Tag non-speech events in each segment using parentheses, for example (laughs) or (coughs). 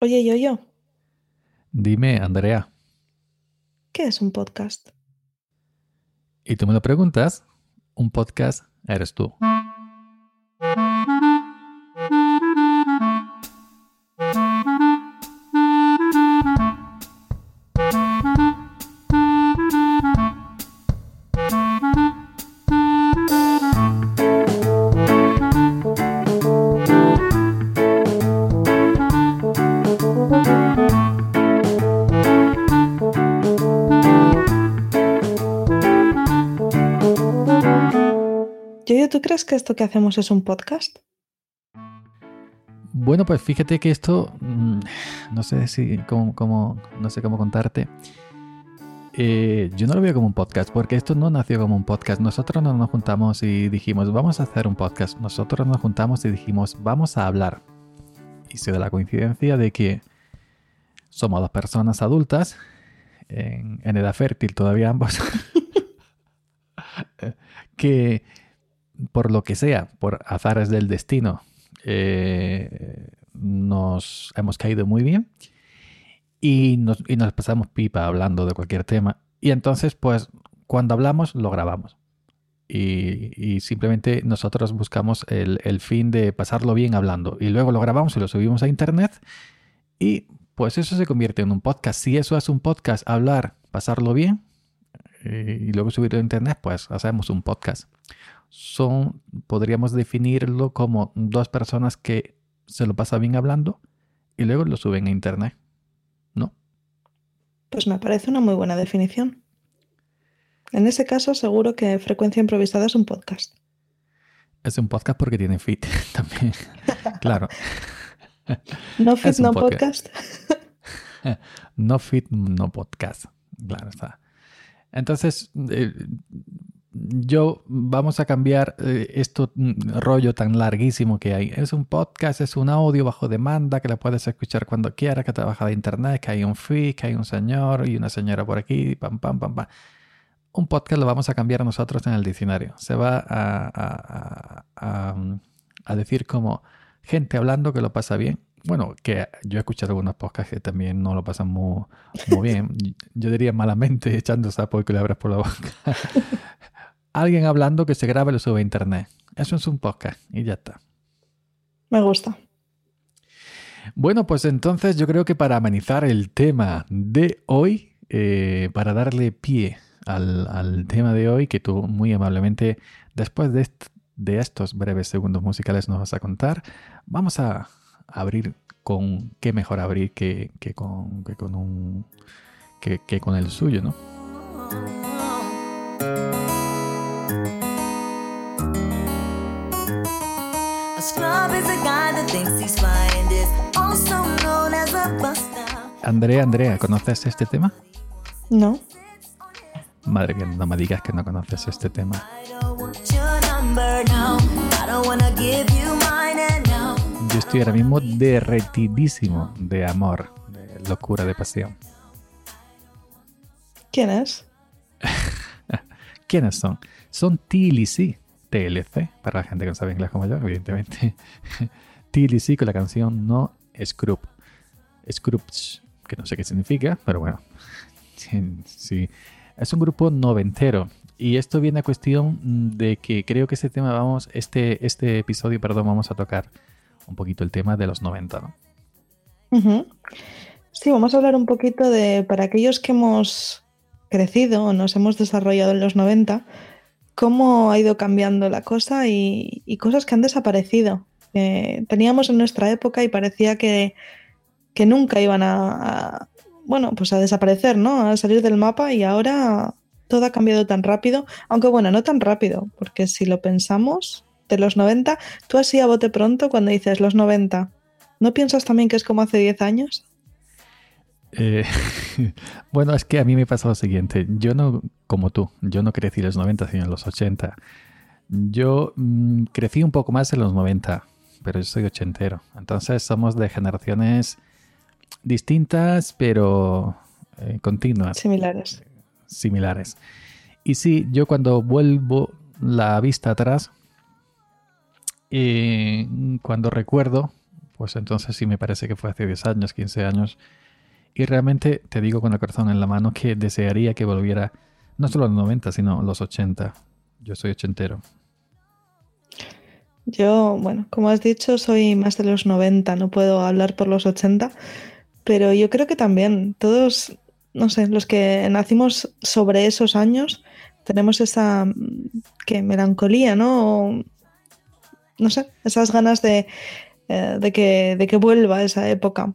Oye, yo, yo, Dime, Andrea, ¿qué es un podcast? y tú me lo preguntas, un podcast eres tú. Esto que hacemos es un podcast? Bueno, pues fíjate que esto, mm, no sé si, cómo, no sé cómo contarte. Eh, yo no lo veo como un podcast, porque esto no nació como un podcast. Nosotros no nos juntamos y dijimos, vamos a hacer un podcast. Nosotros nos juntamos y dijimos, vamos a hablar. Y se da la coincidencia de que somos dos personas adultas, en, en edad fértil todavía ambos, (laughs) que por lo que sea, por azares del destino, eh, nos hemos caído muy bien y nos, y nos pasamos pipa hablando de cualquier tema. Y entonces, pues, cuando hablamos, lo grabamos. Y, y simplemente nosotros buscamos el, el fin de pasarlo bien hablando. Y luego lo grabamos y lo subimos a internet. Y pues eso se convierte en un podcast. Si eso es un podcast, hablar, pasarlo bien, eh, y luego subirlo a internet, pues hacemos un podcast son, podríamos definirlo como dos personas que se lo pasan bien hablando y luego lo suben a internet. ¿No? Pues me parece una muy buena definición. En ese caso, seguro que Frecuencia Improvisada es un podcast. Es un podcast porque tiene feed (laughs) también. claro. (laughs) No fit, no podcast. podcast. (laughs) No feed, no podcast. Claro está. Entonces, eh, yo vamos a cambiar eh, esto mm, rollo tan larguísimo que hay. Es un podcast, es un audio bajo demanda que lo puedes escuchar cuando quieras, que trabaja de internet, que hay un feed, que hay un señor y una señora por aquí, pam, pam, pam, pam. Un podcast lo vamos a cambiar nosotros en el diccionario. Se va a, a- a- a- a decir como gente hablando que lo pasa bien. Bueno, que yo he escuchado algunos podcasts que también no lo pasan muy, muy bien. (laughs) Yo diría malamente echando sapo y culebras por la boca. (laughs) Alguien hablando que se grabe y lo sube a internet. Eso es un podcast y ya está. Me gusta. Bueno, pues entonces yo creo que para amenizar el tema de hoy, eh, para darle pie al, al tema de hoy, que tú muy amablemente, después de, est- de estos breves segundos musicales nos vas a contar, vamos a abrir con, qué mejor abrir que, que con, que con un... Que, que con el suyo, ¿no? Andrea, Andrea, ¿conoces este tema? ¿No? Madre que no me digas que no conoces este tema. Yo estoy ahora mismo derretidísimo de amor, de locura, de pasión. ¿Quién es? (laughs) ¿Quiénes son? Son TLC, TLC, para la gente que no sabe inglés como yo, evidentemente. (laughs) TLC con la canción No Scrub. Scrubs, que no sé qué significa, pero bueno. (laughs) Sí. Es un grupo noventero. Y esto viene a cuestión de que creo que este tema vamos, este, este episodio, perdón, vamos a tocar un poquito el tema de los 90, ¿no? Sí, vamos a hablar un poquito de, para aquellos que hemos crecido nos hemos desarrollado en los 90, cómo ha ido cambiando la cosa y, cosas que han desaparecido. que teníamos en nuestra época y parecía que, que nunca iban a, a, bueno, pues a desaparecer, ¿no? A salir del mapa y ahora todo ha cambiado tan rápido, aunque bueno, no tan rápido, porque si lo pensamos, de los 90, tú así a bote pronto cuando dices los 90, ¿no piensas también que es como hace 10 años? Eh, (laughs) bueno, es que a mí me pasa lo siguiente. Yo no, como tú, yo no crecí en los 90, sino en los 80. Yo mm, crecí un poco más en los 90, pero yo soy ochentero. Entonces somos de generaciones distintas, pero eh, continuas, Similares. similares. Y sí, yo cuando vuelvo la vista atrás, eh, cuando recuerdo Pues entonces sí me parece que fue hace 10 años, 15 años. Y realmente te digo con el corazón en la mano que desearía que volviera no solo los 90, sino los 80. Yo soy ochentero. Yo, bueno, como has dicho, soy más de los 90, no puedo hablar por los 80, pero yo creo que también todos, no sé, los que nacimos sobre esos años, tenemos esa mm, que melancolía, ¿no? No sé, esas ganas de, eh, de, que, de que vuelva esa época.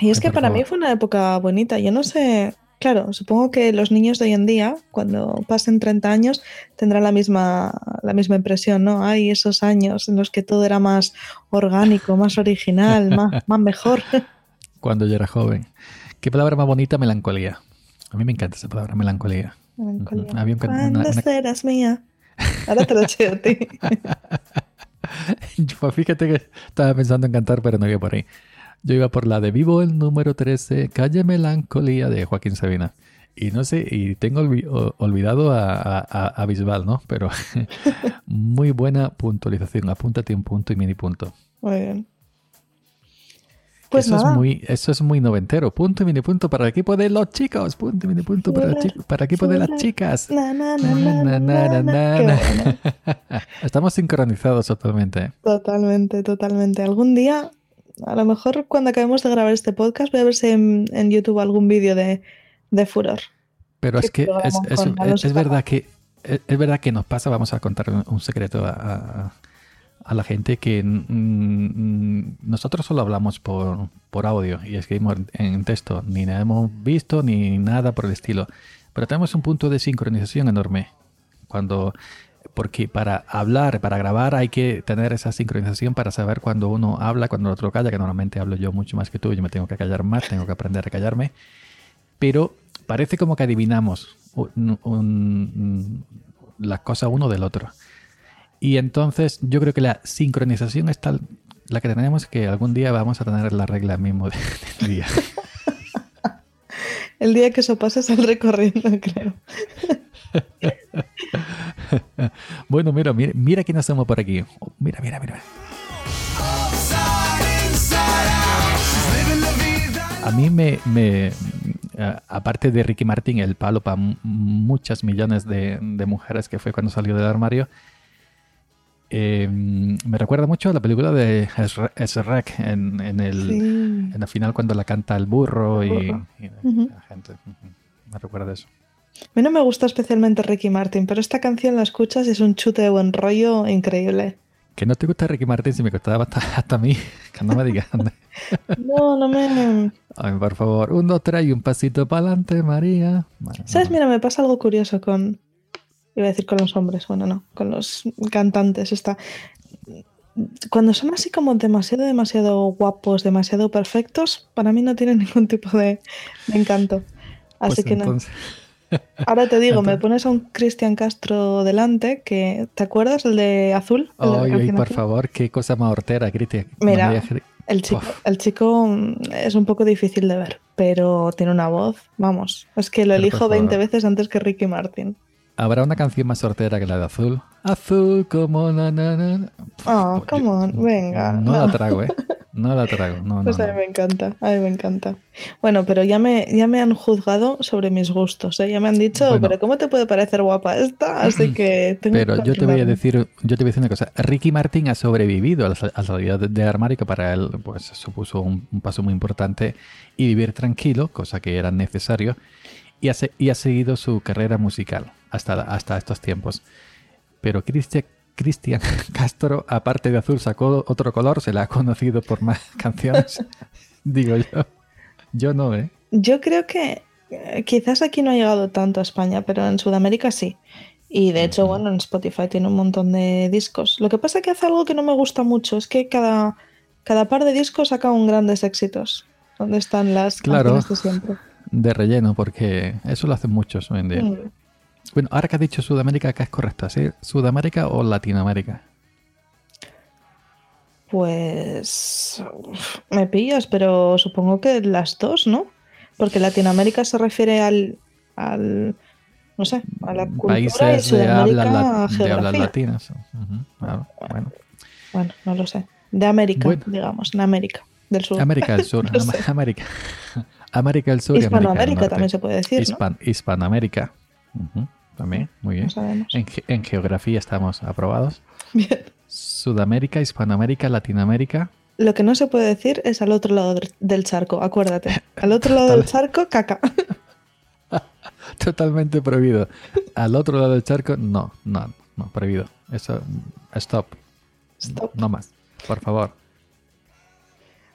Y es Ay, que para mí favor. fue una época bonita. Yo no sé, claro, supongo que los niños de hoy en día, cuando pasen 30 años, tendrán la misma, la misma impresión, ¿no? Hay esos años en los que todo era más orgánico, más original, (laughs) más, más mejor. Cuando yo era joven. ¿Qué palabra más bonita? Melancolía. A mí me encanta esa palabra, melancolía. Melancolía. Ujú. Había un una- una- serás mía. (laughs) Ahora te lo echo a ti. (laughs) Fíjate que estaba pensando en cantar, pero no iba por ahí. Yo iba por la de Vivo el número 13, Calle Melancolía de Joaquín Sabina. Y no sé, y tengo olvi- olvidado a, a, Bisbal, ¿no? Pero (laughs) muy buena puntualización. Apúntate un punto y mini punto. Muy bien. Pues eso, nada. es muy, eso es muy noventero. Punto y mini punto para el equipo de los chicos. Punto y mini punto para el, para el equipo de las chicas. Estamos sincronizados totalmente. ¿eh? Totalmente, totalmente. Algún día, a lo mejor cuando acabemos de grabar este podcast, voy a ver si en, en YouTube algún vídeo de, de Furor. Pero es ¿Qué que es, es- con es- verdad que es, es verdad que nos pasa, vamos a contar un, un secreto a, a- a la gente que mm, nosotros solo hablamos por, por audio y escribimos en texto, ni nada hemos visto ni nada por el estilo. Pero tenemos un punto de sincronización enorme. Cuando porque para hablar, para grabar hay que tener esa sincronización para saber cuando uno habla, cuando el otro calla, que normalmente hablo yo mucho más que tú, yo me tengo que callar más, tengo que aprender a callarme pero parece como que adivinamos un- un- las cosas uno del otro. Y entonces yo creo que la sincronización es tal, la que tenemos que algún día vamos a tener la regla mismo de- (laughs) del día. El día que eso pase saldré corriendo, (laughs) creo. bueno, mira, mira, mira quién hacemos por aquí. Mira, mira, mira. A mí me, me aparte de Ricky Martin, el palo para muchas millones de, de mujeres que fue cuando salió del armario, eh, me recuerda mucho a la película de Shrek en, en el, Sí. en la final cuando la canta el burro, El y, burro. y Ujú. la gente. Me recuerda eso. A mí no me gusta especialmente Ricky Martin, pero esta canción la escuchas y es un chute de buen rollo increíble. Que no te gusta Ricky Martin si me costaba hasta, hasta a mí, (laughs) que no me digas. (laughs) No, no me... Ay, por favor, un, dos, tres y un pasito para adelante, María. Bueno, ¿Sabes? Mira, me pasa algo curioso con... Iba a decir con los hombres, bueno, no, con los cantantes. Está... Cuando son así como demasiado, demasiado guapos, demasiado perfectos, para mí no tienen (laughs) ningún tipo de, de encanto. Así Pues que no. (laughs) Ahora te digo, me pones a un Cristian Castro delante, que ¿te acuerdas? El de azul. el de canción por azul. favor, qué cosa más hortera, Cristian. Mira, El chico, Uf. el chico mm, es un poco difícil de ver, pero tiene una voz, vamos, es que lo Pero elijo 20 favor. veces antes que Ricky Martin. ¿Habrá una canción más hortera que la de Azul? Azul como na, na, na. Oh, come yo- on, venga. No, no. la trago, ¿eh? No la (laughs) trago. No, no, Pues a no. mí me encanta, a mí me encanta. Bueno, pero ya me, ya me han juzgado sobre mis gustos, ¿eh? Ya me han dicho, Bueno. pero ¿cómo te puede parecer guapa esta? Así (clears throat) que tengo que Pero yo te voy a decir, yo te voy a decir una cosa. Ricky Martin ha sobrevivido a la, salida de- del armario, que para él pues supuso un, un paso muy importante y vivir tranquilo, cosa que era necesario, y ha, y ha seguido su carrera musical hasta, hasta estos tiempos. Pero Cristian Cristian (laughs) Castro, aparte de azul, sacó otro color, se la ha conocido por más (laughs) canciones. (laughs) Digo yo. Yo no, ¿eh? Yo creo que eh, quizás aquí no ha llegado tanto a España, pero en Sudamérica sí. Y de hecho, bueno, en Spotify tiene un montón de discos. Lo que pasa es que hace algo que no me gusta mucho, es que cada, cada par de discos saca un grandes éxitos. ¿Dónde están las Claro. canciones de siempre? De relleno, porque eso lo hacen muchos hoy en día. Mm. Bueno, ahora que has dicho Sudamérica, ¿qué es correcta? ¿Sí? ¿Sudamérica o Latinoamérica? Pues me pillas, pero supongo que las dos, ¿no? Porque Latinoamérica se refiere al, al no sé, a la cultura y Países de Sudamérica habla, de hablas geografía. latinas. Bueno. Bueno, no lo sé. De América, Bueno. digamos, en América del Sur. América del (laughs) Sur, No América. (laughs) América del Sur y América del Hispanoamérica también se puede decir, ¿no? Hispan- También, muy bien. No. En, ge- en geografía estamos aprobados. Bien. Sudamérica, Hispanoamérica, Latinoamérica. Lo que no se puede decir es al otro lado del- del charco, acuérdate. Al otro lado del charco, caca. (laughs) Totalmente prohibido. Al otro lado del charco, no, no, no, prohibido. Eso, stop. Stop. No más, por favor.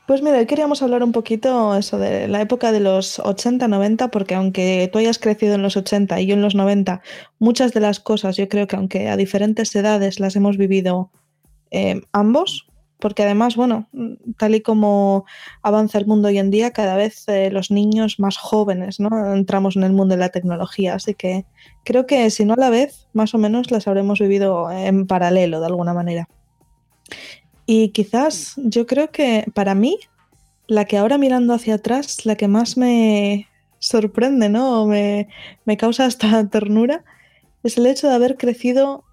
Pues mira, hoy queríamos hablar un poquito eso de la época de los 80-90, porque aunque tú hayas crecido en los 80 y yo en los 90, muchas de las cosas yo creo que aunque a diferentes edades las hemos vivido eh, ambos, porque además, bueno, tal y como avanza el mundo hoy en día, cada vez eh, los niños más jóvenes, ¿no? Entramos en el mundo de la tecnología, así que creo que si no a la vez, más o menos las habremos vivido en paralelo de alguna manera. Y quizás yo creo que para mí, la que ahora mirando hacia atrás, la que más me sorprende, ¿no? O me, me causa hasta (laughs) ternura, es el hecho de haber crecido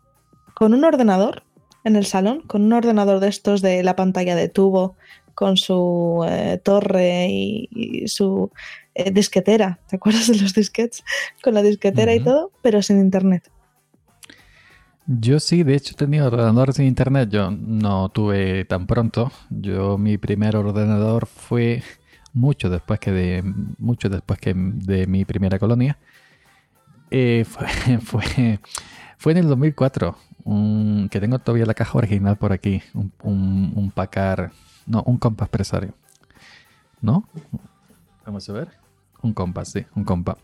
con un ordenador en el salón, con un ordenador de estos de la pantalla de tubo, con su eh, torre y, y su eh, disquetera. ¿Te acuerdas de los disquets? (laughs) Con la disquetera y todo, pero sin internet. Yo sí, de hecho tenía ordenador sin internet. Yo no tuve tan pronto. Yo mi primer ordenador fue mucho después que de mucho después que de mi primera colonia. Eh, (laughs) fue, fue, fue en el 2004. un- que tengo todavía la caja original por aquí. Un, un, un Packard, no, un Compass Presario. ¿No? Vamos a ver. Un Compass, sí, un Compass.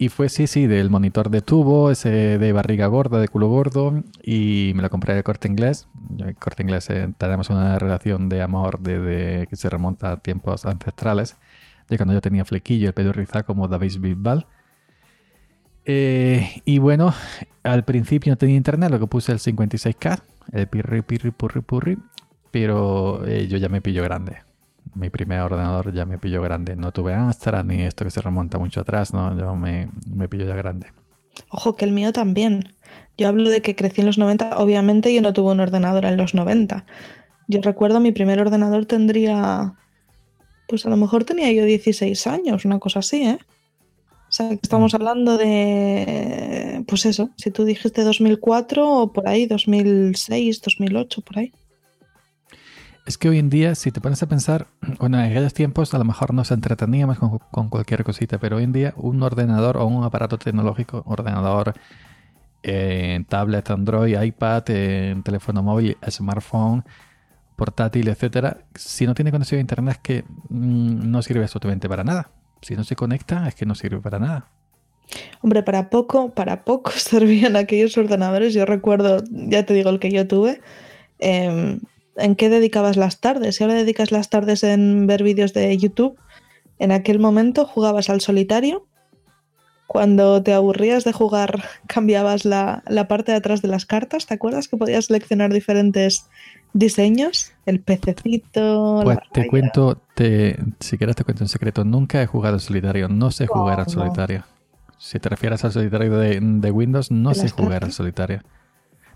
Y fue, sí, sí, del monitor de tubo, ese de barriga gorda, de culo gordo, y me lo compré de Corte Inglés. En Corte Inglés eh, tenemos una relación de amor desde que se remonta a tiempos ancestrales, de cuando yo tenía flequillo, el pelo rizado como David Bisbal. Eh, y bueno, al principio no tenía internet, lo que puse el 56K, el pirri, pirri, purri, purri, pero eh, yo ya me pillo grande. Mi primer ordenador ya me pillo grande. No tuve Astra ni esto que se remonta mucho atrás, ¿no? Yo me, me pillo ya grande. Ojo, que el mío también. Yo hablo de que crecí en los 90. Obviamente yo no tuve un ordenador en los 90. Yo recuerdo mi primer ordenador tendría... Pues a lo mejor tenía yo 16 años, una cosa así, ¿eh? O sea, que estamos hablando de... Pues eso, si tú dijiste 2004 o por ahí, 2006, 2008, por ahí. Es que hoy en día, si te pones a pensar, (clears throat) bueno, en aquellos tiempos a lo mejor nos entreteníamos con, con cualquier cosita, pero hoy en día un ordenador o un aparato tecnológico, ordenador, eh, tablet, Android, iPad, eh, teléfono móvil, smartphone, portátil, etcétera, si no tiene conexión a internet es que mm, no sirve absolutamente para nada. Si no se conecta es que no sirve para nada. Hombre, para poco, para poco (laughs) servían aquellos ordenadores. Yo recuerdo, ya te digo, el que yo tuve. em, ¿En qué dedicabas las tardes? Si ahora dedicas las tardes en ver vídeos de YouTube, en aquel momento jugabas al solitario. Cuando te aburrías de jugar, (laughs) cambiabas la, la parte de atrás de las cartas. ¿Te acuerdas que podías seleccionar diferentes diseños? El pececito. Pues la te raya. cuento, te, si quieres te cuento un secreto, nunca he jugado al solitario, no sé jugar al solitario. Si te refieres al solitario de, de Windows, no ¿De sé jugar al solitario.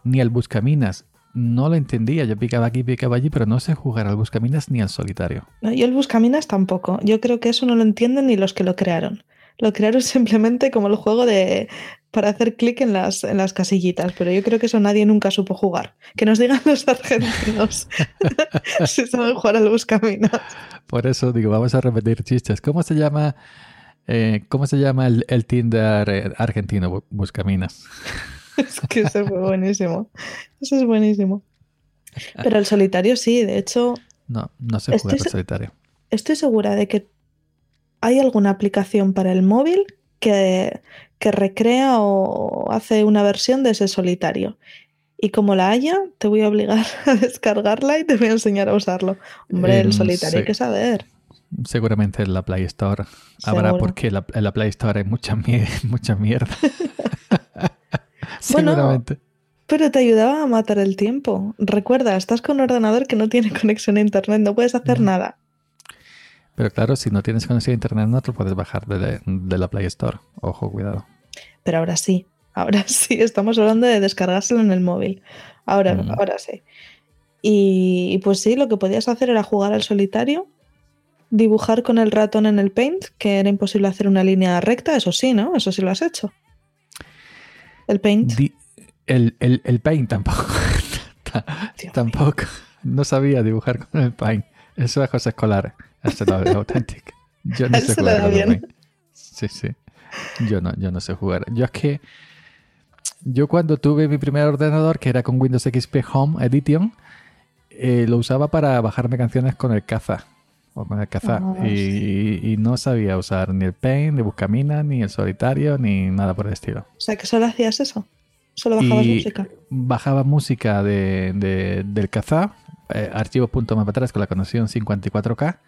Ni al buscaminas, no lo entendía, yo picaba aquí, picaba allí, pero no sé jugar al buscaminas ni al solitario. No, yo el Buscaminas tampoco. Yo creo que eso no lo entienden ni los que lo crearon. Lo crearon (laughs) simplemente como el juego de para hacer clic en las, en las casillitas, pero yo creo que eso nadie nunca supo jugar. Que nos digan (laughs) los argentinos (laughs) si saben jugar al Buscaminas. Por eso digo, vamos a repetir chistes. ¿Cómo se llama, eh, cómo se llama el, el Tinder eh, argentino, Bu- buscaminas? (laughs) Es que eso fue buenísimo. Eso es buenísimo. Pero el solitario sí, de hecho, No, no sé Estoy jugar al se- solitario. estoy segura de que hay alguna aplicación para el móvil que, que recrea o hace una versión de ese solitario. Y como la haya, te voy a obligar (laughs) a descargarla y te voy a enseñar a usarlo. Hombre, el Em, solitario hay que saber. Seguramente en la Play Store habrá Seguro. porque la- en la Play Store hay mucha, (laughs) mucha mierda. Bueno. Pero te ayudaba a matar el tiempo. Recuerda, estás con un ordenador que no tiene (laughs) conexión a internet, no puedes hacer nada. Pero claro, si no tienes conexión a internet, no te lo puedes bajar de la, de la Play Store. Ojo, cuidado. Pero ahora sí, ahora (laughs) sí, estamos hablando de descargárselo en el móvil. Ahora, Mm. ahora sí. Y, y pues sí, lo que podías hacer era jugar al solitario, dibujar con el ratón en el paint, que era imposible hacer una línea recta, eso sí, ¿no? Eso sí lo has hecho. El paint. Di- el, el, el paint tampoco. (laughs) Tampoco. No sabía dibujar con el paint. Eso es cosa escolar. Eso es (laughs) auténtico. Yo no sé jugar con el bien. paint. Sí, sí. Yo no, yo no sé jugar. Yo es que. Yo cuando tuve mi primer ordenador, que era con Windows XP Home Edition, eh, lo usaba para bajarme canciones con el caza. O con el caza. Ah, y, y no sabía usar ni el Paint, ni Buscamina, ni el solitario, ni nada por el estilo. O sea, que solo hacías eso. Solo bajabas Y música. Bajaba música de, de- del Kazaa, eh, archivos.mp3 con la conexión 54K,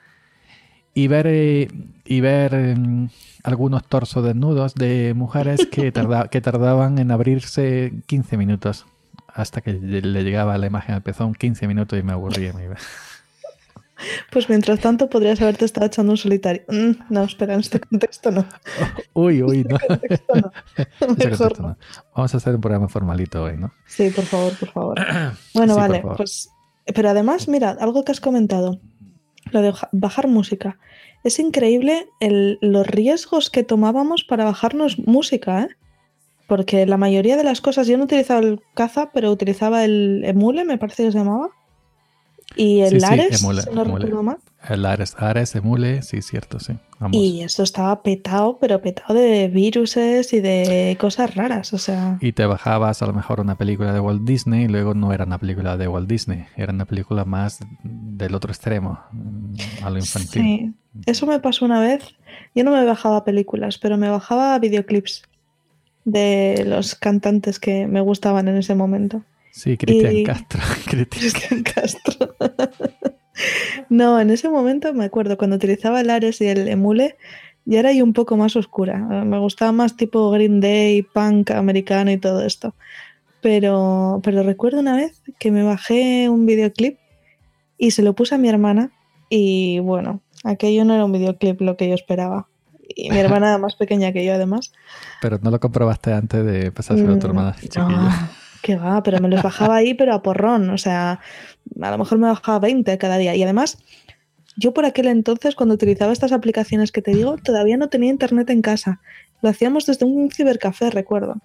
y ver, eh, y ver em, algunos torsos desnudos de mujeres que, (laughs) tarda- que tardaban en abrirse 15 minutos. Hasta que le le llegaba la imagen al pezón 15 minutos y me aburría. me iba. (laughs) Pues mientras tanto podrías haberte estado echando un solitario. Mm, no, espera, en este contexto no. (laughs) Uy, uy, no. En este contexto no. (laughs) Ese Mejor no. Vamos a hacer un programa formalito hoy, ¿no? Sí, por favor, por favor. (clears throat) Bueno, Sí, vale, favor. pues. Pero además, mira, algo que has comentado, lo de ja- bajar música. Es increíble el- los riesgos que tomábamos para bajarnos música, ¿eh? Porque la mayoría de las cosas, yo no utilizaba el Caza, pero utilizaba el Emule, me parece que se llamaba. Y el Sí, sí, Ares, Emule, si no Emule. recuerdo mal. El Ares, Ares, Emule, sí, cierto, sí. Ambos. Y esto estaba petado, pero petado de viruses y de cosas raras. O sea, Y te bajabas a lo mejor una película de Walt Disney y luego no era una película de Walt Disney, era una película más del otro extremo, mm, a lo infantil. sí. Eso me pasó una vez. Yo no me bajaba películas, pero me bajaba videoclips de los cantantes que me gustaban en ese momento. Sí, Cristian Y- Castro. (laughs) Cristian- Castro. (laughs) no, en ese momento me acuerdo cuando utilizaba el Ares y el Emule, ya era ahí un poco más oscura. Me gustaba más tipo Green Day, punk americano y todo esto. Pero, pero recuerdo una vez que me bajé un videoclip y se lo puse a mi hermana y bueno, aquello no era un videoclip lo que yo esperaba. Y mi (laughs) hermana era más pequeña que yo además. Pero no lo comprobaste antes de pasárselo a tu Mm, hermana. No, que va, pero me los bajaba ahí, pero a porrón. O sea, a lo mejor me bajaba 20 cada día. Y además, yo por aquel entonces, cuando utilizaba estas aplicaciones que te digo, todavía no tenía internet en casa. Lo hacíamos desde un cibercafé, recuerdo.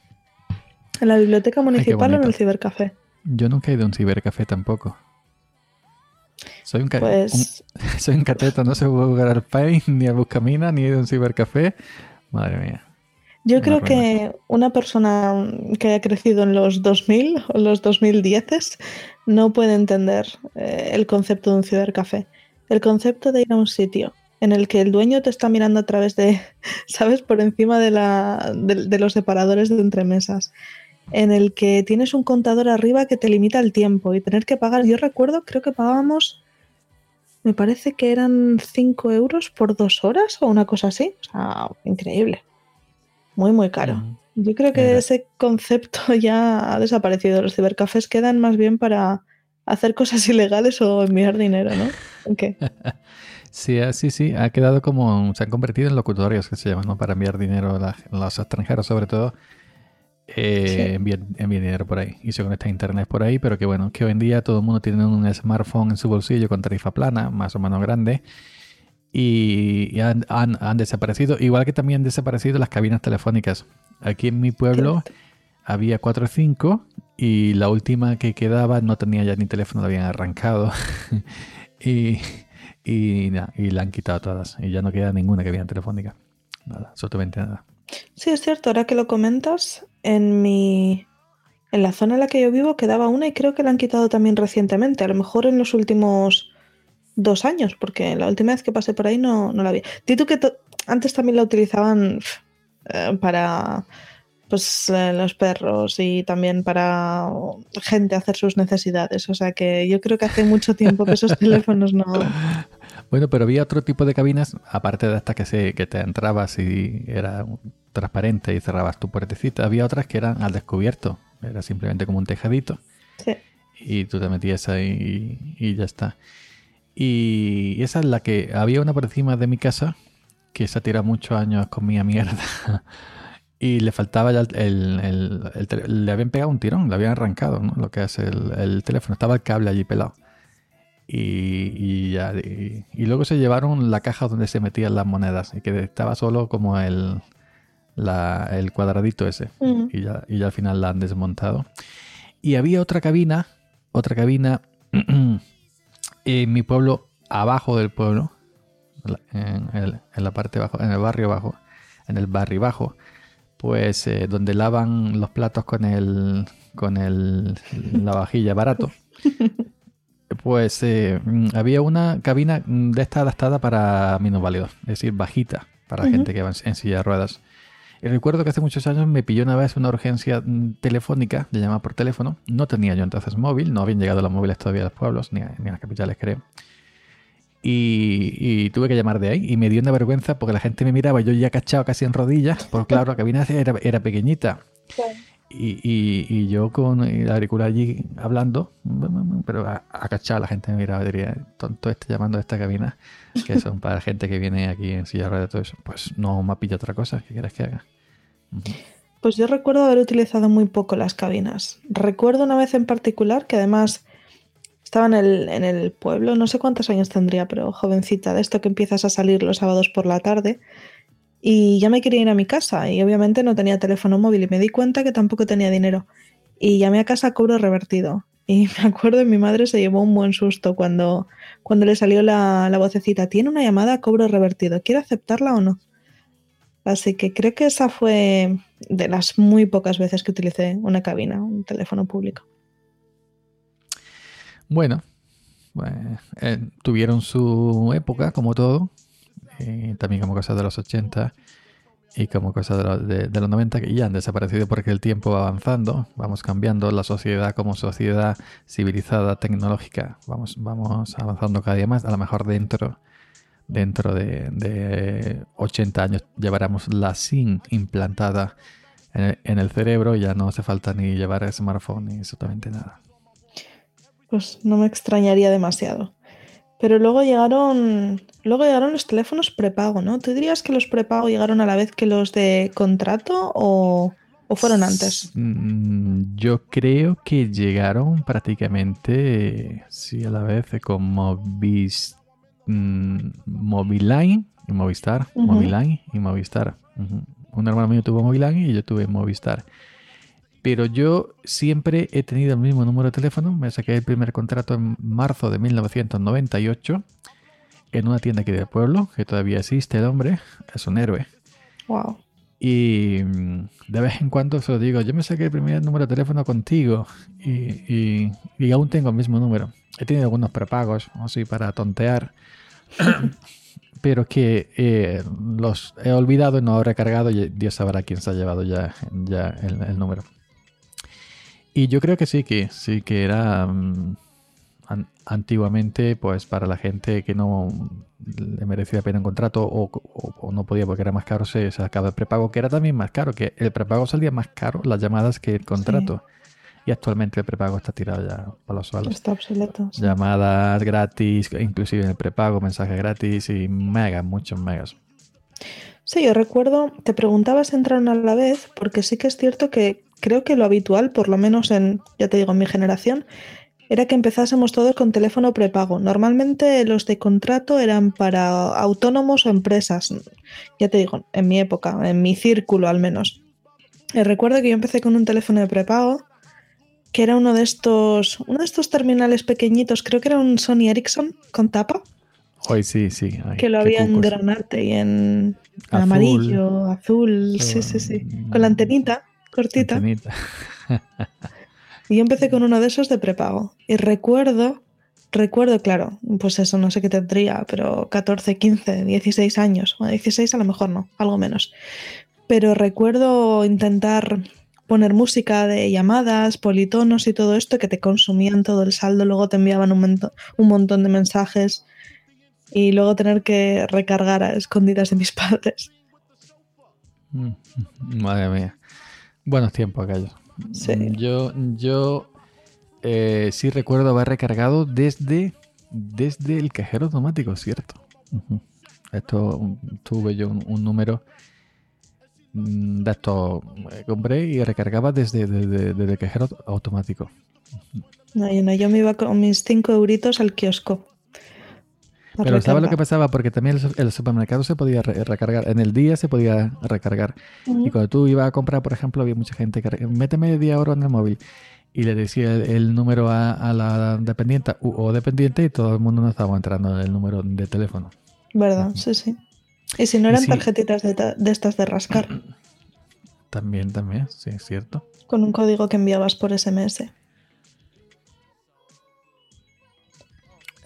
En la biblioteca municipal o en el cibercafé. Yo nunca he ido a un cibercafé tampoco. Soy un, Pues un- (laughs) soy un cateto, no sé jugar al Paint, ni a Buscamina, ni he ido a un cibercafé. Madre mía. Yo una creo que una persona que haya crecido en los 2000 o los 2010 no puede entender eh, el concepto de un cibercafé. El concepto de ir a un sitio en el que el dueño te está mirando a través de, (laughs) ¿sabes? Por encima de, la, de, de los separadores de entremesas. En el que tienes un contador arriba que te limita el tiempo y tener que pagar. Yo recuerdo, creo que pagábamos, me parece que eran 5 euros por dos horas o una cosa así. O sea, increíble. Muy, muy caro. Mm. Yo creo que ese concepto (laughs) ya ha desaparecido. Los cibercafés quedan más bien para hacer cosas (laughs) ilegales o enviar dinero, ¿no? ¿En qué? (laughs) Sí, ah, sí, sí, ha quedado como, se han convertido en locutorios que se llaman, ¿no? Para enviar dinero a la- a los extranjeros, sobre todo. Eh, Sí. envían, envían dinero por ahí y se conecta a internet por ahí, pero que bueno, que hoy en día todo el mundo tiene un smartphone en su bolsillo con tarifa plana, más o menos grande, y, y han, han- han desaparecido, igual que también han desaparecido las cabinas telefónicas. Aquí en mi pueblo había 4 o 5 y la última que quedaba no tenía ya ni teléfono, la habían arrancado. (laughs) y, y, nada, y la han quitado todas. Y ya no queda ninguna cabina telefónica. Nada, absolutamente nada. Sí, es cierto, ahora que lo comentas, en mi. En la zona en la que yo vivo quedaba una y creo que la han quitado también recientemente, a lo mejor en los últimos dos años, porque la última vez que pasé por ahí no, no la vi. Di tú que antes también la utilizaban eh, para pues eh, los perros y también para gente hacer sus necesidades. O sea que yo creo que hace mucho tiempo que esos (laughs) teléfonos no. Bueno, pero había otro tipo de cabinas, aparte de esta que, se, que te entrabas y era transparente y cerrabas tu puertecita, había otras que eran al descubierto. Era simplemente como un tejadito. Sí. y tú te metías ahí y, y ya está. Y esa es la que había una por encima de mi casa que se ha tirado muchos años comía mierda (laughs) y le faltaba ya el, el- el- el tele- le habían pegado un tirón, le habían arrancado, ¿no? Lo que es el, el teléfono, estaba el cable allí pelado. y, y ya, y, y luego se llevaron la caja donde se metían las monedas y que estaba solo como el, la- el cuadradito ese. Y, ya, y ya al final la han desmontado. Y había otra cabina, otra cabina (clears throat) en mi pueblo, abajo del pueblo, en, el- en la parte bajo, en el barrio bajo, en el barrio bajo, pues eh, donde lavan los platos con el con el la vajilla barato. (laughs) Pues eh, mm, había una cabina de esta adaptada para minusválidos, es decir, bajita para gente que va en, en silla de ruedas. Y recuerdo que hace muchos años me pilló una vez una urgencia mm, telefónica, de llamar por teléfono. No tenía yo entonces móvil, no habían llegado los móviles todavía a los pueblos, ni a, las capitales, creo. Y, tuve que llamar de ahí y me dio una vergüenza porque la gente me miraba, yo ya cachado casi en rodillas, porque claro, la cabina era, era pequeñita. Y, y- y yo con el auricular allí hablando, pero a- acachado la gente me miraba y diría, tonto este llamando a esta cabina, que son para gente que viene aquí en silla de todo eso. Pues no me ha pillado otra cosa, ¿qué quieres que haga? Pues yo recuerdo haber utilizado muy poco las cabinas. Recuerdo una vez en particular que además estaba en el, en el pueblo, no sé cuántos años tendría, pero jovencita, de esto que empiezas a salir los sábados por la tarde. Y ya me quería ir a mi casa y obviamente no tenía teléfono móvil y me di cuenta que tampoco tenía dinero. Y llamé a casa a cobro revertido. Y (laughs) me acuerdo mi madre se llevó un buen susto cuando, cuando le salió la, la vocecita. Tiene una llamada a cobro revertido. ¿Quiere aceptarla o no? Así que creo que esa fue de las muy pocas veces que utilicé una cabina, un teléfono público. Bueno, pues, eh, tuvieron su época, como todo, y también como cosas de los 80 y como cosas de, los- de- de los 90 que ya han desaparecido porque el tiempo va avanzando, vamos cambiando, la sociedad como sociedad civilizada, tecnológica, vamos, vamos avanzando cada día más, a lo mejor dentro, dentro de, de 80 años llevaremos la SIM implantada en el, en el cerebro, ya no hace falta ni llevar smartphone ni absolutamente nada. Pues no me extrañaría demasiado. Pero luego llegaron, luego llegaron los teléfonos prepago, ¿no? ¿Tú dirías que los prepago llegaron a la vez que los de contrato o, o fueron antes? Mm, Yo creo que llegaron prácticamente, sí, a la vez con Movis, mm, Moviline y Movistar. Moviline y Movistar. Un hermano mío tuvo Moviline y yo tuve Movistar. Pero yo siempre he tenido el mismo número de teléfono. Me saqué el primer contrato en marzo de 1998 en una tienda aquí del pueblo, que todavía existe el hombre. Es un héroe. Wow. Y mm, de vez en cuando se lo digo, yo me saqué el primer número de teléfono contigo y, y- y aún tengo el mismo número. He tenido algunos prepagos, así para tontear, (coughs) pero que eh, los he olvidado y no he recargado y Dios sabrá quién se ha llevado ya, ya el, el número. Y yo creo que sí, que sí que era mm, an- antiguamente, pues para la gente que no le merecía la pena un contrato o, o- o no podía porque era más caro, se sacaba el prepago, que era también más caro, que el prepago salía más caro las llamadas que el contrato. Y actualmente el prepago está tirado ya para los suelos. Está obsoleto. sí. Llamadas gratis, inclusive en el prepago, mensajes gratis y megas, muchos megas. Sí, yo recuerdo, te preguntaba si entraron a la vez, porque sí que es cierto que creo que lo habitual, por lo menos en, ya te digo, en mi generación, era que empezásemos todos con teléfono prepago. Normalmente los de contrato eran para autónomos o empresas. Ya te digo, en mi época, en mi círculo al menos. Y recuerdo que yo empecé con un teléfono de prepago, que era uno de estos, uno de estos terminales pequeñitos, creo que era un Sony Ericsson con tapa, Hoy sí, sí. ay, que lo había en granate y en Azul. amarillo, azul, sí, sí, sí. Con la antenita cortita. Antenita. Y yo empecé con uno de esos de prepago. Y recuerdo, recuerdo, claro, pues eso, no sé qué tendría, pero 14, 15, 16 años. Bueno, 16 a lo mejor no, algo menos. Pero recuerdo intentar poner música de llamadas, politonos y todo esto que te consumían todo el saldo, luego te enviaban un, un montón de mensajes y luego tener que recargar a escondidas de mis (laughs) padres. Mm, Madre mía. Buenos tiempos aquellos. Sí. Yo, yo eh, sí recuerdo haber recargado desde, desde el cajero automático, ¿cierto? Esto tuve yo un, un número mm, de esto. eh, compré y recargaba desde, desde, desde el cajero automático. No, yo, no, yo me iba con mis 5 euritos al kiosco. Pero ¿sabes lo que pasaba? Porque también el, su- el supermercado se podía re- recargar. En el día se podía recargar. Y cuando tú ibas a comprar, por ejemplo, había mucha gente que méteme 10 euros en el móvil. Y le decía el, el número a, a la dependiente o dependiente y todo el mundo no estaba entrando en el número de teléfono. ¿Verdad? Sí, sí. Y si no eran tarjetitas de, ta- de estas de rascar, También, también, sí, es cierto. con un código que enviabas por SMS.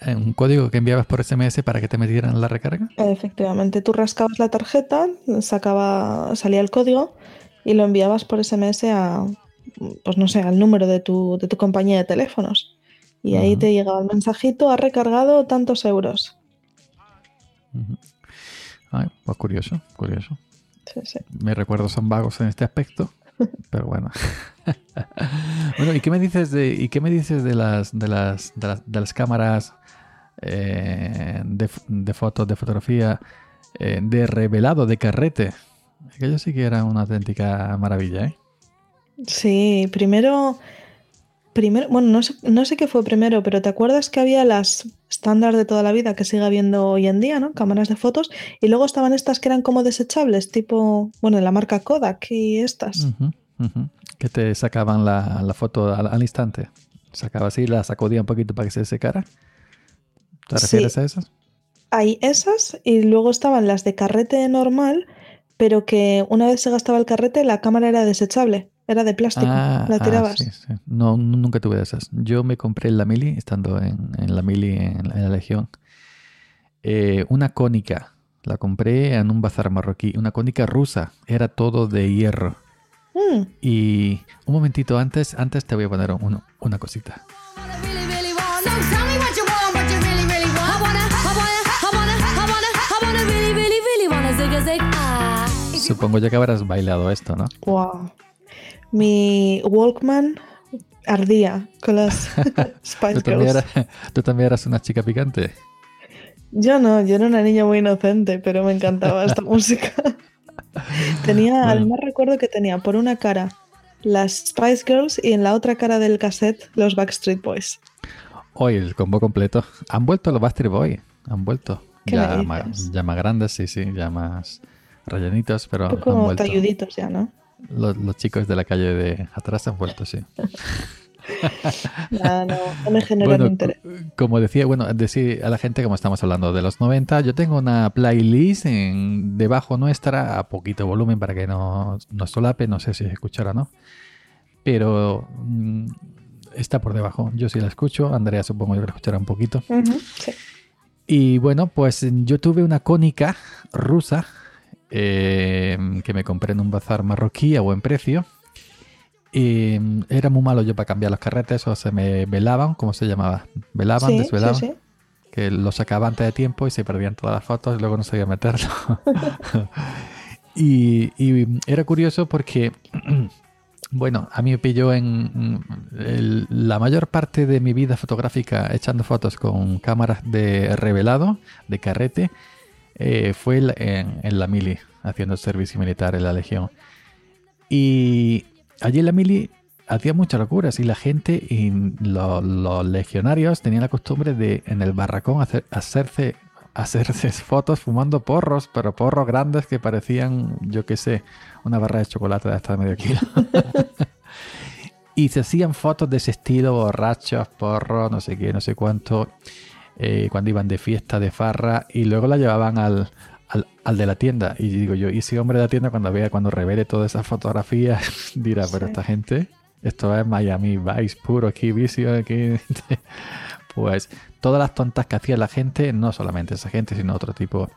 Un código que enviabas por SMS para que te metieran la recarga. Efectivamente, tú rascabas la tarjeta, sacaba, salía el código y lo enviabas por SMS a, pues no sé, al número de tu, de tu compañía de teléfonos. Y ahí te llegaba el mensajito, ha recargado tantos euros. Ay, pues curioso, curioso. Sí, sí. Mis recuerdos son vagos en este aspecto, pero bueno. (laughs) bueno, ¿y qué me dices de, y qué me dices de las de las de las, cámaras eh, de fotos, de fotografía, eh, de revelado, de carrete? Aquello sí que era una auténtica maravilla, ¿eh? Sí, primero, primero, bueno, no sé, no sé qué fue primero, pero ¿te acuerdas que había las estándar de toda la vida que sigue habiendo hoy en día, ¿no? Cámaras de fotos, y luego estaban estas que eran como desechables, tipo, bueno, la marca Kodak y estas. Que te sacaban la, la foto al, al instante. Sacaba así, la sacudía un poquito para que se secara. ¿Te Sí. refieres a esas? Hay esas y luego estaban las de carrete normal, pero que una vez se gastaba el carrete la cámara era desechable, era de plástico, Ah, la ah, tirabas. sí, sí. No, nu- nunca tuve de esas. Yo me compré en la Mili, estando en, en la Mili, en, la- en la Legión, eh, una cónica. La compré en un bazar marroquí, una cónica rusa. Era todo de hierro. Mm, Y un momentito antes, antes te voy a poner un- una cosita. ah. Supongo ya que habrás bailado esto, ¿no? wow. Mi Walkman ardía con las (laughs) (laughs) Spice ¿Tú también, Girls. eras, tú también eras una chica picante. Yo no, yo era una niña muy inocente, pero me encantaba esta (laughs) música. Tenía, Bueno. además recuerdo que tenía por una cara las Spice Girls y en la otra cara del cassette los Backstreet Boys. Hoy el combo completo. Han vuelto los Bastard Boy. Han vuelto. ¿Qué Ya, ma- ya más grandes, sí, sí, ya más rellenitos, pero Un han poco vuelto. talluditos ya, ¿no? Los, los chicos de la calle de atrás han vuelto, sí. Nada, no, no me generan Bueno, interés. co- como decía, bueno, decir a la gente, como estamos hablando de los 90, yo tengo una playlist en, debajo nuestra a poquito volumen para que no, no solape, no sé si se escuchará o no, pero mm, está por debajo. Yo sí la escucho, Andrea supongo yo que la escuchará un poquito. Sí. Y bueno, pues yo tuve una cónica rusa eh, que me compré en un bazar marroquí a buen precio. Y mm, era muy malo yo para cambiar los carretes o se me velaban, ¿cómo se llamaba? Velaban, Sí, desvelaban. sí. Que lo sacaba antes de tiempo y se perdían todas las fotos y luego no sabía meterlo. (laughs) y, y era curioso porque, (clears throat) bueno, a mí me pilló en el- la mayor parte de mi vida fotográfica echando fotos con cámaras de revelado, de carrete, eh, fue en, en la mili, haciendo servicio militar en la Legión. Y allí en la mili hacía muchas locuras y la gente y lo- los legionarios tenían la costumbre de en el barracón hacer- hacerse (laughs) hacerse fotos fumando porros, pero porros grandes que parecían, yo qué sé, una barra de chocolate de hasta medio kilo. (laughs) y se hacían fotos de ese estilo, borrachos, porros, no sé qué, no sé cuánto, eh, cuando iban de fiesta, de farra, y luego la llevaban al, al, al de la tienda. Y digo yo, y ese hombre de la tienda cuando vea, cuando revele todas esas fotografías, (laughs) dirá, pero esta gente, esto es Miami Vice puro, aquí vicio, aquí... (laughs) pues todas las tontas que hacía la gente, no solamente esa gente, sino otro tipo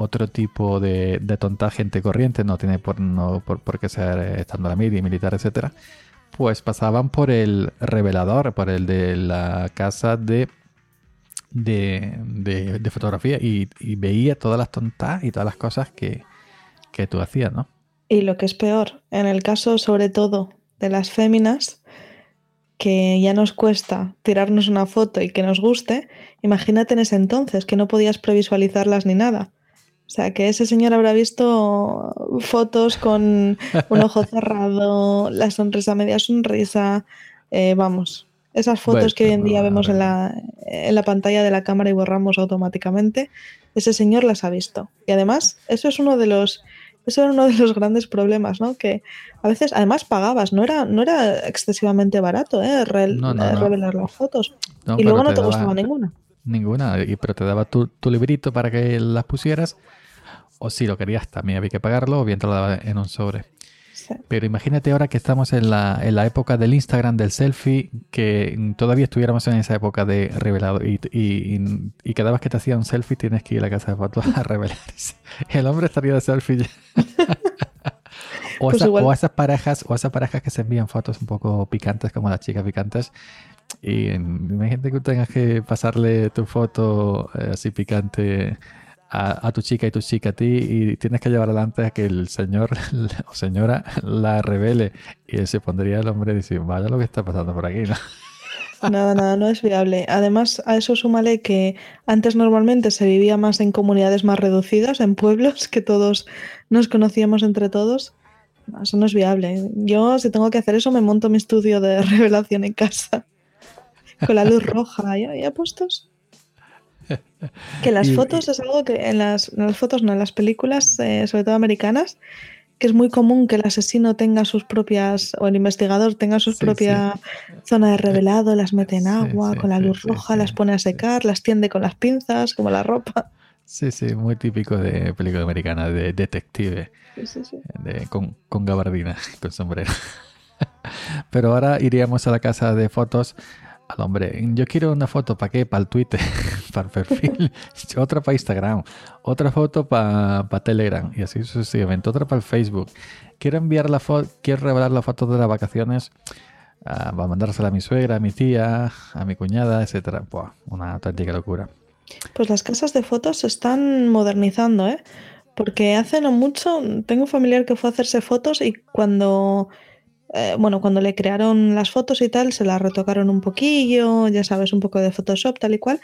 otro tipo de, de tonta gente corriente, no tiene por, no, por, por qué ser eh, estando la media, militar, etcétera, pues pasaban por el revelador, por el de la casa de de, de- de fotografía y, y veía todas las tontas y todas las cosas que, que tú hacías, ¿no? Y lo que es peor, en el caso sobre todo de las féminas, que ya nos cuesta tirarnos una foto y que nos guste, imagínate en ese entonces que no podías previsualizarlas ni nada. O sea, que ese señor habrá visto fotos con un ojo (laughs) cerrado, la sonrisa media sonrisa, eh, vamos, Esas fotos Bueno, que hoy en día vemos en la, en la pantalla de la cámara y borramos automáticamente, ese señor las ha visto. Y además, eso es uno de los, eso era uno de los grandes problemas, ¿no? Que a veces, además pagabas, no era, no era excesivamente barato, ¿eh? Re- No, no, eh, revelar las fotos. Y luego no te daba- gustaba ninguna. Ninguna, y- pero te daba tu, tu librito para que las pusieras. O si lo querías, también había que pagarlo, o bien te lo daba en un sobre. Pero imagínate ahora que estamos en la, en la época del Instagram, del selfie, que todavía estuviéramos en esa época de revelado y, y- y- cada vez que te hacía un selfie tienes que ir a la casa de fotos a (laughs) revelar. El hombre estaría de selfie ya. (laughs) o, Pues esa- o esas parejas, o esas parejas que se envían fotos un poco picantes como las chicas picantes. Y mm, imagínate que tengas que pasarle tu foto eh, así picante a, tu chica y tu chica a ti y tienes que llevar adelante a que el señor (laughs) o señora la revele y se pondría el hombre y decir, vaya lo que está pasando por aquí. (laughs) Nada, nada, no es viable. Además, a eso súmale que antes normalmente se vivía más en comunidades más reducidas, en pueblos, que todos nos conocíamos entre todos. Eso no es viable. Yo, si tengo que hacer eso, me monto mi estudio de (laughs) revelación en casa. Con la luz roja, ¿ya, ya puestos? Que las fotos es algo que en las, en las fotos, no, en las películas, eh, sobre todo americanas, que es muy común que el asesino tenga sus propias, o el investigador tenga su Sí, sí. propia zona de revelado, las mete en Sí, agua sí, con la sí, luz sí, roja, sí, las pone a sí. secar, las tiende con las pinzas, como la ropa. Sí, sí, muy típico de película americana, de detective, Sí, sí, sí. de- con, con gabardina, (laughs) con sombrero. Pero ahora iríamos a la casa de fotos al hombre. Yo quiero una foto, ¿para qué? Para el Twitter, (laughs) para el perfil, (laughs) otra para Instagram, otra foto para Telegram y así sucesivamente, otra para el Facebook. Quiero enviar la foto, quiero revelar la foto de las vacaciones ah, para mandársela a mi suegra, a mi tía, a mi cuñada, etcétera. Buah, una auténtica locura. Pues las casas de fotos se están modernizando, ¿eh? Porque hace no mucho tengo un familiar que fue a hacerse fotos y cuando, eh, bueno, cuando le crearon las fotos y tal, se las retocaron un poquillo, ya sabes, un poco de Photoshop, tal y cual,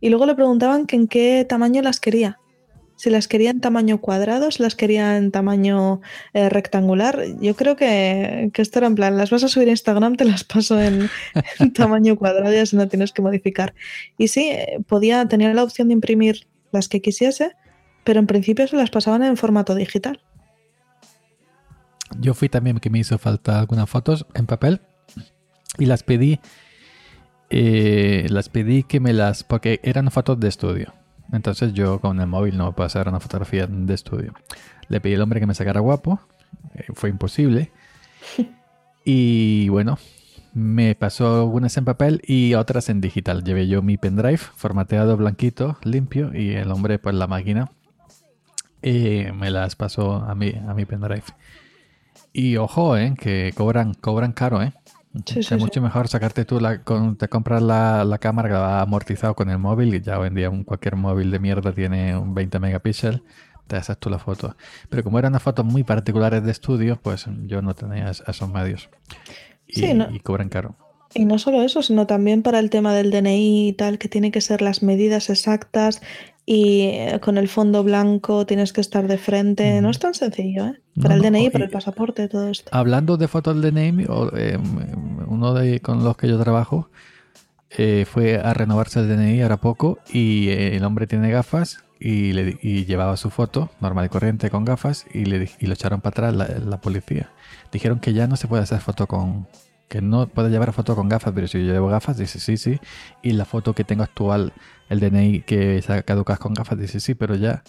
y luego le preguntaban que en qué tamaño las quería. Si las quería en tamaño cuadrado, si las quería en tamaño eh, rectangular. Yo creo que, que esto era en plan, las vas a subir a Instagram, te las paso en, (laughs) tamaño cuadrado y así no tienes que modificar. Y sí, eh, podía tener la opción de imprimir las que quisiese, pero en principio se las pasaban en formato digital. Yo fui también que me hizo falta algunas fotos en papel y las pedí. eh, las pedí que me las. porque eran fotos de estudio. Entonces yo con el móvil no puedo hacer una fotografía de estudio. Le pedí al hombre que me sacara guapo. eh, fue imposible. (laughs) Y bueno, me pasó algunas en papel y otras en digital. Llevé yo mi pendrive formateado blanquito, limpio, y el hombre, pues la máquina, eh, me las pasó a mi, a mi pendrive. Y ojo, eh, que cobran, cobran caro, ¿eh? Sí, es sí, mucho mejor sacarte tú la, con, te compras la, la cámara amortizado con el móvil y ya hoy en día un, cualquier móvil de mierda tiene un 20 megapíxeles, te haces tú la foto. Pero como eran unas fotos muy particulares de estudio, pues yo no tenía es- esos medios. Y, Sí, no. y cobran caro. Y no solo eso, sino también para el tema del DNI y tal, que tiene que ser las medidas exactas y eh, con el fondo blanco tienes que estar de frente. No es tan sencillo, ¿eh? No, Para el DNI, para el pasaporte, todo esto. Hablando de fotos de name, o, eh, uno de con los que yo trabajo eh, fue a renovarse el DNI ahora poco y el hombre tiene gafas y, le, y llevaba su foto normal y corriente con gafas y, le, y lo echaron para atrás la, la policía. Dijeron que ya no se puede hacer foto con... que no puede llevar foto con gafas, pero si yo llevo gafas, dice sí, sí. Y la foto que tengo actual, el DNI que se caducas con gafas, dice sí, pero ya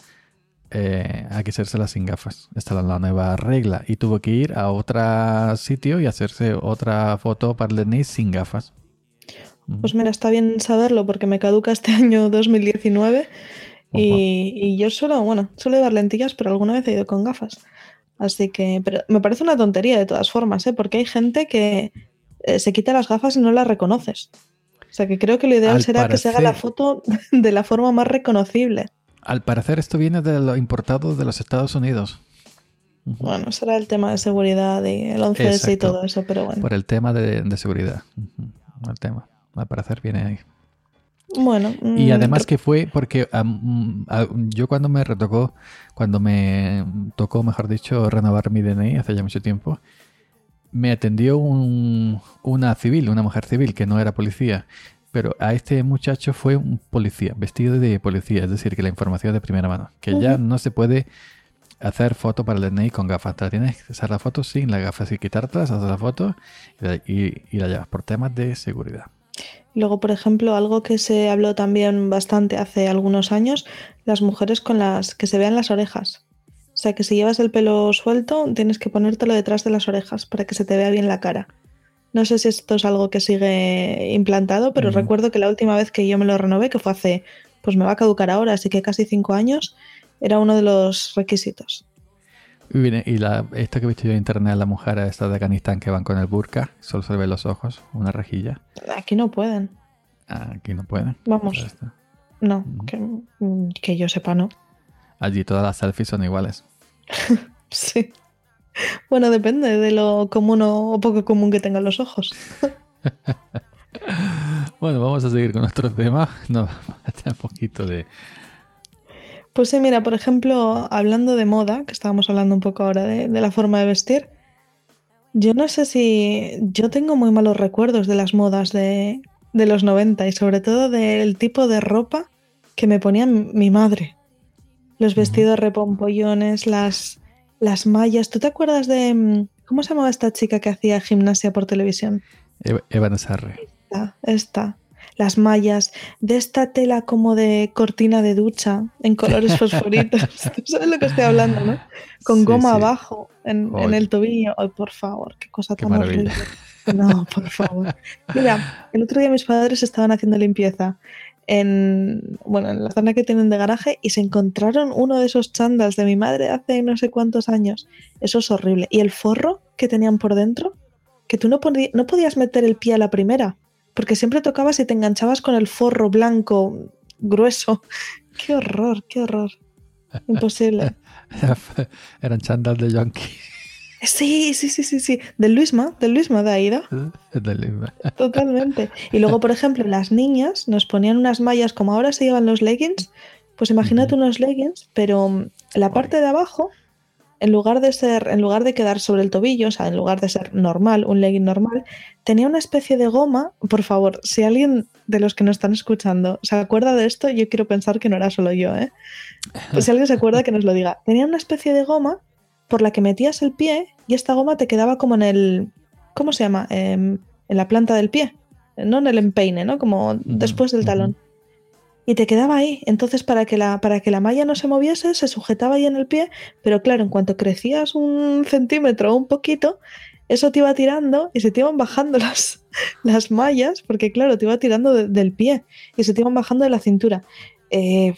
eh, hay que hacérsela sin gafas. Esta es la nueva regla. Y tuvo que ir a otro sitio y hacerse otra foto para el DNI sin gafas. Pues mira, está bien saberlo porque me caduca este (laughs) año 2019 y, y yo suelo, bueno, suelo llevar lentillas, pero alguna vez he ido con gafas. Así que, pero me parece una tontería de todas formas, ¿eh? Porque hay gente que eh, se quita las gafas y no las reconoces. O sea que creo que lo ideal Al será que se haga la foto (laughs) de la forma más reconocible. Al parecer esto viene de lo importado de los Estados Unidos. Bueno, será el tema de seguridad y el 11S y todo eso, pero bueno. Por el tema de, de seguridad. El tema. Al parecer viene ahí. Bueno, Y mm, además que fue porque yo cuando me retocó, cuando me tocó, mejor dicho, renovar mi DNI hace ya mucho tiempo, me atendió un- una civil, una mujer civil que no era policía, pero a este muchacho fue un policía, vestido de policía, es decir, que la información de primera mano, que ya no se puede hacer foto para el DNI con gafas, te la tienes que hacer la foto sin las gafas y quitártelas, hacer la foto y la, y- y la llevas por temas de seguridad. Luego, por ejemplo, algo que se habló también bastante hace algunos años, las mujeres con las que se vean las orejas. O sea, que si llevas el pelo suelto, tienes que ponértelo detrás de las orejas para que se te vea bien la cara. No sé si esto es algo que sigue implantado, pero recuerdo que la última vez que yo me lo renové, que fue hace, pues me va a caducar ahora, así que casi cinco años, era uno de los requisitos. Y, viene- y la, esto que he visto yo en internet, la mujer esta de Afganistán que van con el burka, solo se ven los ojos, una rejilla. Aquí no pueden. Ah, Aquí no pueden. Vamos. No, que, mm, que yo sepa, no. Allí todas las selfies son iguales. (laughs) Sí. Bueno, depende de lo común o poco común que tengan los ojos. (laughs) Bueno, vamos a seguir con nuestro tema. No, (laughs) un poquito de... Pues sí, mira, por ejemplo, hablando de moda, que estábamos hablando un poco ahora de, de la forma de vestir, yo no sé si yo tengo muy malos recuerdos de las modas de, de los 90 y sobre todo del tipo de ropa que me ponía mi madre. Los vestidos repompollones, las, las mallas. ¿Tú te acuerdas de... mm, ¿Cómo se llamaba esta chica que hacía gimnasia por televisión? Eva- Eva Sarre. Esta, esta. Las mallas, de esta tela como de cortina de ducha en colores (laughs) fosforitos. ¿Tú sabes lo que estoy hablando, no? Con Sí, goma sí. abajo, en, en el tobillo. Ay, por favor, qué cosa Qué tan maravilla. horrible. No, por favor. Mira, el otro día mis padres estaban haciendo limpieza en, bueno, en la zona que tienen de garaje y se encontraron uno de esos chándals de mi madre hace no sé cuántos años. Eso es horrible. Y el forro que tenían por dentro, que tú no, no podías meter el pie a la primera, porque siempre tocabas y te enganchabas con el forro blanco grueso. (laughs) Qué horror, qué horror. Imposible. (laughs) Eran chandals de Yonki. Sí, sí, sí, sí, sí. Del Luisma, del Luisma de Aida. Totalmente. Y luego, por ejemplo, las niñas nos ponían unas mallas como ahora se llevan los leggings. Pues imagínate unos leggings, pero mm, la parte de abajo, en lugar de ser, en lugar de quedar sobre el tobillo, o sea, en lugar de ser normal, un legging normal, tenía una especie de goma. Por favor, si alguien de los que nos están escuchando se acuerda de esto, yo quiero pensar que no era solo yo, ¿eh? Pues si alguien se acuerda, que nos lo diga. Tenía una especie de goma por la que metías el pie y esta goma te quedaba como en el. ¿Cómo se llama? Em, en la planta del pie. No en el empeine, ¿no? Como después del talón. Y te quedaba ahí. Entonces, para que, la, para que la malla no se moviese, se sujetaba ahí en el pie. Pero claro, en cuanto crecías un centímetro o un poquito, eso te iba tirando y se te iban bajando (laughs) las, las mallas, porque claro, te iba tirando de- del pie y se te iban bajando de la cintura. Eh,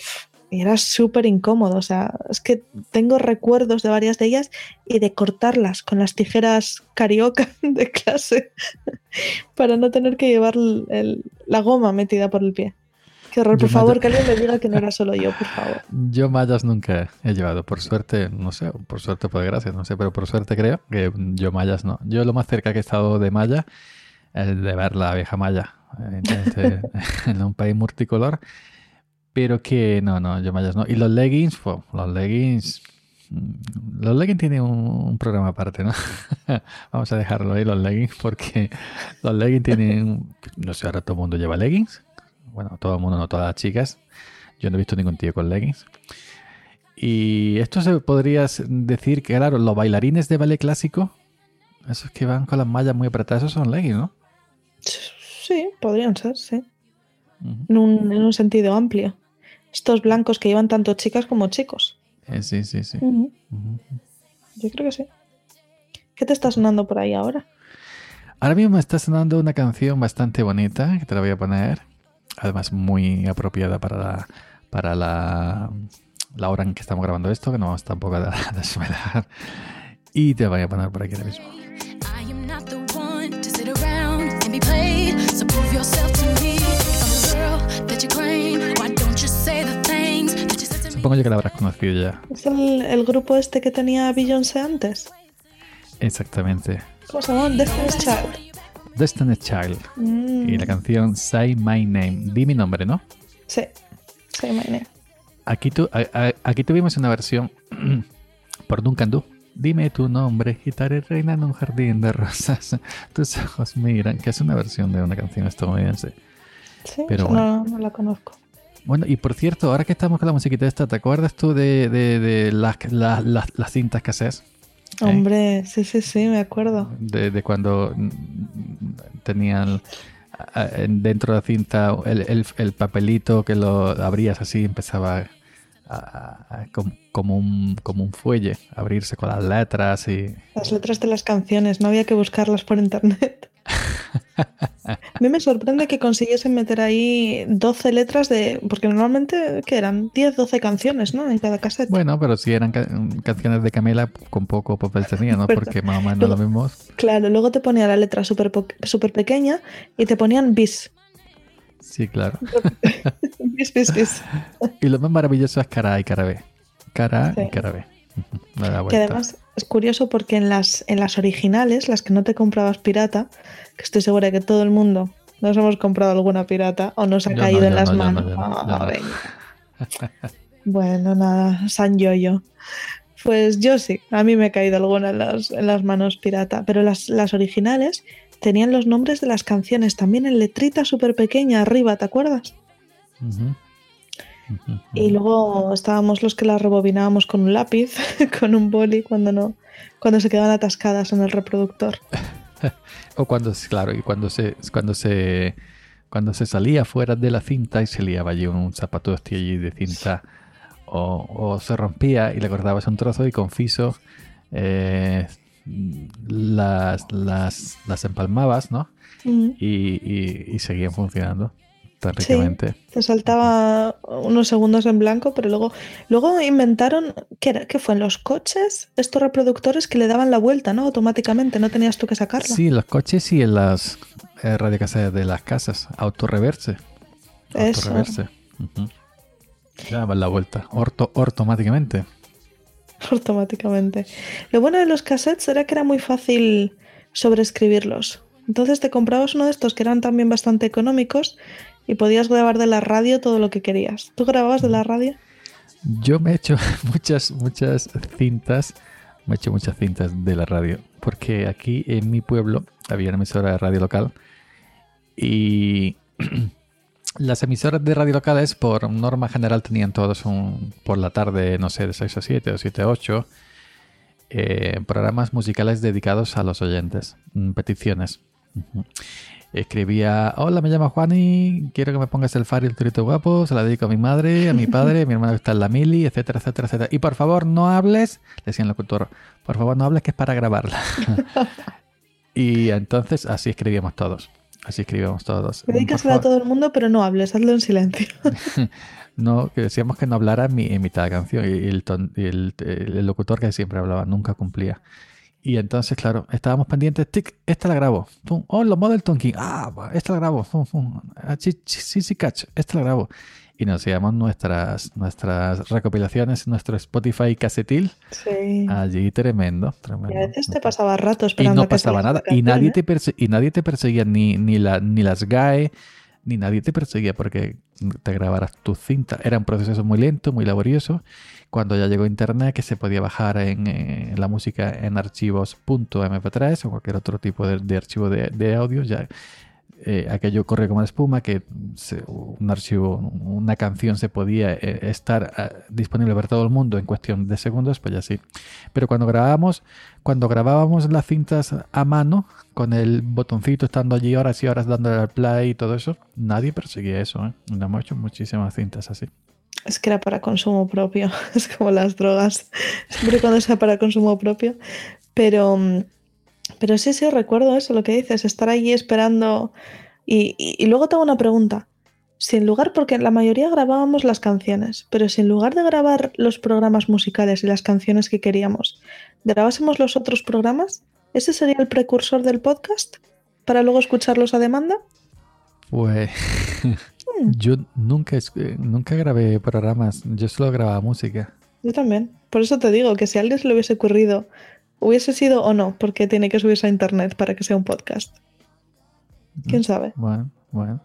y era súper incómodo. O sea, es que tengo recuerdos de varias de ellas y de cortarlas con las tijeras carioca (laughs) de clase (laughs) para no tener que llevar el- el- la goma metida por el pie. Qué horror, Yo por favor, que alguien me diga que no era solo yo, por favor. (laughs) Yo mallas nunca he llevado, por suerte, no sé, por suerte por desgracia, no sé, pero por suerte creo que yo mallas no. Yo lo más cerca que he estado de malla es de ver la vieja malla evidentemente, en un país multicolor, pero que no, no, yo mallas no. Y los leggings, fue, los leggings, mm, los leggings tienen un, un programa aparte, ¿no? (laughs) Vamos a dejarlo ahí, los leggings, porque los leggings tienen, no sé, ahora todo el mundo lleva leggings. Bueno, todo el mundo, no todas las chicas. Yo no he visto ningún tío con leggings. Y esto se podría decir que, claro, los bailarines de ballet clásico, esos que van con las mallas muy apretadas, esos son leggings, ¿no? Sí, podrían ser, sí. En un, en un sentido amplio. Estos blancos que llevan tanto chicas como chicos. Eh, sí, sí, sí. Ujú, Ujú. Yo creo que sí. ¿Qué te está sonando por ahí ahora? Ahora mismo me está sonando una canción bastante bonita que te la voy a poner. Además, muy apropiada para la, para la, la hora en que estamos grabando esto, que no vamos tampoco a desvelar. Y te voy a poner por aquí ahora mismo. I am not Supongo yo que la habrás conocido ya. ¿Es el, el grupo este que tenía Beyoncé antes? Exactamente. ¿Cómo se llama? Destiny's Child. Destiny's Child. Mm, Y la canción Say My Name. Di mi nombre, ¿no? Sí. Say my name. Aquí, tu- a- a- aquí tuvimos una versión (clears throat) por Duncan Du Dime tu nombre y haré reina en un jardín de rosas. (laughs) Tus ojos miran, que es una versión de una canción estadounidense. Sí, Pero esa no, no la conozco. Bueno, y por cierto, ahora que estamos con la musiquita esta, ¿te acuerdas tú de, de- de las, las, las, las cintas caseras? ¿Eh? Hombre, sí, sí, sí, me acuerdo. De, de cuando tenían en- dentro de la cinta el, el- el papelito que lo abrías así, empezaba a- a- a- com- como, un, como un fuelle, abrirse con las letras y... Las letras de las canciones, no había que buscarlas por internet. (laughs) A mí me sorprende que consiguiesen meter ahí 12 letras de. Porque normalmente, ¿qué eran? 10, 12 canciones, ¿no? En cada cassette. Bueno, pero si eran ca- canciones de Camela, con poco papel tenía, ¿no? (laughs) Porque más o menos lo mismo. Claro, luego te ponía la letra súper súper pequeña y te ponían bis. Sí, claro. (laughs) bis, bis, bis. (laughs) Y lo más maravilloso es cara A y cara B. Cara A Sí. y cara B. Que además es curioso porque en las, en las originales, las que no te comprabas pirata, que estoy segura de que todo el mundo nos hemos comprado alguna pirata o nos ha Yo caído en las no, manos. no, venga. Bueno, nada, San Yoyo. Pues yo sí, a mí me ha caído alguna en las, en las manos pirata, pero las, las originales tenían los nombres de las canciones también en letrita súper pequeña arriba, ¿te acuerdas? Y luego estábamos los que las rebobinábamos con un lápiz, (laughs) con un boli, cuando no, cuando se quedaban atascadas en el reproductor. (laughs) O cuando, claro, y cuando se, cuando se, cuando se salía fuera de la cinta y se liaba allí un zapato de allí de cinta, o, o se rompía y le cortabas un trozo y con fiso eh, las, las, las empalmabas, ¿no? Y, y- y seguían funcionando tan ricamente. Te saltaba unos segundos en blanco, pero luego, luego inventaron, ¿qué, era? ¿qué fue? ¿En los coches? Estos reproductores que le daban la vuelta, ¿no? Automáticamente, no tenías tú que sacarla. Sí, en los coches y en las eh, radiocasetas de las casas. Autorreverse. Autorreverse. Ujú. Le daban la vuelta. Orto, automáticamente. (laughs) automáticamente. Lo bueno de los cassettes era que era muy fácil sobreescribirlos. Entonces te comprabas uno de estos que eran también bastante económicos y podías grabar de la radio todo lo que querías. ¿Tú grababas de la radio? Yo me he hecho (laughs) muchas, muchas cintas. Me he hecho muchas cintas de la radio. Porque aquí en mi pueblo había una emisora de radio local. Y (clears throat) las emisoras de radio locales, por norma general, tenían todos un, por la tarde, no sé, de 6 a 7 o 7 a 8, eh, programas musicales dedicados a los oyentes, mm, peticiones. Ujú. Escribía, hola, me llamo Juan y quiero que me pongas el faro y el turito guapo, se la dedico a mi madre, a mi padre, a mi hermano que está en la mili, etcétera, etcétera, etcétera. Y por favor no hables, le decía el locutor, por favor no hables que es para grabarla. (laughs) y entonces así escribíamos todos, así escribíamos todos. Dedícasela a todo el mundo, pero no hables, hazlo en silencio. (laughs) no, que decíamos que no hablara en, mi- en mitad de la canción y el, ton- y el, el locutor que siempre hablaba nunca cumplía. Y entonces, claro, estábamos pendientes, tic, esta la grabo. Pum, oh, los Model Tonkin, ah, esta la grabo. Pum, pum, ah, sí, sí, catch, esta la grabo. Y nos hacíamos nuestras, nuestras recopilaciones, nuestro Spotify casetil, Sí. allí tremendo, tremendo. y a veces te pasaba rato Y esperando no a que pasaba nada. Y nadie, te y nadie te perseguía, ni, ni, la, ni las GAE, ni nadie te perseguía porque te grabaras tu cinta. Era un proceso muy lento, muy laborioso. Cuando ya llegó Internet, que se podía bajar en, eh, la música en archivos .mp3 o cualquier otro tipo de, de archivo de, de audio, ya eh, aquello corre como la espuma, que se- un archivo, una canción se podía eh, estar eh, disponible para todo el mundo en cuestión de segundos, pues ya sí. Pero cuando grabábamos, cuando grabábamos las cintas a mano, con el botoncito estando allí horas y horas dándole al play y todo eso, nadie perseguía eso. ¿eh? Nos hemos hecho muchísimas cintas así. Es que era para consumo propio, (laughs) es como las drogas, siempre cuando sea para consumo propio. Pero, mm, pero sí, sí, recuerdo eso, lo que dices, estar allí esperando. Y, luego tengo una pregunta. Si en lugar, porque la mayoría grabábamos las canciones, pero si en lugar de grabar los programas musicales y las canciones que queríamos, grabásemos los otros programas, ¿ese sería el precursor del podcast? Para luego escucharlos a demanda. Pues (laughs) yo nunca, eh, nunca grabé programas, yo solo grababa música. Yo también. Por eso te digo que si a alguien se le hubiese ocurrido, hubiese sido o no, porque tiene que subirse a internet para que sea un podcast. ¿Quién sabe? Bueno, bueno.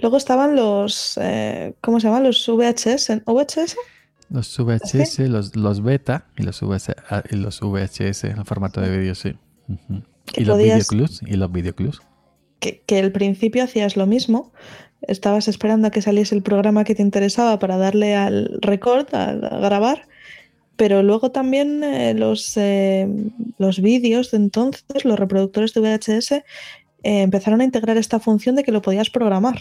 Luego estaban los, eh, ¿cómo se llaman? Los VHS. ¿VHS? Los VHS, los, los beta y los, VS ah, y los VHS en formato de vídeo, sí. Y los videoclubs, y los videoclubs. que, que al principio hacías lo mismo, estabas esperando a que saliese el programa que te interesaba para darle al record, al a grabar, pero luego también eh, los, eh, los vídeos de entonces, los reproductores de VHS, eh, empezaron a integrar esta función de que lo podías programar.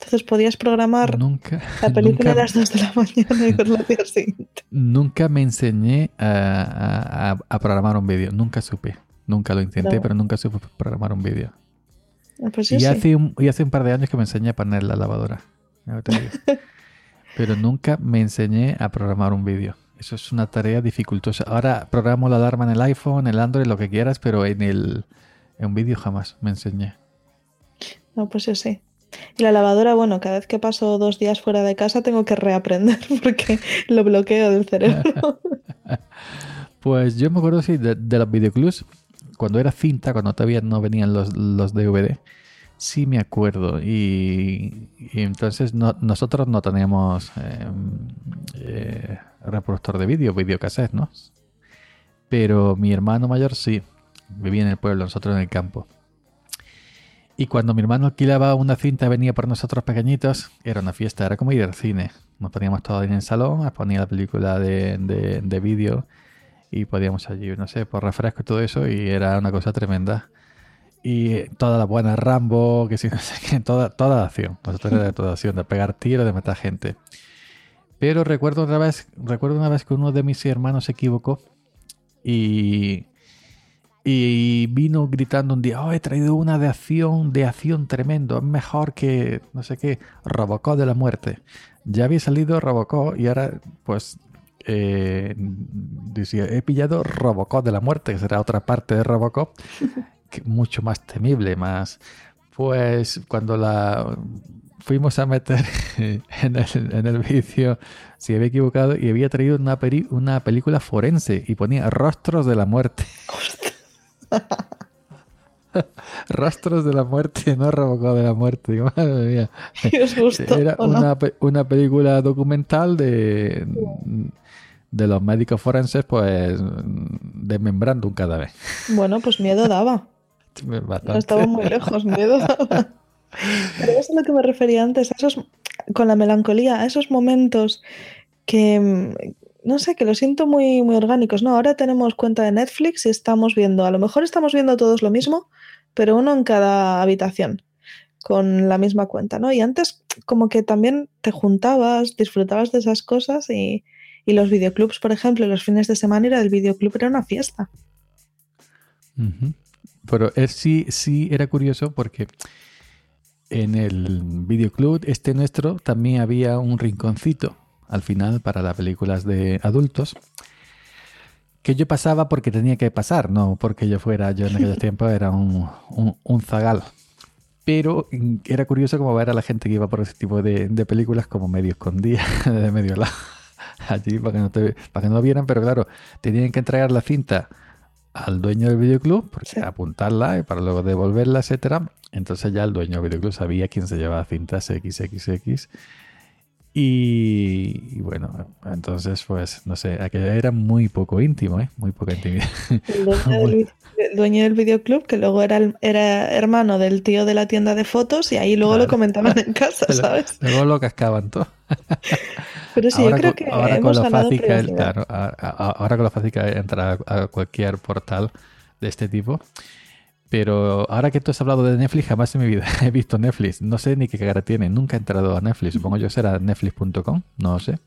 Entonces podías programar Nunca, la (laughs) película nunca, a las 2 de la mañana y verla al día siguiente. nunca me enseñé a, a- a- a programar un vídeo. Nunca supe. Nunca lo intenté, No. pero nunca supe programar un vídeo. Ah, Pues Y sí. hace, un, y hace un par de años que me enseñé a poner la lavadora. (laughs) Pero nunca me enseñé a programar un vídeo. Eso es una tarea dificultosa. Ahora programo la alarma en el iPhone, el Android, lo que quieras, pero en el en un vídeo jamás me enseñé. No, pues yo sí. Y la lavadora, bueno, cada vez que paso dos días fuera de casa tengo que reaprender (laughs) porque lo bloqueo del cerebro. (laughs) Pues yo me acuerdo sí, de, de los videoclubs, cuando era cinta, cuando todavía no venían los, los DVD, sí me acuerdo. Y, entonces no- nosotros no teníamos eh, eh, reproductor de vídeo, videocassette, ¿no? Pero mi hermano mayor sí, vivía en el pueblo, nosotros en el campo. Y cuando mi hermano alquilaba una cinta, venía por nosotros pequeñitos, era una fiesta, era como ir al cine. Nos poníamos todos en el salón, ponía la película de, de, de vídeo y podíamos allí, no sé, por refresco y todo eso, y era una cosa tremenda. Y toda la buena Rambo, que si (laughs) no sé qué, toda, toda acción. Nosotros era de toda acción, de pegar tiros, de matar gente. Pero recuerdo una vez, recuerdo una vez que uno de mis hermanos se equivocó y, y vino gritando un día, oh, he traído una de acción, de acción tremendo, es mejor que, no sé qué, Robocop de la muerte. Ya había salido Robocop y ahora, pues, eh, decía, he pillado Robocop de la muerte, que será otra parte de Robocop, (laughs) que mucho más temible, más... Pues cuando la fuimos a meter (laughs) en el, en el vicio, se había equivocado y había traído una, peri- una película forense y ponía Rostros de la Muerte. (laughs) Rostros de la Muerte, no Robocop de la Muerte. Digo, madre mía. ¿Y os gustó Era no? una película documental de, de los médicos forenses, pues desmembrando un cadáver. Bueno, pues miedo daba. Bastante. No estaba muy lejos, miedo daba. Pero eso es lo que me refería antes, a esos, con la melancolía, a esos momentos que, no sé, que lo siento muy, muy orgánicos, ¿no? Ahora tenemos cuenta de Netflix y estamos viendo, a lo mejor estamos viendo todos lo mismo, pero uno en cada habitación, con la misma cuenta, ¿no? Y antes como que también te juntabas, disfrutabas de esas cosas y, y los videoclubs, por ejemplo, los fines de semana ir al videoclub era una fiesta. Pero es, sí, sí era curioso porque en el videoclub este nuestro también había un rinconcito al final para las películas de adultos que yo pasaba porque tenía que pasar, no porque yo fuera, yo en aquellos (laughs) tiempos era un, un, un zagal. Pero era curioso como ver a la gente que iba por ese tipo de, de películas como medio escondida, (laughs) de medio lado, (laughs) allí para que, no te, para que no lo vieran, pero claro, tenían que entregar la cinta al dueño del videoclub, porque Sí. apuntarla y para luego devolverla, etcétera. Entonces ya el dueño del videoclub sabía quién se llevaba cintas XXX. Y, y bueno, entonces pues no sé, aquello era muy poco íntimo, ¿eh? Muy poca intimidad. El dueño, (laughs) del, vi- el dueño del videoclub, que luego era, el- era hermano del tío de la tienda de fotos, y ahí luego lo comentaban en (laughs) casa, ¿sabes? Luego lo cascaban todo. (laughs) Pero sí, yo creo que ahora con lo fácil que claro, ahora con lo fácil que entrar a, a cualquier portal de este tipo. Pero ahora que tú has hablado de Netflix, jamás en mi vida (laughs) he visto Netflix. No sé ni qué cara tiene. Nunca he entrado a Netflix. Supongo yo será netflix.com. No lo sé.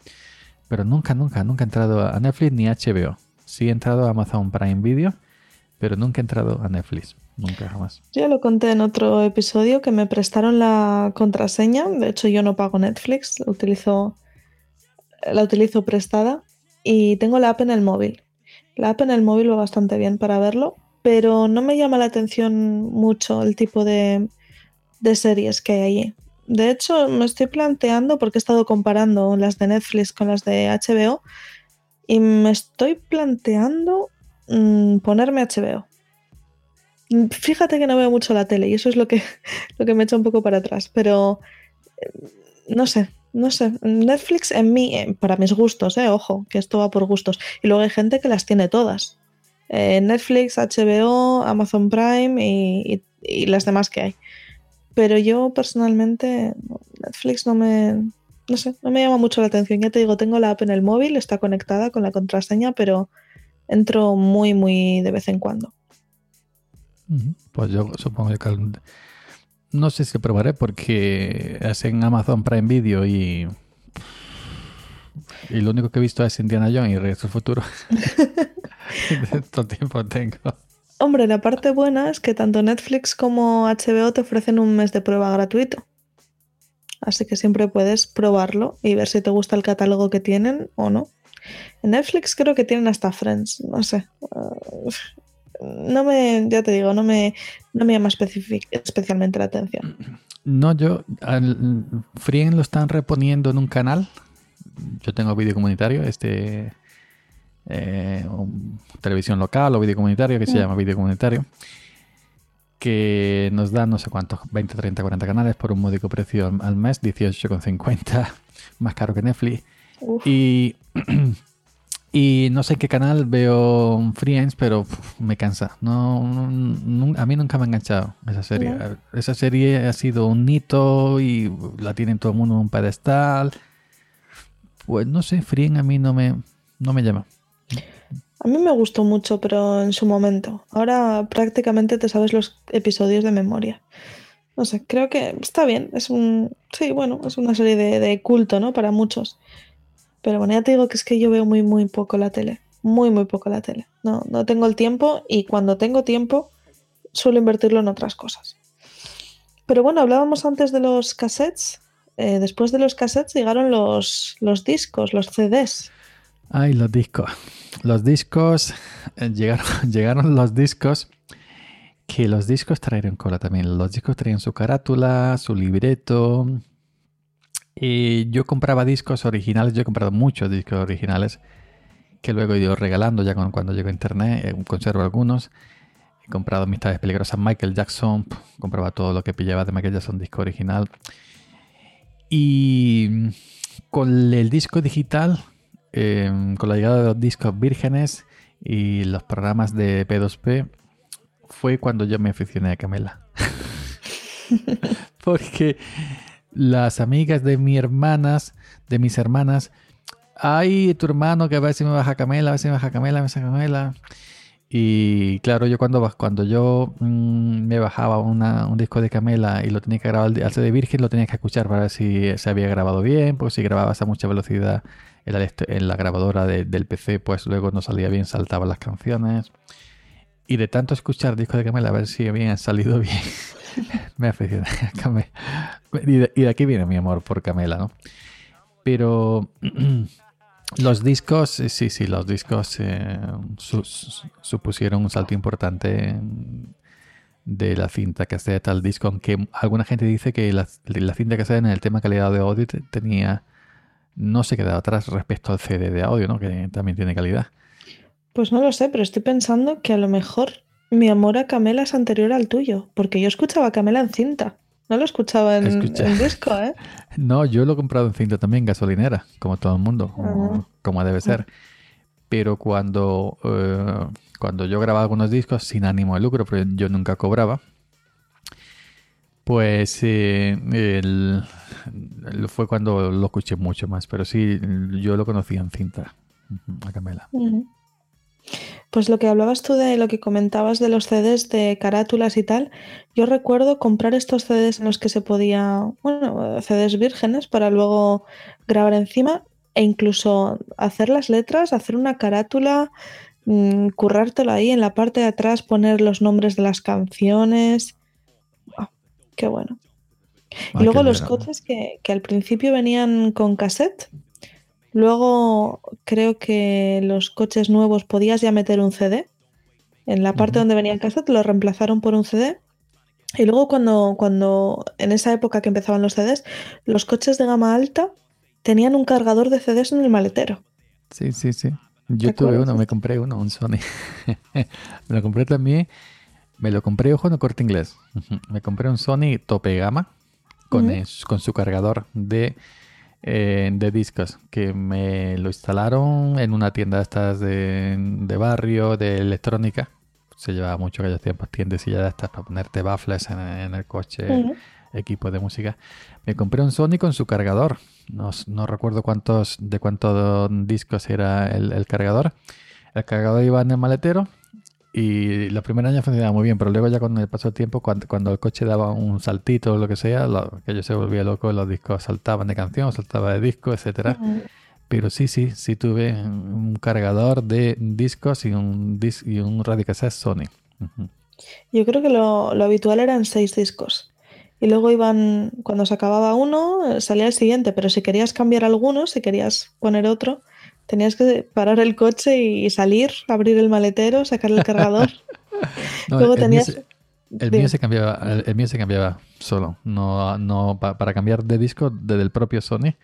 Pero nunca, nunca, nunca he entrado a Netflix ni a HBO. Sí he entrado a Amazon Prime Video, pero nunca he entrado a Netflix. Nunca, jamás. Yo lo conté en otro episodio que me prestaron la contraseña. De hecho, yo no pago Netflix, la utilizo, la utilizo prestada y tengo la app en el móvil. La app en el móvil va bastante bien para verlo, pero no me llama la atención mucho el tipo de, de series que hay allí. De hecho, me estoy planteando, porque he estado comparando las de Netflix con las de HBO, y me estoy planteando mm, ponerme HBO. Fíjate que no veo mucho la tele y eso es lo que, (laughs) lo que me echa un poco para atrás, pero eh, no sé, no sé, Netflix en mí, eh, para mis gustos, eh, ojo, que esto va por gustos. Y luego hay gente que las tiene todas. Eh, Netflix, HBO, Amazon Prime y, y- y las demás que hay. Pero yo personalmente, Netflix no me, no sé, no me llama mucho la atención. Ya te digo, tengo la app en el móvil, está conectada con la contraseña, pero entro muy, muy de vez en cuando. Pues yo supongo que no sé si probaré porque es en Amazon Prime Video y y lo único que he visto es Indiana Jones y Regreso al Futuro. (laughs) (laughs) tiempo tengo. Hombre, la parte buena es que tanto Netflix como HBO te ofrecen un mes de prueba gratuito. Así que siempre puedes probarlo y ver si te gusta el catálogo que tienen o no. En Netflix creo que tienen hasta Friends, no sé. No me, ya te digo, no me, no me llama especialmente la atención. No, yo al Frien lo están reponiendo en un canal. Yo tengo vídeo comunitario, este eh, televisión local o vídeo comunitario que se Mm. llama vídeo comunitario. Que nos da no sé cuántos, 20, 30, 40 canales por un módico precio al, al mes, 18,50, (laughs) más caro que Netflix. Uf, Y, (clears throat) y no sé en qué canal veo Friends, pero me cansa. No, a mí nunca me ha enganchado esa serie. No. Esa serie ha sido un hito y la tiene todo el mundo en un pedestal. Pues no sé, Friends a mí no me, no me llama. A mí me gustó mucho, pero en su momento. Ahora prácticamente te sabes los episodios de memoria. No sé, creo que está bien. Es un. Sí, bueno, es una serie de, de culto, ¿no? Para muchos. Pero bueno, ya te digo que es que yo veo muy, muy poco la tele. Muy, muy poco la tele. No, no tengo el tiempo y cuando tengo tiempo suelo invertirlo en otras cosas. Pero bueno, hablábamos antes de los cassettes. Eh, después de los cassettes llegaron los, los discos, los CDs. Ay, los discos. Los discos, eh, llegaron, (laughs) llegaron los discos, que los discos trajeron cola también. Los discos traían su carátula, su libreto. Y yo compraba discos originales, yo he comprado muchos discos originales, que luego he ido regalando ya cuando llegó internet, eh, conservo algunos. He comprado Amistades Peligrosas Michael Jackson, compraba todo lo que pillaba de Michael Jackson disco original. Y con el disco digital eh, con la llegada de los discos vírgenes y los programas de P2P, fue cuando yo me aficioné a Camela. (laughs) Porque las amigas de mis hermanas, de mis hermanas, ay, tu hermano que a si me baja Camela, a si me baja Camela, me baja Camela. Y claro, yo cuando, yo mm, me bajaba un disco de Camela y lo tenía que grabar al CD virgen, lo tenía que escuchar para ver si se había grabado bien, porque si grababas a mucha velocidad en la, grabadora de- del PC, pues luego no salía bien, saltaban las canciones. Y de tanto escuchar discos de Camela a ver si habían salido bien, (laughs) me aficioné a Camela. Y de, aquí viene mi amor por Camela, ¿no? Pero (clears throat) los discos, eh, sí, sí, los discos eh, su- su- supusieron un salto importante de la cinta cassette al disco, aunque alguna gente dice que la, la cinta cassette en el tema calidad de audio te- tenía no se quedaba atrás respecto al CD de audio, ¿no? Que también tiene calidad. Pues no lo sé, pero estoy pensando que a lo mejor mi amor a Camela es anterior al tuyo, porque yo escuchaba a Camela en cinta, no lo escuchaba en, Escucha. en disco, ¿eh? (laughs) No, yo lo he comprado en cinta también, gasolinera, como todo el mundo, como, Ah. como debe ser. Pero cuando, eh, cuando yo grababa algunos discos sin ánimo de lucro, pero yo nunca cobraba, pues eh, el- fue cuando lo escuché mucho más. Pero sí, yo lo conocía en cinta, a Camela. Pues lo que hablabas tú de lo que comentabas de los CDs de carátulas y tal, yo recuerdo comprar estos CDs en los que se podía, bueno, CDs vírgenes para luego grabar encima e incluso hacer las letras, hacer una carátula, mm, currártelo ahí en la parte de atrás, poner los nombres de las canciones. Qué bueno. Y luego los coches que, que al principio venían con cassette. Luego creo que los coches nuevos podías ya meter un CD. En la parte donde venía el cassette lo reemplazaron por un CD. Y luego cuando, cuando en esa época que empezaban los CDs, los coches de gama alta tenían un cargador de CDs en el maletero. Sí, sí, sí. Yo ¿Te tuve acuerdas uno, me compré uno, un Sony. (laughs) me lo compré también. Me lo compré, ojo, el corte inglés. (laughs) Me compré un Sony tope gama con, es- con su cargador de eh, de discos que me lo instalaron en una tienda de estas de, de barrio, de electrónica. Se llevaba mucho aquellos tiempos, tiendecillas de estas para ponerte baffles en, en el coche, Ujú. equipo de música. Me compré un Sony con su cargador. No, no recuerdo cuántos de cuántos discos era el, el cargador. El cargador iba en el maletero y los primeros años funcionaba muy bien, pero luego ya con el paso del tiempo, cuando, cuando el coche daba un saltito o lo que sea, lo, aquello se volvía loco, los discos saltaban de canción, saltaba de disco, etcétera. Ujú. Pero sí, sí, sí tuve un cargador de discos y un, dis- y un radiocassette Sony. Ujú. Yo creo que lo, lo habitual eran seis discos. Y luego iban, cuando se acababa uno, eh, salía el siguiente, pero si querías cambiar alguno, si querías poner otro, tenías que parar el coche y salir, abrir el maletero, sacar el cargador. (laughs) No, Luego el mío tenías... se- El mío, se cambiaba, el, el mío se cambiaba solo. No, no pa- para cambiar de disco desde el propio Sony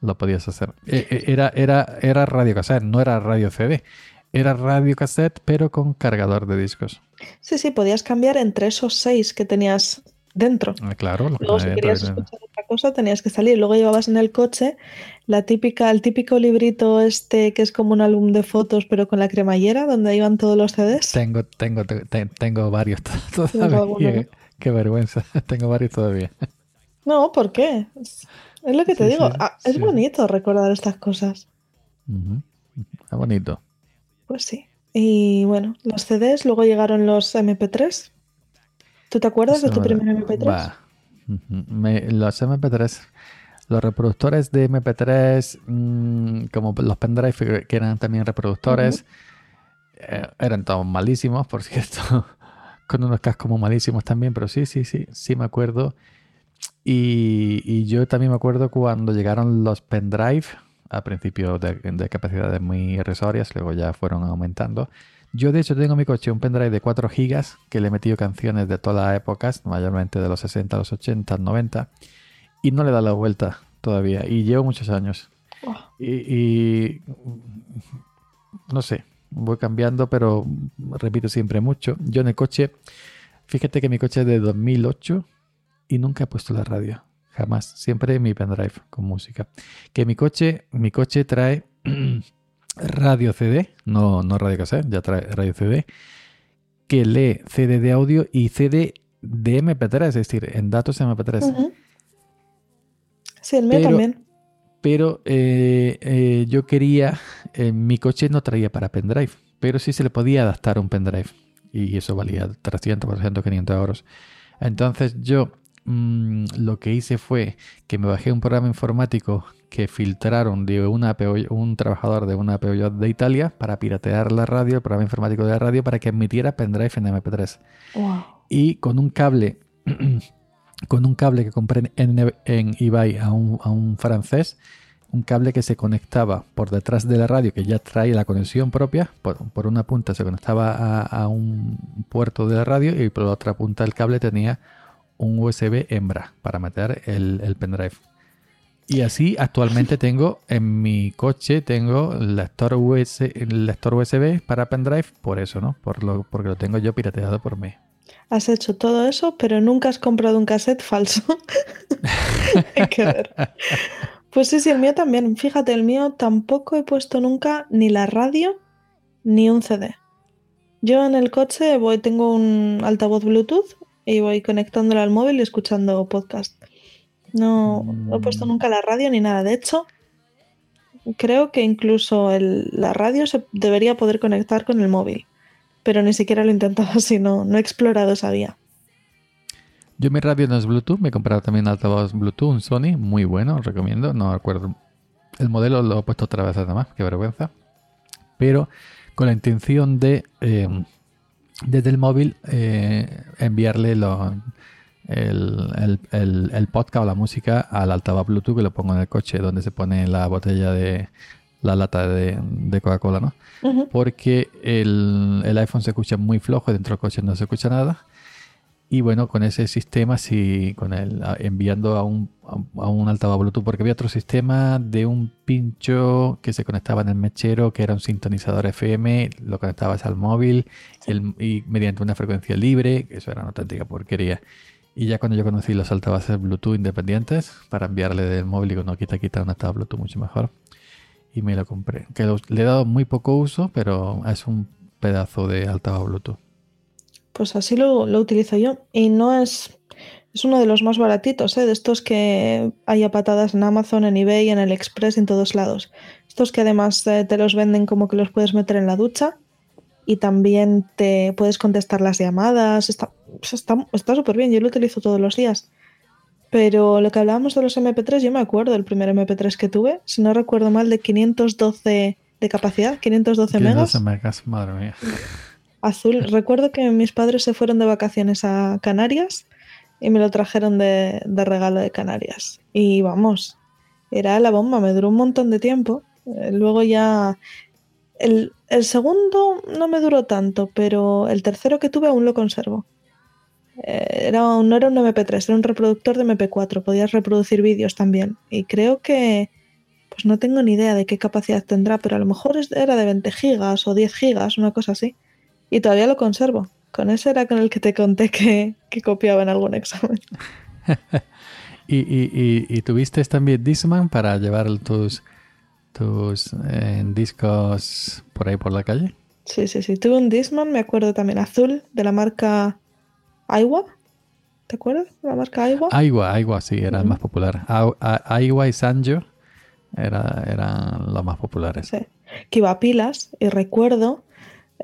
lo podías hacer. E- e- Era, era, era radio cassette, no era radio CD. Era radio cassette, pero con cargador de discos. Sí, sí, podías cambiar entre esos seis que tenías dentro. Ah, Claro, lo que Luego, si querías dentro, escuchar otra cosa, tenías que salir. Luego llevabas en el coche la típica, el típico librito este que es como un álbum de fotos, pero con la cremallera, donde iban todos los CDs. Tengo, tengo, te- te- tengo varios (laughs) todavía. ¿no? Qué vergüenza. (laughs) Tengo varios todavía. No, ¿por qué? Es es lo que te Sí, digo. sí, Ah, es sí. bonito recordar estas cosas. Ujú. Está bonito. Pues sí. Y bueno, los CDs, luego llegaron los MP3. ¿Tú te acuerdas de tu me- primer MP3? va. Ujú. Me- los MP3, los reproductores de MP3, mm, como los pendrive que- eran también reproductores, eh, eran todos malísimos, por (laughs) cierto, con unos cascos muy malísimos también, pero sí, sí, sí, sí me acuerdo. Y, y yo también me acuerdo cuando llegaron los pendrive, a principio de, de capacidades muy irrisorias, luego ya fueron aumentando. Yo de hecho tengo en mi coche un pendrive de 4 gigas que le he metido canciones de todas las épocas, mayormente de los 60, los 80, 90, y no le da la vuelta todavía. Y llevo muchos años. Oh, Y, y, no sé, voy cambiando, pero repito siempre mucho. Yo en el coche, fíjate que mi coche es de 2008 y nunca he puesto la radio. Jamás. Siempre mi pendrive con música. Que mi coche, mi coche trae (clears throat) radio CD, no, no radio cassette, ya trae radio CD, que lee CD de audio y CD de MP3, es decir, en datos MP3. ujú. Sí, el mío Pero- también. Pero eh, eh, yo quería, eh, mi coche no traía para pendrive, pero sí se le podía adaptar un pendrive. Y eso valía 300, 400, 500 euros. Entonces yo mm, lo que hice fue que me bajé un programa informático que filtraron de una un trabajador de una Peugeot de Italia para piratear la radio, el programa informático de la radio, para que emitiera pendrive en MP3 Wow. y con un cable (clears throat) con un cable que compré en, en eBay a un, a un francés un cable que se conectaba por detrás de la radio que ya trae la conexión propia por, por una punta se conectaba a, a un puerto de la radio y por la otra punta del cable tenía un USB hembra para meter el, el pendrive y así actualmente (laughs) tengo en mi coche tengo el lector, US, el lector USB para pendrive por eso, ¿no? Por lo, porque lo tengo yo pirateado por mí. Has hecho todo eso, pero nunca has comprado un cassette falso. (laughs) Hay que ver. Pues sí, sí, el mío también. Fíjate, el mío tampoco he puesto nunca ni la radio ni un CD. Yo en el coche voy, tengo un altavoz Bluetooth y voy conectándolo al móvil y escuchando podcast. No, no he puesto Mm. nunca la radio ni nada. De hecho, creo que incluso el- la radio se debería poder conectar con el móvil. Pero ni siquiera lo he intentado (laughs) así, no, no he explorado esa vía. Yo mi radio no es Bluetooth, me he comprado también altavoz Bluetooth, un Sony, muy bueno, os recomiendo, no recuerdo. El modelo lo he puesto otra vez nada más, qué vergüenza. Pero con la intención de, eh, desde el móvil, eh, enviarle lo- el, el- el- el podcast o la música al altavoz Bluetooth que lo pongo en el coche donde se pone la botella de la lata de, de Coca-Cola, ¿no? Ujú. porque el, el iPhone se escucha muy flojo, dentro del coche no se escucha nada. Y bueno, con ese sistema, sí, con el enviando a un, a, un altavoz Bluetooth, porque había otro sistema de un pincho que se conectaba en el mechero, que era un sintonizador FM, lo conectabas al móvil y, el- y mediante una frecuencia libre, que eso era una auténtica porquería. Y ya cuando yo conocí los altavoces Bluetooth independientes para enviarle del móvil, digo, no, quita, quita, una estaba Bluetooth mucho mejor. Y me lo compré. Que lo- le he dado muy poco uso, pero es un pedazo de altavoz Bluetooth. Pues así lo, lo utilizo yo. Y no es. Es uno de los más baratitos, ¿eh? de estos que hay a patadas en Amazon, en eBay, en el Express, en todos lados. Estos que además eh, te los venden como que los puedes meter en la ducha y también te puedes contestar las llamadas. Está pues está súper bien, yo lo utilizo todos los días. Pero lo que hablábamos de los MP3, yo me acuerdo del primer MP3 que tuve, si no recuerdo mal, de 512 de capacidad, 512 megas 512 megas, madre mía. Azul. Recuerdo que mis padres se fueron de vacaciones a Canarias y me lo trajeron de, de regalo de Canarias. Y vamos, era la bomba, me duró un montón de tiempo. Eh, luego ya... El, el segundo no me duró tanto, pero el tercero que tuve aún lo conservo. Eh, era, no era un MP3, era un reproductor de MP4, podías reproducir vídeos también. Y creo que, pues no tengo ni idea de qué capacidad tendrá, pero a lo mejor era de 20 gigas o 10 gigas, una cosa así. Y todavía lo conservo. Con ese era con el que te conté que, que copiaba en algún examen. (laughs) ¿Y, y, y, y tuviste también Discman para llevar tus, tus eh, discos por ahí por la calle? Sí, sí, sí. Tuve un Discman, me acuerdo también, azul, de la marca Aiwa. ¿Te acuerdas? La marca Aiwa. Aiwa, Aiwa sí, era el más popular. A- Aiwa y Sanjo era, eran los más populares. Sí. Que iba a pilas y recuerdo,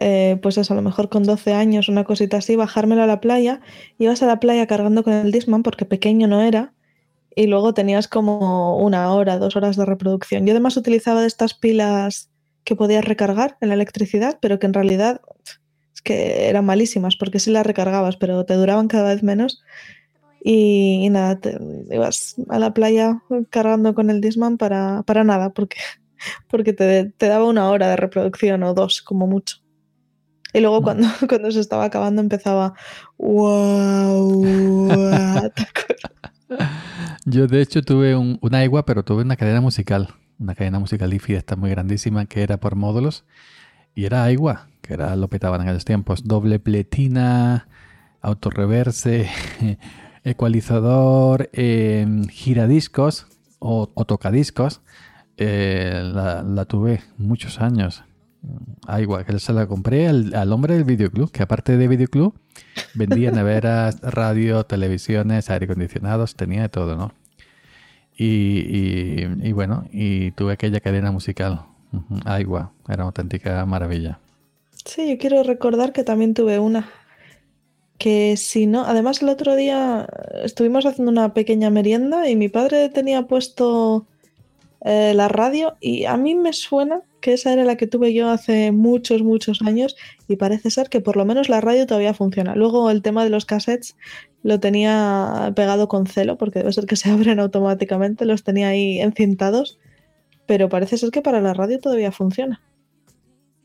eh, pues eso, a lo mejor con 12 años, una cosita así, bajármelo a la playa. Ibas a la playa cargando con el Discman porque pequeño no era. Y luego tenías como una hora, dos horas de reproducción. Yo además utilizaba de estas pilas que podías recargar en la electricidad, pero que en realidad es que eran malísimas porque sí las recargabas, pero te duraban cada vez menos. Y, nada, te, ibas a la playa cargando con el Discman para, para nada, porque (laughs) porque te, te daba una hora de reproducción o dos, como mucho. Y luego cuando, (laughs) cuando se estaba acabando empezaba wow. (laughs) Yo de hecho tuve un, un Aiwa, pero tuve una cadena musical. Una cadena musical IFI esta muy grandísima que era por módulos. Y era Aiwa, que era lo petaban en aquellos tiempos. Doble pletina, autorreverse, (laughs) ecualizador, eh, giradiscos o, o tocadiscos. Eh, la, la tuve muchos años. Aiwa, que se la compré al, al hombre del videoclub, que aparte de videoclub, vendía (laughs) neveras, radio, televisiones, aire acondicionados, tenía de todo, ¿no? Y, y- y bueno, y tuve aquella cadena musical. Aiwa, era una auténtica maravilla. Sí, yo quiero recordar que también tuve una. Que si no, además el otro día estuvimos haciendo una pequeña merienda y mi padre tenía puesto eh, la radio y a mí me suena que esa era la que tuve yo hace muchos, muchos años y parece ser que por lo menos la radio todavía funciona. Luego el tema de los cassettes lo tenía pegado con celo porque debe ser que se (laughs) abren automáticamente, los tenía ahí encintados, pero parece ser que para la radio todavía funciona.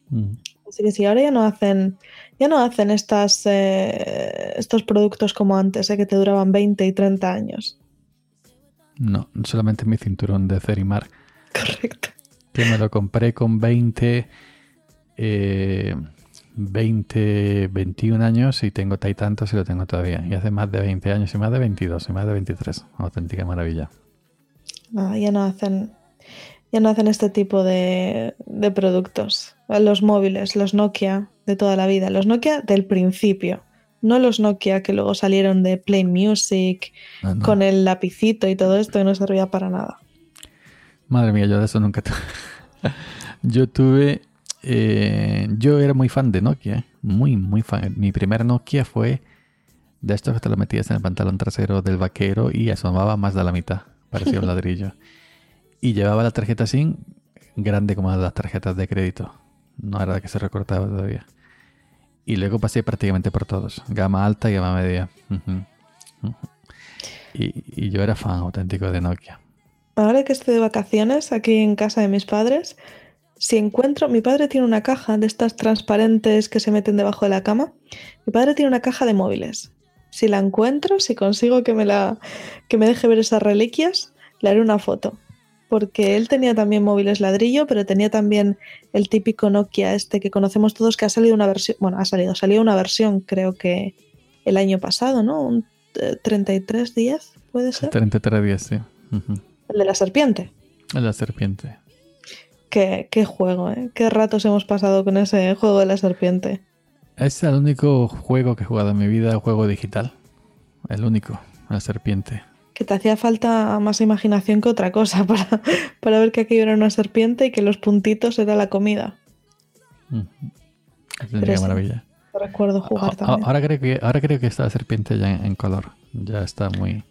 Mm. Así que sí, ahora ya no hacen, ya no hacen estas, eh, estos productos como antes, eh, que te duraban 20 y 30 años. No, solamente mi cinturón de Cerimar, (laughs) Correcto. Que me lo compré con 20, eh, 20, 21 años y tengo y tantos y lo tengo todavía. Y hace más de 20 años y más de 22 y más de 23. Auténtica maravilla. Ah, ya no hacen, ya no hacen este tipo de, de productos. Los móviles, los Nokia de toda la vida, los Nokia del principio, no los Nokia que luego salieron de Play Music No, no. con el lapicito y todo esto que no servía para nada. Madre mía, yo de eso nunca tuve. (laughs) yo tuve. eh, yo era muy fan de Nokia. Muy, muy fan. Mi primer Nokia fue de estos que te lo metías en el pantalón trasero del vaquero y asomaba más de la mitad. Parecía un (laughs) ladrillo. Y llevaba la tarjeta SIM grande como las tarjetas de crédito. No era la que se recortaba todavía. Y luego pasé prácticamente por todos. Gama alta y gama media. Y, y yo era fan auténtico de Nokia. Ahora que estoy de vacaciones aquí en casa de mis padres, si encuentro, mi padre tiene una caja de estas transparentes que se meten debajo de la cama. Mi padre tiene una caja de móviles. Si la encuentro, si consigo que me la que me deje ver esas reliquias, le haré una foto. Porque él tenía también móviles ladrillo, pero tenía también el típico Nokia este que conocemos todos que ha salido una versión, bueno, ha salido, salió una versión creo que el año pasado, ¿no? Un, eh, 3310, ¿puede ser? 3310, sí. Ujú. El de la serpiente. La serpiente. Qué, qué juego, ¿eh? Qué ratos hemos pasado con ese juego de la serpiente. Es el único juego que he jugado en mi vida, juego digital. El único, la serpiente. Que te hacía falta más imaginación que otra cosa (laughs) para, para ver que aquello era una serpiente y que los puntitos era la comida. Una sí, maravilla. Recuerdo jugar también. Ahora creo que ahora creo que está la serpiente ya en, en color. Ya está muy.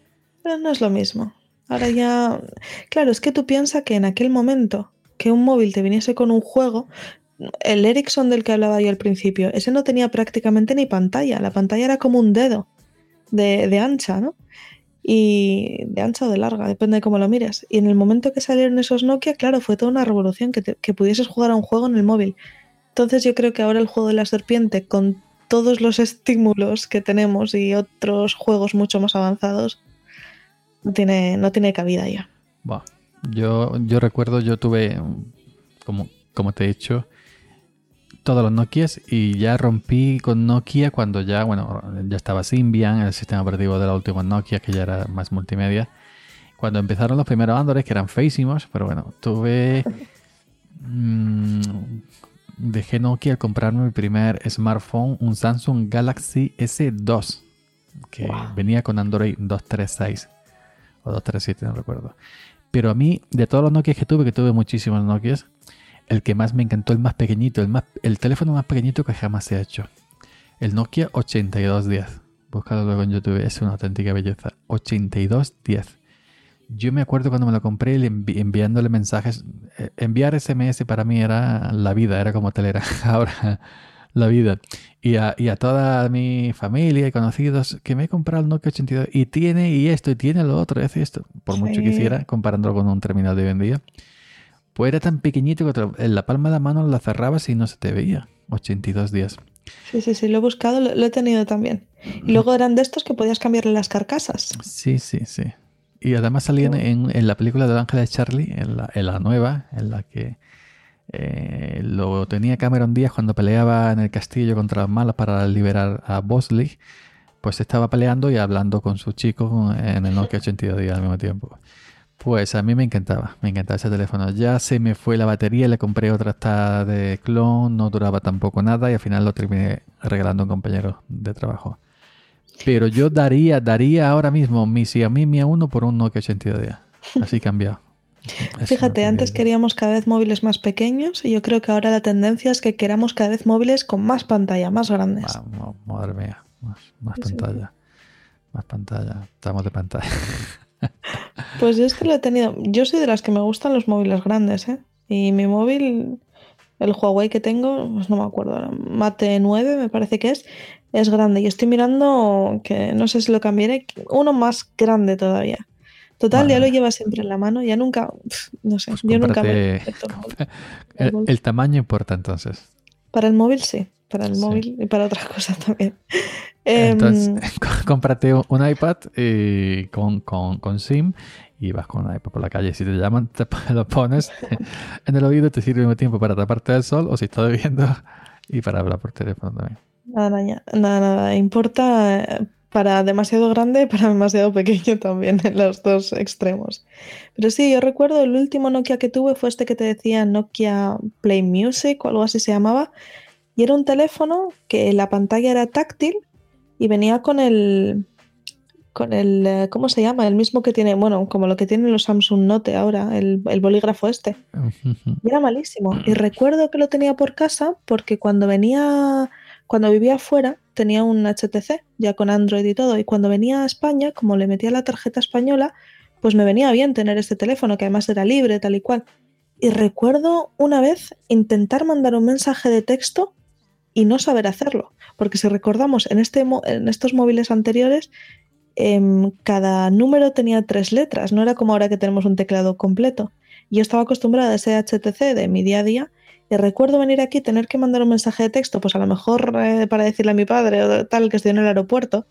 Pero no es lo mismo. Ahora ya. Claro, es que tú piensas que en aquel momento que un móvil te viniese con un juego, el Ericsson del que hablaba yo al principio, ese no tenía prácticamente ni pantalla. La pantalla era como un dedo de, de ancha, ¿no? Y de ancha o de larga, depende de cómo lo mires. Y en el momento que salieron esos Nokia, claro, fue toda una revolución que, te- que pudieses jugar a un juego en el móvil. Entonces yo creo que ahora el juego de la serpiente, con todos los (laughs) estímulos que tenemos y otros juegos mucho más avanzados, no tiene, no tiene cabida ya. Buah. Yo, yo recuerdo, yo tuve, como, como te he dicho, todos los Nokias y ya rompí con Nokia cuando ya, bueno, ya estaba Symbian, el sistema operativo de la última Nokia, que ya era más multimedia. Cuando empezaron los primeros Android, que eran feísimos, pero bueno, tuve... mm, dejé Nokia al comprarme mi primer smartphone, un Samsung Galaxy S2, que Wow. venía con Android 236 o 237, no recuerdo. Pero a mí, de todos los Nokia que tuve, que tuve muchísimos Nokias, el que más me encantó, el más pequeñito, el, más, el teléfono más pequeñito que jamás se ha hecho. El Nokia 8210. Búscalo luego en YouTube, es una auténtica belleza. 8210. Yo me acuerdo cuando me lo compré enviándole mensajes. eh, enviar SMS para mí era la vida, era como Telera. (laughs) Ahora, la vida. Y a, y a toda mi familia y conocidos que me he comprado el Nokia 82 y tiene y esto y tiene lo otro y hace esto. Por mucho que hiciera, comparándolo con un terminal de hoy en día. Pues era tan pequeñito que te en la palma de la mano la cerrabas y no se te veía. 82 días. Sí, sí, sí, lo he buscado, lo, lo he tenido también. Y luego eran de estos que podías cambiarle las carcasas. Sí, sí, sí. Y además salían en, en la película del Ángel de Charlie, en la, en la nueva, en la que eh, lo tenía Cameron Díaz cuando peleaba en el castillo contra las malas para liberar a Bosley. Pues estaba peleando y hablando con su chico en el Nokia 82 días al mismo tiempo. Pues a mí me encantaba, me encantaba ese teléfono. Ya se me fue la batería, le compré otra hasta de clon, no duraba tampoco nada y al final lo terminé regalando a un compañero de trabajo. Pero yo daría, daría ahora mismo mi Xiaomi Mi A1 por un Nokia 82 días. Así cambiado. Es Fíjate, antes queríamos cada vez móviles más pequeños y yo creo que ahora la tendencia es que queramos cada vez móviles con más pantalla, más grandes. Ah, no, madre mía, más, pantalla. Más pantalla. Estamos de pantalla. (laughs) Pues yo este lo he tenido. Yo soy de las que me gustan los móviles grandes, ¿eh? Y mi móvil, el Huawei que tengo, pues no me acuerdo Mate 9 me parece que es, es grande. Y estoy mirando que no sé si lo cambiaré, uno más grande todavía. Total, ya lo lleva siempre en la mano, ya nunca, no sé, Pues yo nunca me... (laughs) El, el tamaño importa entonces. Para el móvil sí, para el Sí. móvil y para otras (laughs) cosas también. Em, (laughs) Entonces, cómprate un iPad y con, con, con SIM y vas con un iPad por la calle. Si te llaman, te lo pones en el oído, te sirve mismo tiempo para taparte del sol o si estás bebiendo y para hablar por teléfono también. Nada, nada, nada, importa eh, para demasiado grande para (laughs) demasiado pequeño también en los dos extremos. Pero sí, yo recuerdo el último Nokia que tuve fue este que te decía Nokia Play Music o algo así se llamaba. Y era un teléfono que la pantalla era táctil y venía con el, con el, eh, ¿cómo se llama? El mismo que tiene, bueno, como lo que tienen los Samsung Note ahora, el, el bolígrafo este. Y era malísimo. Y (clears throat) recuerdo que lo tenía por casa porque cuando venía, cuando vivía afuera, tenía un HTC, ya con Android y todo. Y cuando venía a España, como le metía la tarjeta española, pues me venía bien tener este teléfono, que además era libre, tal y cual. Y recuerdo una vez intentar mandar un mensaje de texto y no saber hacerlo. Porque si recordamos, en, este, en estos móviles anteriores, em, cada número tenía tres letras, no era como ahora que tenemos un teclado completo. Yo estaba acostumbrada a ese HTC de mi día a día y recuerdo venir aquí tener que mandar un mensaje de texto, pues a lo mejor eh, para decirle a mi padre o tal que estoy en el aeropuerto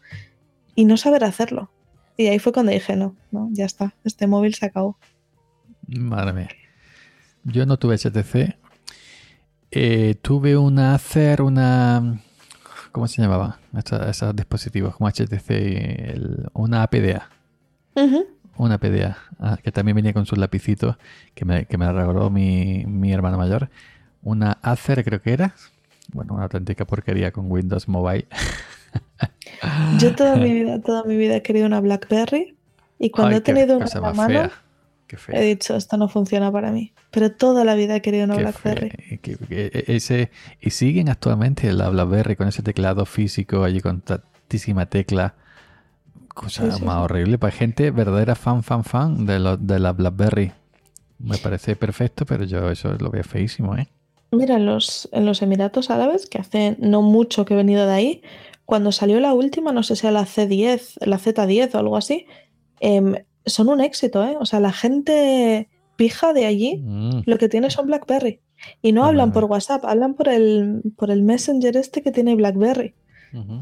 y no saber hacerlo. Y ahí fue cuando dije, no, no, ya está, este móvil se acabó. Madre mía. Yo no tuve HTC. Eh, tuve una Acer, una. ¿cómo se llamaban? Estos, esos dispositivos como HTC, el- una APDA. Ujú. Una PDA, ah, que también venía con sus lapicitos, que me, que me la regaló mi, mi hermano mayor. Una Acer, creo que era. Bueno, una auténtica porquería con Windows Mobile. (laughs) Yo toda mi vida, toda mi vida he querido una BlackBerry y cuando Ay, he tenido una en la mano fea. Qué he dicho, esto no funciona para mí. Pero toda la vida he querido una qué BlackBerry. Que- que- ese, y siguen actualmente la BlackBerry con ese teclado físico allí con tantísima tecla. Cosa Sí, sí, más horrible para gente verdadera fan, fan, fan de, lo- de la BlackBerry. Me parece perfecto, pero yo eso lo veo feísimo, ¿eh? Mira, en los, en los Emiratos Árabes, que hace no mucho que he venido de ahí, cuando salió la última, no sé si era la C10, la Z10 o algo así, em, son un éxito, ¿eh? O sea, la gente pija de allí Mm. lo que tiene son BlackBerry. Y no Ah, hablan por. WhatsApp, hablan por el, por el Messenger este que tiene BlackBerry.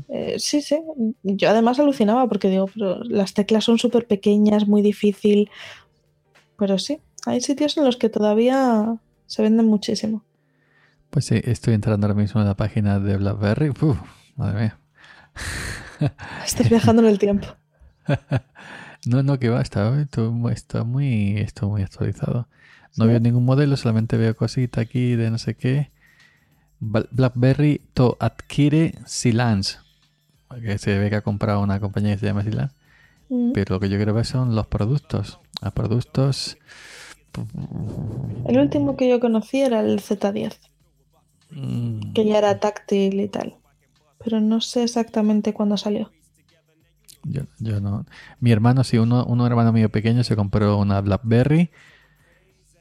Eh, sí, sí. Yo además alucinaba porque digo, pero las teclas son súper pequeñas, muy difícil. Pero sí, hay sitios en los que todavía se venden muchísimo. Pues sí, estoy entrando ahora mismo en la página de BlackBerry. Uf, madre mía. (laughs) Estás viajando en el tiempo. (laughs) No, no, que va, está, está muy, está muy, actualizado. No Sí. veo ningún modelo, solamente veo cosita aquí de no sé qué. Bla- BlackBerry to adquiere Silence. Que se ve que ha comprado una compañía que se llama Silence. Mm. Pero lo que yo quiero ver son los productos. Los productos. El último que yo conocí era el Z10, mm, que ya era táctil y tal. Pero no sé exactamente cuándo salió. Yo, yo no. Mi hermano, sí, uno, un hermano mío pequeño se compró una Blackberry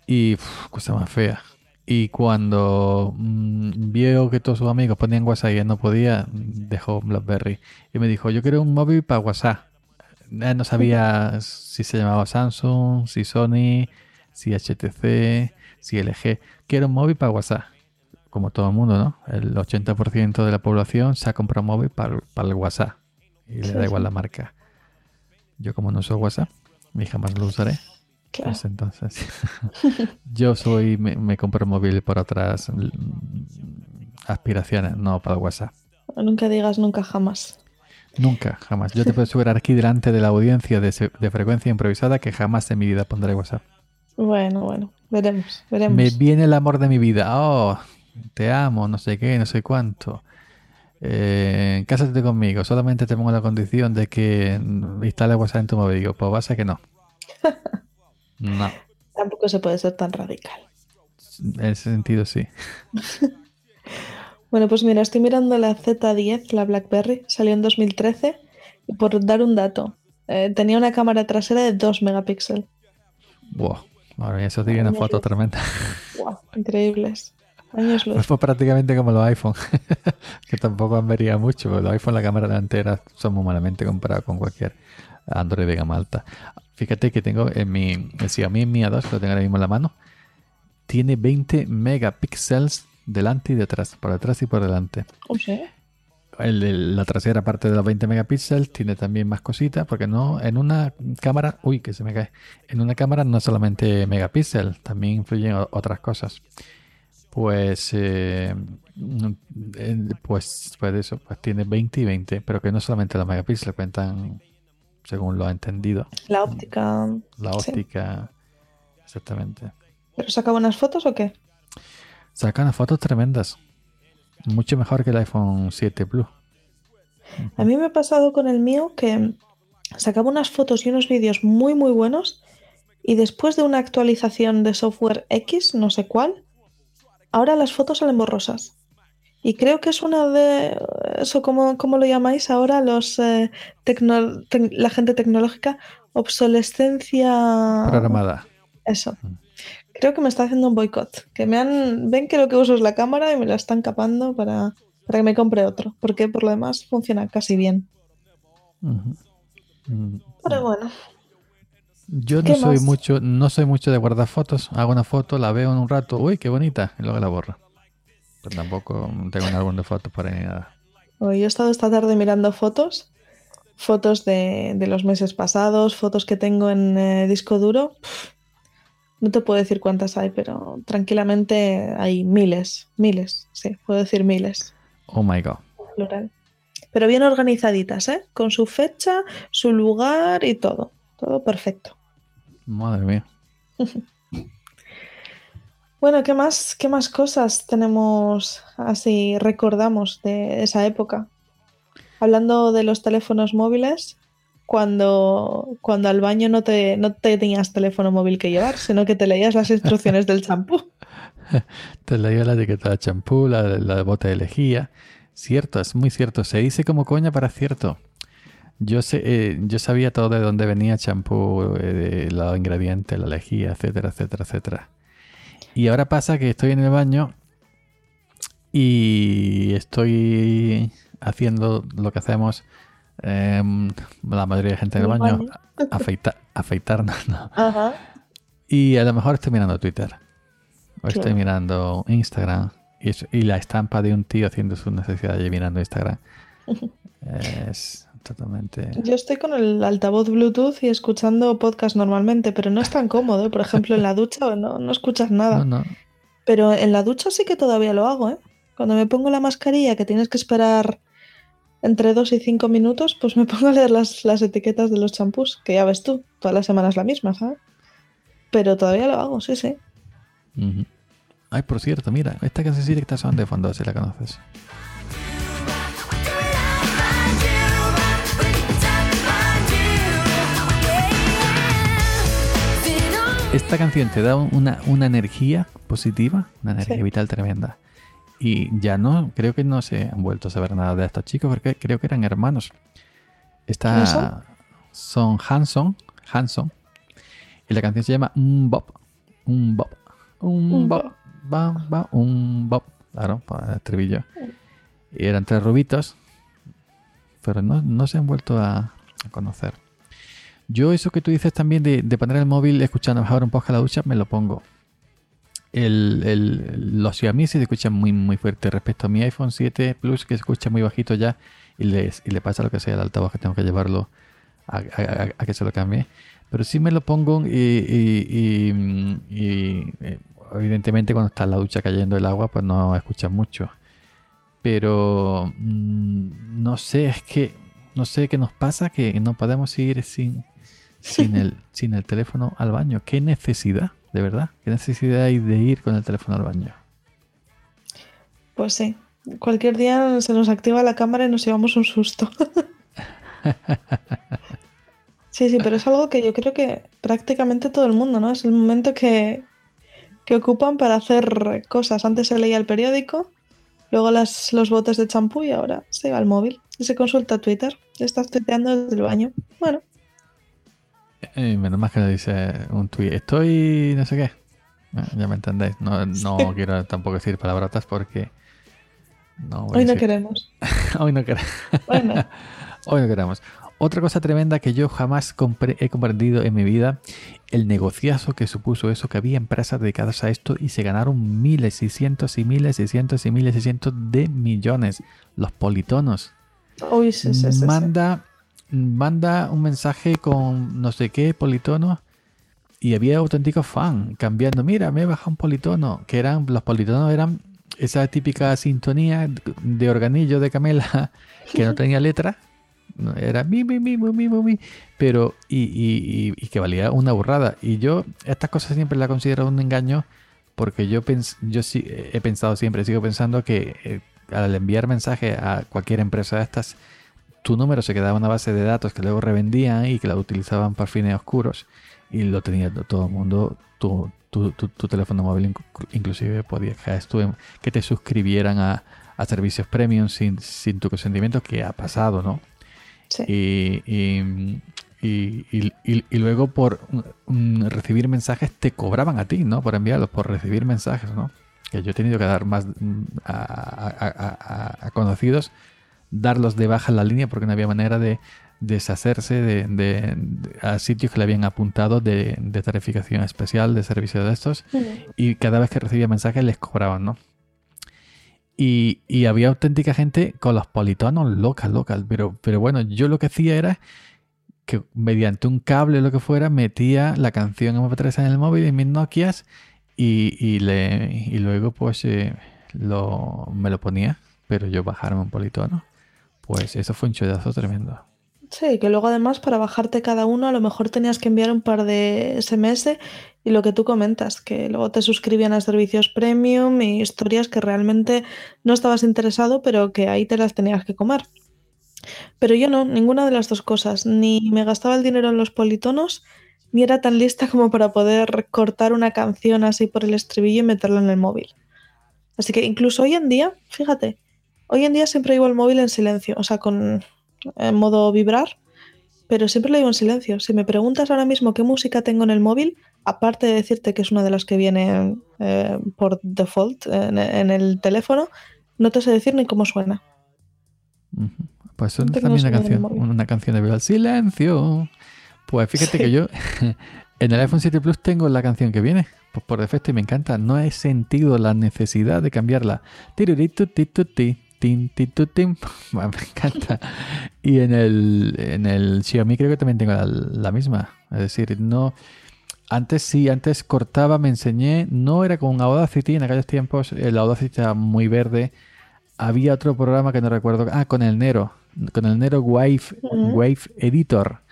y uf, cosa más fea. Y cuando mm, vio que todos sus amigos ponían WhatsApp y él no podía, dejó Blackberry. Y me dijo, yo quiero un móvil para WhatsApp. Él no sabía si se llamaba Samsung, si Sony, si HTC, si LG. Quiero un móvil para WhatsApp. Como todo el mundo, ¿no? El 80% de la población se ha comprado un móvil para, para el WhatsApp. Y le Sí, da igual sí. la marca. Yo como no uso WhatsApp, ni jamás lo usaré. Claro. Pues entonces, (laughs) yo soy, me, me compro móvil por otras mm, aspiraciones, no para el WhatsApp. Nunca digas nunca jamás. Nunca, jamás. Yo te puedo asegurar aquí delante de la audiencia de, de frecuencia improvisada que jamás en mi vida pondré WhatsApp. Bueno, bueno, veremos, veremos. Me viene el amor de mi vida. Oh, te amo, no sé qué, no sé cuánto. Eh, cásate conmigo. Solamente te pongo la condición de que instale WhatsApp en tu móvil. Digo, pues pasa que no. (laughs) No, Tampoco se puede ser tan radical. en ese sentido sí. (laughs) Bueno, pues mira, estoy mirando la Z10, la BlackBerry, salió en 2013 y por dar un dato, eh, tenía una cámara trasera de 2 megapíxeles. Wow, mía, eso tiene una foto tremenda. Wow, increíbles. Años luz. Pues fue prácticamente como los iPhone, (laughs) que tampoco han variado mucho. porque Los iPhone, la cámara delantera, son muy malamente comparados con cualquier Android de gama alta. Fíjate que tengo en mi el Xiaomi Mi A2, que lo tengo ahora mismo en la mano, tiene 20 megapíxeles delante y detrás, por detrás y por delante. Oh, sí. El- el- la trasera, aparte de los 20 megapíxeles, tiene también más cositas, porque no, en una cámara, uy, que se me cae, en una cámara no solamente megapíxeles, también influyen o- otras cosas. Pues, eh, pues, pues eso, pues tiene 20 y 20, pero que no solamente los megapíxeles cuentan, según lo he entendido, La óptica. la Sí. óptica, exactamente. ¿Pero saca buenas fotos o qué? Sacan unas fotos tremendas, mucho mejor que el iPhone 7 Plus. A mí me ha pasado con el mío que sacaba unas fotos y unos vídeos muy muy buenos y después de una actualización de software X, no sé cuál, ahora las fotos salen borrosas. Y creo que es una de eso, como, como lo llamáis ahora los eh, tecno- tec- la gente tecnológica, obsolescencia. Programada. Eso. Mm. Creo que me está haciendo un boicot. Que me han. Ven que lo que uso es la cámara y me la están capando para, para que me compre otro. Porque por lo demás funciona casi bien. Ujú. Mm. Pero bueno. Yo no ¿Qué soy más? mucho, no soy mucho de guardar fotos. Hago una foto, la veo en un rato, uy, qué bonita, y luego la borro. Pero tampoco tengo un álbum de fotos por ahí ni nada. Hoy yo he estado esta tarde mirando fotos. Fotos de, de los meses pasados, fotos que tengo en eh, disco duro. Pff, no te puedo decir cuántas hay, pero tranquilamente hay miles, miles, sí, puedo decir miles, Oh my god. plural. pero bien organizaditas, ¿eh? Con su fecha, su lugar y todo. Todo perfecto. Madre mía. (laughs) Bueno, ¿qué más, qué más cosas tenemos así, recordamos de esa época? Hablando de los teléfonos móviles, cuando, cuando al baño no te, no te tenías teléfono móvil que llevar, sino que te leías las instrucciones del champú. (laughs) Te leía la etiqueta de champú, la, la bota de lejía. Cierto, es muy cierto. Se dice como coña para cierto. Yo sé, eh, yo sabía todo de dónde venía el champú, eh, los ingredientes, la lejía, etcétera, etcétera, etcétera. Y ahora pasa que estoy en el baño y estoy haciendo lo que hacemos em, la mayoría de gente en el baño, baño. (laughs) afeita- afeitarnos. ¿no? Ajá. Y a lo mejor estoy mirando Twitter. O estoy mirando Instagram. Y, es- y la estampa de un tío haciendo sus necesidades y mirando Instagram. (laughs) Es totalmente... Yo estoy con el altavoz Bluetooth y escuchando podcast normalmente, pero no es tan cómodo. Por ejemplo, en la ducha no, no escuchas nada. No, no. Pero en la ducha sí que todavía lo hago, ¿eh? Cuando me pongo la mascarilla, que tienes que esperar entre dos y cinco minutos, pues me (laughs) pongo a leer las, las etiquetas de los champús, que ya ves tú, todas las semanas la misma, ¿sabes? Pero todavía lo hago, sí, sí. Ay, por cierto, mira, esta cancioncita que está sonando de fondo, si la conoces. Esta canción te da un- una, una energía positiva, una energía Sí. vital tremenda. Y ya no, creo que no se han vuelto a saber nada de estos chicos porque creo que eran hermanos. Esta ¿Quiénes son? son Hanson, Hanson. Y la canción se llama Un Bob. Un Bob. Un Bob. Un Bob. Claro, para el estribillo. Y eran tres rubitos. Pero no, no se han vuelto a, a conocer. Yo eso que tú dices también de, de poner el móvil escuchando mejor un podcast a la ducha, me lo pongo. El, el, los Xiaomi se escuchan muy muy fuerte respecto a mi iPhone 7 Plus que se escucha muy bajito ya y, les, y le pasa lo que sea al altavoz que tengo que llevarlo a, que se lo cambie. Pero sí me lo pongo y, y- eh, evidentemente cuando está la ducha cayendo el agua pues no escucha mucho. Pero mm, no sé, es que no sé qué nos pasa que no podemos ir sin, sin, el, sin el teléfono al baño. ¿Qué necesidad, de verdad? ¿Qué necesidad hay de ir con el teléfono al baño? Pues sí. Cualquier día se nos activa la cámara y nos llevamos un susto. (laughs) Sí, sí, pero es algo que yo creo que prácticamente todo el mundo, ¿no? Es el momento que, que ocupan para hacer cosas. Antes se leía el periódico, luego las, los botes de champú y ahora se va al móvil y se consulta Twitter. Estás tuiteando desde el baño. Bueno, Eh, menos más que le dice un tuit. Estoy no sé qué. Eh, Ya me entendéis. No, no Sí. quiero tampoco decir palabrotas porque... No voy a hoy no queremos. (laughs) Hoy no queremos. (laughs) Hoy no queremos. Otra cosa tremenda que yo jamás compre- he comprendido en mi vida, el negociazo que supuso eso, que había empresas dedicadas a esto y se ganaron miles y cientos y miles y cientos y miles y cientos de millones. Los politonos. uy, sí, sí, sí. manda, manda un mensaje con no sé qué politono y había auténticos fan cambiando. Mira, me he bajado un politono. Que eran, los politonos eran esa típica sintonía de organillo de camela (laughs) que no (laughs) tenía letra. Era mi, mi, mi, mi, mi, mi, mi, pero y, y- y- y que valía una burrada. Y yo estas cosas siempre las considero un engaño porque yo, pens yo sí he pensado siempre, sigo pensando que eh, al enviar mensaje a cualquier empresa de estas, tu número se quedaba en una base de datos que luego revendían y que la utilizaban para fines oscuros y lo tenía to- todo el mundo, tu, tu, tu- tu teléfono móvil inclu- inclusive podía que, te suscribieran a, a servicios premium sin, sin tu consentimiento, que ha pasado, ¿no? Sí. Y, y, y- y- luego por mm, recibir mensajes te cobraban a ti, ¿no? Por enviarlos, por recibir mensajes, ¿no? Que yo he tenido que dar más mm, a- a conocidos, darlos de baja en la línea porque no había manera de deshacerse de, de- de- a sitios que le habían apuntado de, de tarificación especial de servicios de estos y cada vez que recibía mensajes les cobraban, ¿no? Y, y había auténtica gente con los politonos locas, locas. Pero, pero bueno, yo lo que hacía era que mediante un cable o lo que fuera, metía la canción MP3 en el móvil en mis Nokias y, y, le, y luego pues eh, lo, me lo ponía, pero yo bajarme un politono. Pues eso fue un chollazo tremendo. Sí, que luego además para bajarte cada uno a lo mejor tenías que enviar un par de SMS y lo que tú comentas, que luego te suscribían a servicios premium y historias que realmente no estabas interesado, pero que ahí te las tenías que comer. Pero yo no, ninguna de las dos cosas. Ni me gastaba el dinero en los politonos, ni era tan lista como para poder cortar una canción así por el estribillo y meterla en el móvil. Así que incluso hoy en día, fíjate, hoy en día siempre llevo el móvil en silencio, o sea, con en modo vibrar, pero siempre lo llevo en silencio. Si me preguntas ahora mismo qué música tengo en el móvil, aparte de decirte que es una de las que viene eh, por default en, en el teléfono, no te sé decir ni cómo suena. Pues es No también una canción, una canción de el Silencio. Pues fíjate que yo (laughs) en el iPhone 7 Plus tengo la canción que viene, pues por defecto y me encanta. No he sentido la necesidad de cambiarla. Tiruritutituti, tin, titutim. Bueno, (laughs) Me encanta. Y en el, en el Xiaomi creo que también tengo la, la misma. Es decir, no. Antes sí, antes cortaba, me enseñé. No era con Audacity en aquellos tiempos. El Audacity era muy verde. Había otro programa que no recuerdo. Ah, con el Nero. Con el Nero Wave. Wave Editor.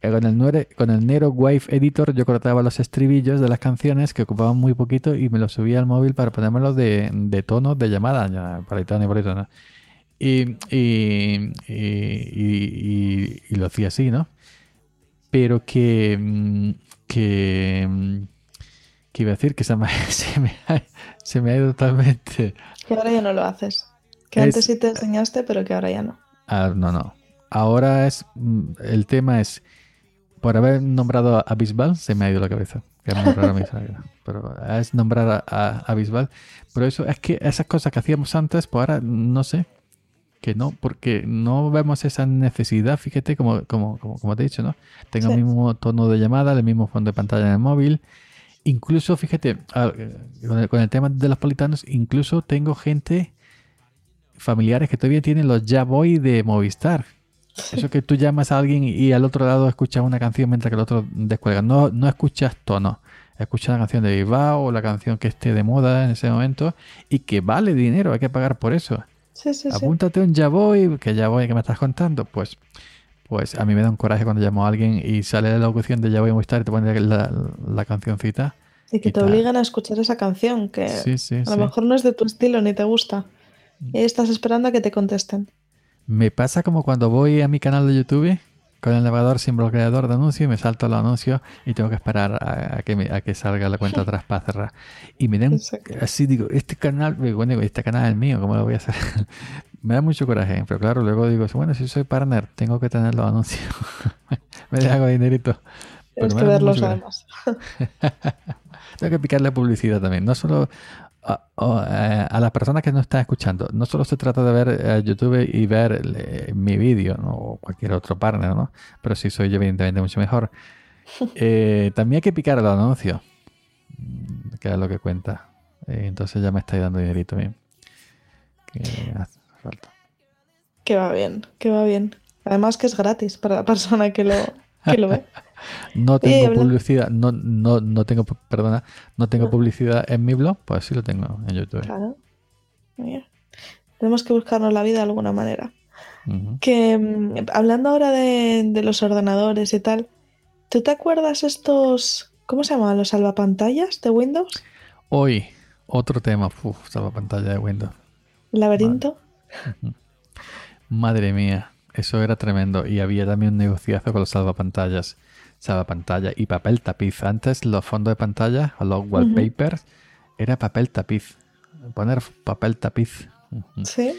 Eh, Con el, Nuere- con el Nero Wave Editor yo cortaba los estribillos de las canciones que ocupaban muy poquito y me los subía al móvil para ponérmelos de, de tono de llamada, ya, politono y politono. Y, y, y, y- y lo hacía así, ¿no? Pero que, mm, que, mm, que iba a decir que se me, (laughs) se me ha, se me ha ido totalmente. Que ahora ya no lo haces. Que Es- antes sí te enseñaste, pero que ahora ya no. Ah, no, no. Ahora es. mm, El tema es. Por haber nombrado a Bisbal, se me ha ido la cabeza. Que es Pero es nombrar a, a, Bisbal. Pero eso es que esas cosas que hacíamos antes, pues ahora no sé. Que no, porque no vemos esa necesidad, fíjate, como, como, como, como te he dicho, ¿no? Tengo Sí. el mismo tono de llamada, el mismo fondo de pantalla en el móvil. Incluso, fíjate, con el, con el tema de los politanos, incluso tengo gente familiares que todavía tienen los ya voy de Movistar. Eso que tú llamas a alguien y al otro lado escuchas una canción mientras que el otro descuelga. No, no escuchas tono. Escuchas la canción de Bilbao o la canción que esté de moda en ese momento y que vale dinero, hay que pagar por eso. Sí, sí, sí. Apúntate un ya voy, que ya voy que me estás contando. Pues, pues a mí me da un coraje cuando llamo a alguien y sale la locución de ya voy a Movistar y te pone la, la cancioncita. Y que y te tal. obligan a escuchar esa canción, que a lo mejor no es de tu estilo ni te gusta. Y estás esperando a que te contesten. Me pasa como cuando voy a mi canal de YouTube con el navegador sin bloqueador de anuncios y me salto el anuncio y tengo que esperar a, a que, me- a que salga la cuenta atrás para cerrar. Y me da un- Exacto. así digo, este canal, bueno, digo, este canal es mío, ¿cómo lo voy a hacer? (laughs) me da mucho coraje, pero claro, luego digo, bueno, si soy partner, tengo que tener los anuncios. (laughs) me hago dinerito. Tienes que verlos además. (laughs) Tengo que picarle publicidad también. No solo a, eh, a las personas que nos están escuchando. No solo se trata de ver eh, YouTube y ver eh, mi vídeo ¿no? o cualquier otro partner, ¿no? Pero si soy yo, evidentemente, mucho mejor. (laughs) Eh, también hay que picar el anuncio, que es lo que cuenta. Eh, entonces ya me estáis dando dinerito bien. Que hace falta. Que va bien, que va bien. Además que es gratis para la persona que lo, que lo (laughs) ve. No tengo publicidad, no, no, no tengo, perdona, no tengo publicidad en mi blog, pues sí lo tengo en YouTube. Claro. Mira. Tenemos que buscarnos la vida de alguna manera. Que mm, hablando ahora de, de los ordenadores y tal, ¿tú te acuerdas estos, ¿cómo se llaman? ¿Los salvapantallas de Windows? Hoy, otro tema. Uf, estaba pantalla de Windows. ¿El laberinto? (laughs) Madre mía, eso era tremendo. Y había también un negociazo con los salvapantallas. Salvapantalla y papel tapiz. Antes los fondos de pantalla o los wallpapers era papel tapiz. Poner papel tapiz. Sí.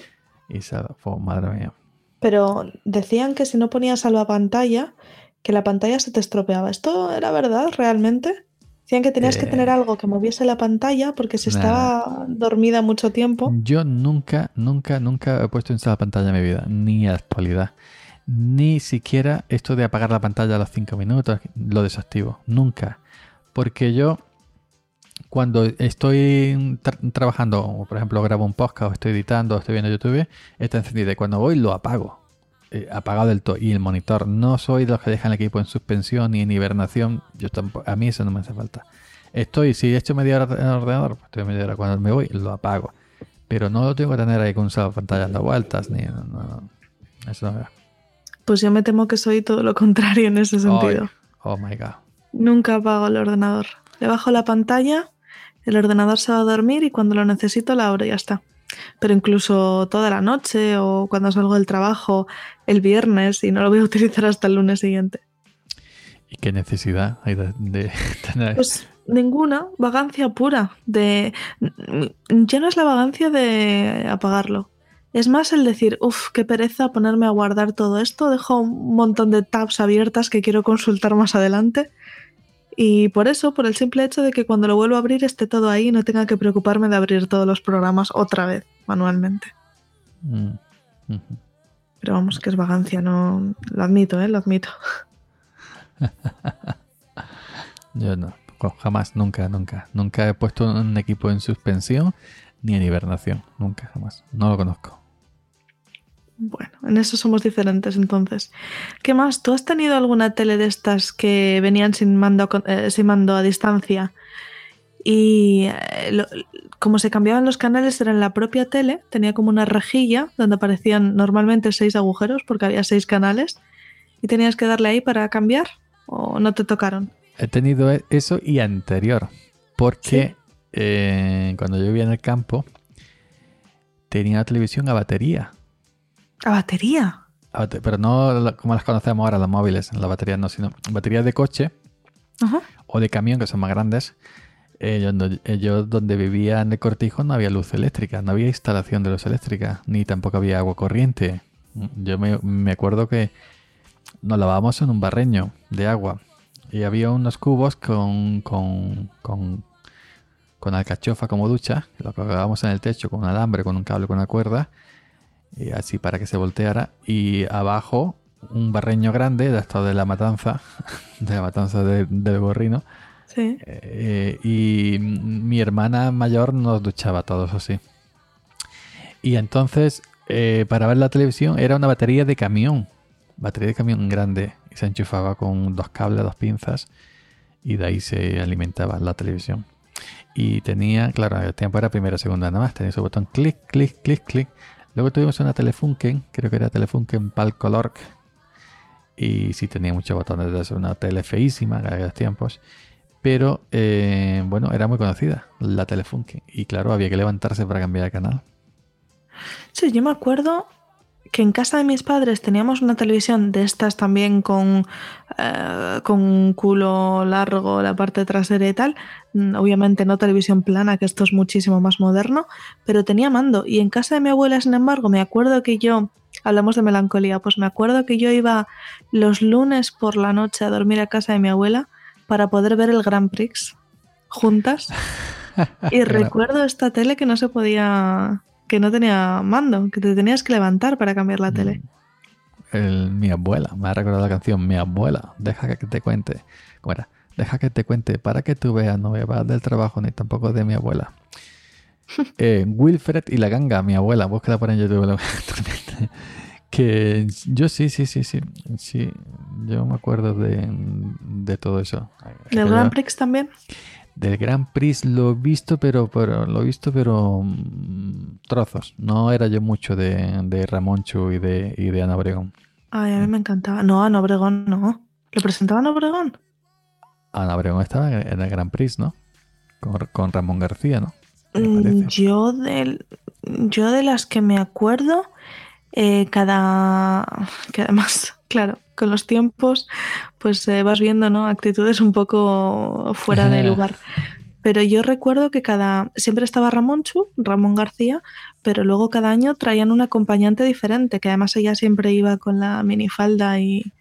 Y fue- madre mía. Pero decían que si no ponías salvapantalla, que la pantalla se te estropeaba. ¿Esto era verdad realmente? Decían que tenías que Eh. tener algo que moviese la pantalla porque Nah. estaba dormida mucho tiempo. Yo nunca, nunca, nunca he puesto en pantalla en mi vida. Ni a la actualidad. Ni siquiera esto de apagar la pantalla a los 5 minutos. Lo desactivo. Nunca. Porque yo cuando estoy tra- trabajando, o por ejemplo grabo un podcast o estoy editando o estoy viendo YouTube, está encendida y cuando voy lo apago. Eh, apagado del todo. Y el monitor, no soy los que dejan el equipo en suspensión ni en hibernación. Yo tampoco, a mí eso no me hace falta. Estoy, si he hecho media hora en el ordenador, pues estoy media hora cuando me voy, lo apago. Pero no lo tengo que tener ahí con un pantalla dando vueltas, ni no, no. Eso no veo. Pues yo me temo que soy todo lo contrario en ese sentido. Oh my god. Nunca apago el ordenador. Le bajo la pantalla, el ordenador se va a dormir y cuando lo necesito la abro y ya está. Pero incluso toda la noche o cuando salgo del trabajo el viernes y no lo voy a (laughs) utilizar hasta el lunes siguiente. ¿Y qué necesidad hay de, de (laughs) tener? Pues ninguna, vagancia pura. De ya no es la vagancia de apagarlo. Es más el decir, uff, qué pereza ponerme a guardar todo esto. Dejo un montón de tabs abiertas que quiero consultar más adelante. Y por eso, por el simple hecho de que cuando lo vuelvo a abrir esté todo ahí y no tenga que preocuparme de abrir todos los programas otra vez manualmente. Mm. Pero vamos, que es vagancia, no lo admito, ¿eh? Lo admito. (laughs) Yo no, jamás, nunca, nunca. Nunca he puesto un equipo en suspensión ni en hibernación. Nunca, jamás. No lo conozco. Bueno, en eso somos diferentes entonces. ¿Qué más? ¿Tú has tenido alguna tele de estas que venían sin mando, eh, sin mando a distancia? Y eh, lo- como se cambiaban los canales era en la propia tele, tenía como una rejilla donde aparecían normalmente seis agujeros porque había seis canales y tenías que darle ahí para cambiar o no te tocaron. He tenido e- eso y anterior. Porque eh, cuando yo vivía en el campo, tenía una televisión a batería. ¿A batería? Pero no la- como las conocemos ahora, las móviles, la batería no, sino baterías de coche Ajá. o de camión, que son más grandes. Eh, yo donde vivía en el cortijo no había luz eléctrica, no había instalación de luz eléctrica, ni tampoco había agua corriente. Yo me, me acuerdo que nos lavábamos en un barreño de agua y había unos cubos con, con, con, con alcachofa como ducha, que lo colgábamos en el techo con un alambre, con un cable, con una cuerda, y así para que se volteara. Y abajo un barreño grande, de esto de la matanza, (laughs) de la matanza de- del gorrino. Sí. Eh, y mi hermana mayor nos duchaba todos así. Y entonces, eh, para ver la televisión, era una batería de camión. Batería de camión grande. Y se enchufaba con dos cables, dos pinzas. Y de ahí se alimentaba la televisión. Y tenía, claro, el tiempo era primera, segunda nada más. Tenía su botón clic, clic, clic, clic. Luego tuvimos una Telefunken, creo que era Telefunken Palcolor. Y sí tenía muchos botones de eso, una tele feísima en aquellos tiempos. Pero eh, bueno, era muy conocida la Telefunken. Y claro, había que levantarse para cambiar de canal. Sí, yo me acuerdo que en casa de mis padres teníamos una televisión de estas también con, eh, con un culo largo, la parte trasera y tal. Mm, Obviamente no televisión plana, que esto es muchísimo más moderno, pero tenía mando. Y en casa de mi abuela, sin embargo, me acuerdo que yo, hablamos de melancolía, pues me acuerdo que yo iba los lunes por la noche a dormir a casa de mi abuela para poder ver el Grand Prix juntas. (laughs) Y recuerdo esta tele que no se podía, que no tenía mando, que te tenías que levantar para cambiar la tele. El- mi abuela, me ha recordado la canción Mi abuela, deja que te cuente. ¿Cómo era? Deja que te cuente para que tú veas, no bebas del trabajo ni tampoco de mi abuela. (laughs) Eh, Wilfred y la ganga, mi abuela, búsquela por en YouTube. (laughs) que yo sí, sí, sí, sí, sí, yo me acuerdo de, de todo eso. ¿Del Grand Prix también? Del Grand Prix lo he visto, pero, pero lo he visto, pero mm, trozos. No era yo mucho de, de Ramonchu y de, y de Ana Obregón. Ay, a mí me encantaba. No, Ana Obregón no. ¿Lo presentaban a Obregón? Ana Obregón estaba en el Grand Prix, ¿no? Con, con Ramón García, ¿no? Mm. Yo de, yo de las que me acuerdo, eh, cada... que además, claro, con los tiempos, pues eh, vas viendo, ¿no? Actitudes un poco fuera de (laughs) lugar. Pero yo recuerdo que cada... Siempre estaba Ramón Chu, Ramón García, pero luego cada año traían un acompañante diferente, que además ella siempre iba con la minifalda y,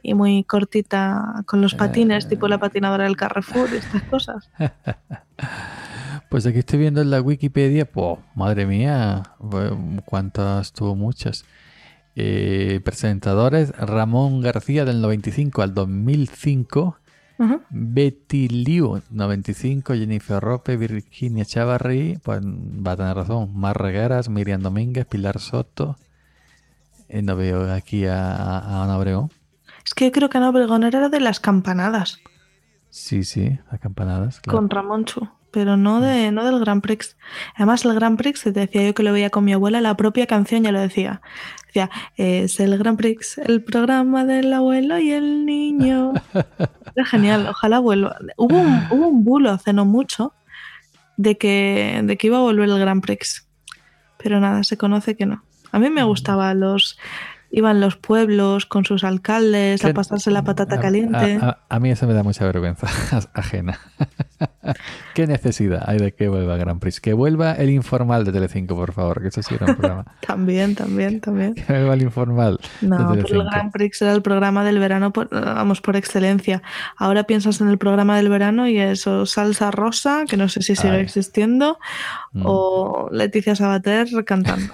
y muy cortita con los patines, tipo la patinadora del Carrefour y estas cosas. (laughs) Pues aquí estoy viendo en la Wikipedia, pues, madre mía, cuántas tuvo muchas. Eh, presentadores, Ramón García del 95 al 2005, Ujú. Betty Liu 95, Jennifer Rope, Virginia Chavarri, pues va a tener razón, Mar Regueras, Miriam Domínguez, Pilar Soto. Eh, no veo aquí a, a Ana Obregón. Es que yo creo que Ana Obregón era de las campanadas. Sí, sí, a campanadas. claro. con Ramonchu, pero no, de, no del Grand Prix. Además, el Grand Prix, te decía yo que lo veía con mi abuela, la propia canción ya lo decía. Decía, es el Grand Prix, el programa del abuelo y el niño. (laughs) Era genial, ojalá vuelva. Hubo un, hubo un bulo hace no mucho de que, de que iba a volver el Grand Prix, pero nada, se conoce que no. A mí me gustaba los... Iban los pueblos con sus alcaldes a pasarse la patata caliente. A, a- a mí eso me da mucha vergüenza (laughs) ajena. (laughs) ¿Qué necesidad hay de que vuelva Grand Prix? Que vuelva el informal de Telecinco, por favor, que eso sí era un programa. (laughs) También, también, también. Que vuelva el informal No, de pero el. Grand Prix era el programa del verano, por, vamos, por excelencia. Ahora piensas en el programa del verano y eso, salsa rosa, que no sé si sigue Ay. existiendo, Mm. o Leticia Sabater cantando.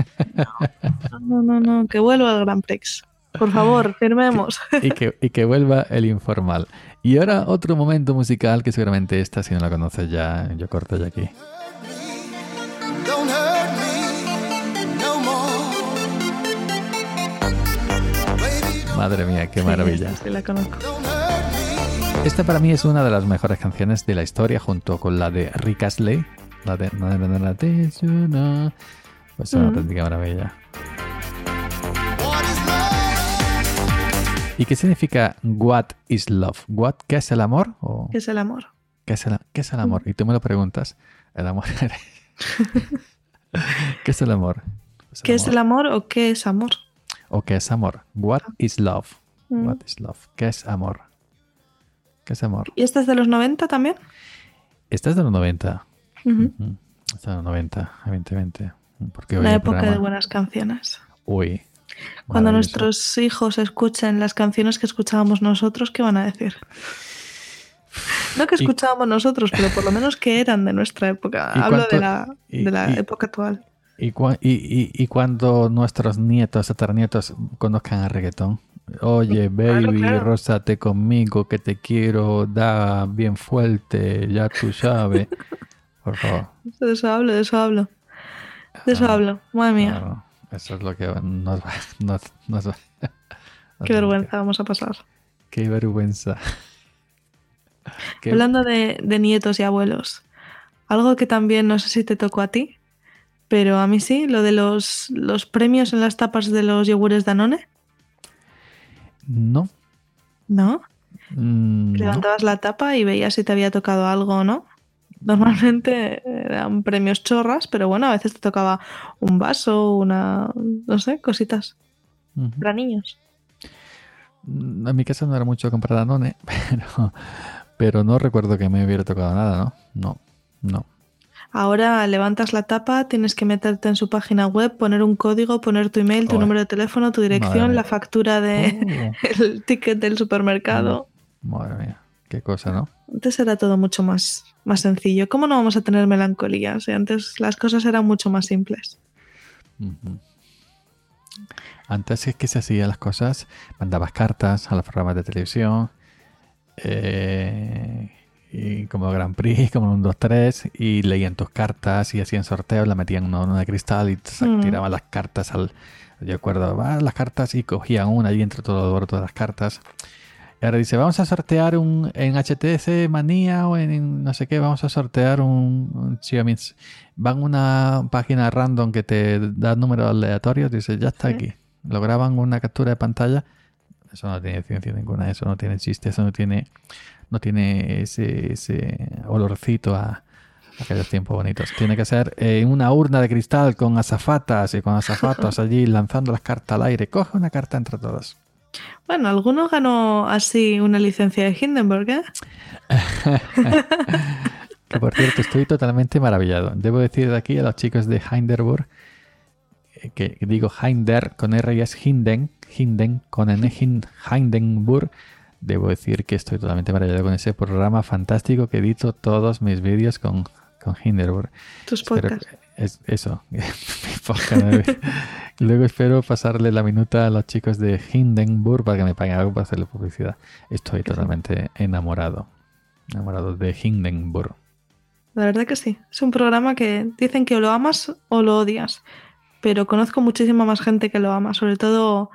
No, no, no, no, que vuelva el Grand Prix. Por favor, (laughs) firmemos. y, que, y que vuelva el informal. Y ahora otro momento musical que seguramente esta, si no la conoces ya, yo corto ya aquí. Madre mía, qué maravilla. Sí, sí, la conozco. Esta para mí es una de las mejores canciones de la historia, junto con la de Rick Astley, la de. Pues es una Mm. auténtica maravilla. ¿Y qué significa What is Love? What, ¿Qué es el amor? ¿O ¿Qué es el amor? qué, es el, qué es el amor? Y tú me lo preguntas. El amor. (laughs) ¿Qué es el amor? ¿Qué es el amor o qué es amor? ¿O qué es amor? What is love? Mm. What is love? ¿Qué es amor? ¿Qué es amor? ¿Y esta es de los 90 también? Esta es de los 90. Ujú. Ujú. Esta es de los 90, evidentemente. Porque hoy el época de buenas canciones. Uy. Cuando nuestros hijos escuchen las canciones que escuchábamos nosotros, ¿qué van a decir? No que Y- escuchábamos nosotros, pero por lo menos que eran de nuestra época. ¿Y Hablo cuánto- de la, de la y- época actual. ¿Y, y, cuando nuestros nietos, nietos conozcan a reggaetón? Oye, Claro, baby, claro. rózate conmigo, que te quiero dar bien fuerte, ya tú sabes. (laughs) Por favor. De eso hablo, de eso hablo. De eso Ah, hablo. Madre mía, Claro, eso es lo que nos va. (laughs) Nos, nos va- (laughs) qué vergüenza (laughs) vamos a pasar. Qué vergüenza. Qué- Hablando de, de nietos y abuelos, algo que también no sé si te tocó a ti, pero a mí sí, lo de los, los premios en las tapas de los yogures Danone, No. ¿no? mm, no. Levantabas la tapa y veías si te había tocado algo o no. Normalmente eran premios chorras, pero bueno, a veces te tocaba un vaso, una, no sé, cositas para niños. Mm, En mi casa no era mucho comprar Danone, (laughs) pero, pero no recuerdo que me hubiera tocado nada, ¿no? No, no. Ahora levantas la tapa, tienes que meterte en su página web, poner un código, poner tu email, tu número de teléfono, tu dirección, la factura de Oh, (laughs) el ticket del supermercado. madre mía, qué cosa, ¿no? Antes era todo mucho más, más sencillo. ¿Cómo no vamos a tener melancolía? Si antes las cosas eran mucho más simples. Antes es que se hacían las cosas, mandabas cartas a los programas de televisión, eh, y como Grand Prix, (laughs) como un 2, 3, y leían tus cartas y hacían sorteos, la metían en una de cristal y Mm. tiraban las cartas al... Yo recuerdo, va las cartas y cogían una y entre todo el todas las cartas. Ahora dice, vamos a sortear un en HTC Manía o en no sé qué, vamos a sortear un, un Xiaomi. Van una página random que te da números aleatorios, dice, ya está aquí. Lo graban una captura de pantalla. Eso no tiene ciencia ninguna, eso no tiene chiste, eso no tiene, no tiene ese, ese olorcito a, aquellos tiempos bonitos. Tiene que ser en una urna de cristal con azafatas y con azafatos (laughs) allí lanzando las cartas al aire. Coge una carta entre todos. Bueno, alguno ganó así una licencia de Hindenburg, ¿eh? (laughs) Que por cierto, estoy totalmente maravillado. Debo decir de aquí a los chicos de Hinderburg, eh, que digo Hinder con R y es Hinden, Hinden con N, Hin- Hindenburg. Debo decir que estoy totalmente maravillado con ese programa fantástico que edito todos mis vídeos con, con Hinderburg. Tus podcasts. es, eso. (laughs) Luego espero pasarle la minuta a los chicos de Hindenburg para que me paguen algo para hacerle publicidad. Estoy totalmente enamorado. Enamorado de Hindenburg. La verdad que sí. Es un programa que dicen que o lo amas o lo odias. Pero conozco muchísima más gente que lo ama. Sobre todo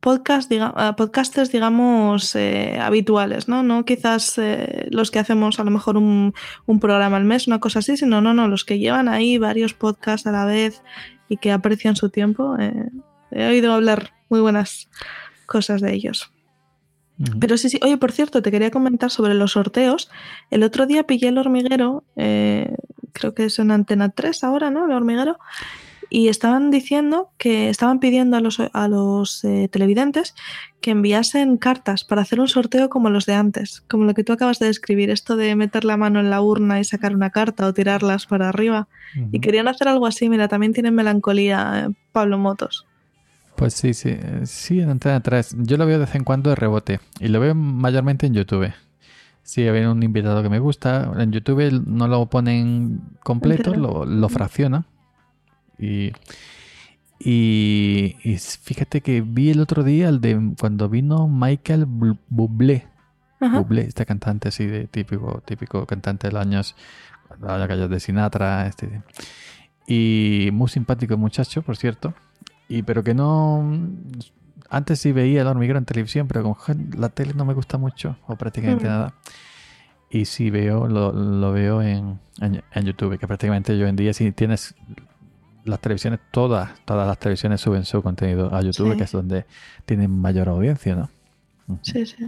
podcast, diga- ah, podcasters, digamos, eh, habituales, ¿no? No quizás eh, los que hacemos a lo mejor un, un programa al mes, una cosa así, sino no, no, los que llevan ahí varios podcasts a la vez y que aprecian su tiempo. eh, he oído hablar muy buenas cosas de ellos. Pero sí, sí. Oye, por cierto, te quería comentar sobre los sorteos. El otro día pillé el hormiguero, eh, creo que es en Antena 3 ahora, ¿no? El hormiguero. Y estaban diciendo que estaban pidiendo a los, a los eh, televidentes que enviasen cartas para hacer un sorteo como los de antes, como lo que tú acabas de describir, esto de meter la mano en la urna y sacar una carta o tirarlas para arriba. Y querían hacer algo así, mira, también tienen melancolía eh, Pablo Motos. Pues sí, sí, sí, en Antena 3. Yo lo veo de vez en cuando de rebote y lo veo mayormente en YouTube. Si hay un invitado que me gusta, en YouTube no lo ponen completo, lo, lo fracciona. Y, y, y fíjate que vi el otro día el de cuando vino Michael Bl- Bublé. Ajá. Bublé, este cantante así de típico, típico cantante de los años, los años de Sinatra, este. Y muy simpático el muchacho, por cierto. Y pero que no. Antes sí veía el hormiguero en televisión, pero como la tele no me gusta mucho, o prácticamente Mm. nada. Y sí veo, lo, lo veo en, en, en YouTube, que prácticamente hoy en día si tienes las televisiones, todas, todas las televisiones suben su contenido a YouTube, Sí. que es donde tienen mayor audiencia, ¿no? Sí, sí.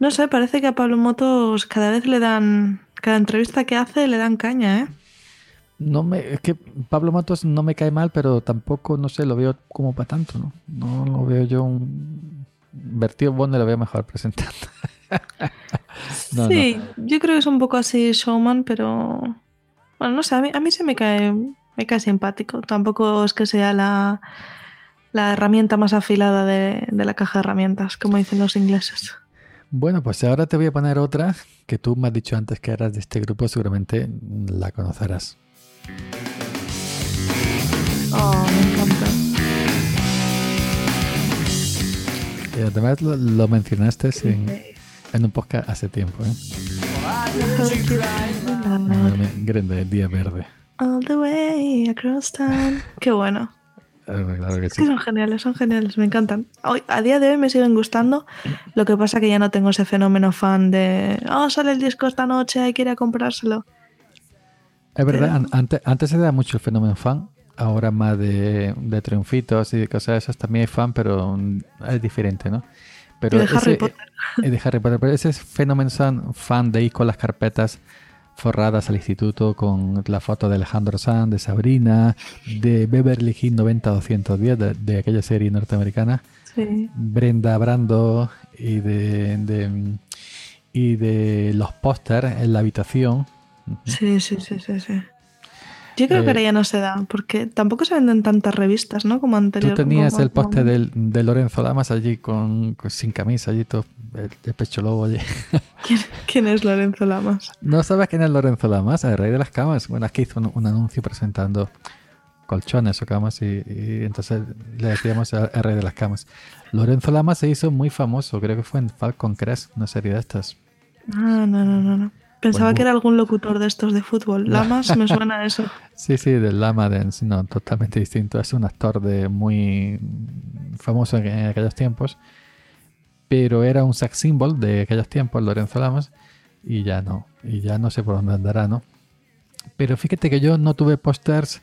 No sé, parece que a Pablo Motos cada vez le dan, cada entrevista que hace le dan caña, ¿eh? No me, es que Pablo Matos no me cae mal, pero tampoco, no sé, lo veo como para tanto, ¿no? No lo veo yo un... Vertido Bond lo veo mejor (laughs) presentando. No, sí, yo creo que es un poco así showman, pero bueno, no sé, a mí, a mí se me cae, me cae simpático. Tampoco es que sea la, la herramienta más afilada de, de la caja de herramientas, como dicen los ingleses. Bueno, pues ahora te voy a poner otra que tú me has dicho antes que eras de este grupo, seguramente la conocerás. Oh, me encanta. Y además lo, lo mencionaste en, en un podcast hace tiempo, ¿eh? Grande, Día Verde. All the way across town. (laughs) Qué bueno. Claro que Es que sí. son geniales, son geniales, me encantan. Hoy, a día de hoy me siguen gustando. Lo que pasa que ya no tengo ese fenómeno fan de, oh, sale el disco esta noche, hay que ir a comprárselo. Es verdad, Pero- an- antes, antes se da mucho el fenómeno fan, ahora más de, de triunfitos y de cosas esas también hay fan, pero mm, es diferente, ¿no? Pero de Harry Potter. eh, de Harry Potter, pero ese es fenómeno fan, fan de ir con las carpetas forradas al instituto con la foto de Alejandro Sanz, de Sabrina, de Beverly Hills 90-210, de, de aquella serie norteamericana, Sí. Brenda Brando y de, de- y de los pósters en la habitación. Sí, sí, sí, sí, sí. Yo creo Eh, que ahora ya no se da, porque tampoco se venden tantas revistas, ¿no? Como Tú anterior. tenías como- el poste como- del, de Lorenzo Lamas allí con, con- sin camisa, allí todo el, el pecho lobo allí. (laughs) ¿Quién, quién es Lorenzo Lamas? ¿No sabes quién es Lorenzo Lamas? El rey de las camas. Bueno, es que hizo un, un anuncio presentando colchones o camas y, y entonces le decíamos el, el rey de las camas. Lorenzo Lamas se hizo muy famoso, creo que fue en Falcon Crest, una serie de estas. Ah, no, no, no, no. Pensaba Pues que era algún locutor de estos de fútbol. Lamas (laughs) me suena a eso. Sí, sí, del Lama Dance, no, totalmente distinto. Es un actor de muy famoso en, en aquellos tiempos, pero era un sex symbol de aquellos tiempos, Lorenzo Lamas, y ya no, y ya no sé por dónde andará, ¿no? Pero fíjate que yo no tuve pósters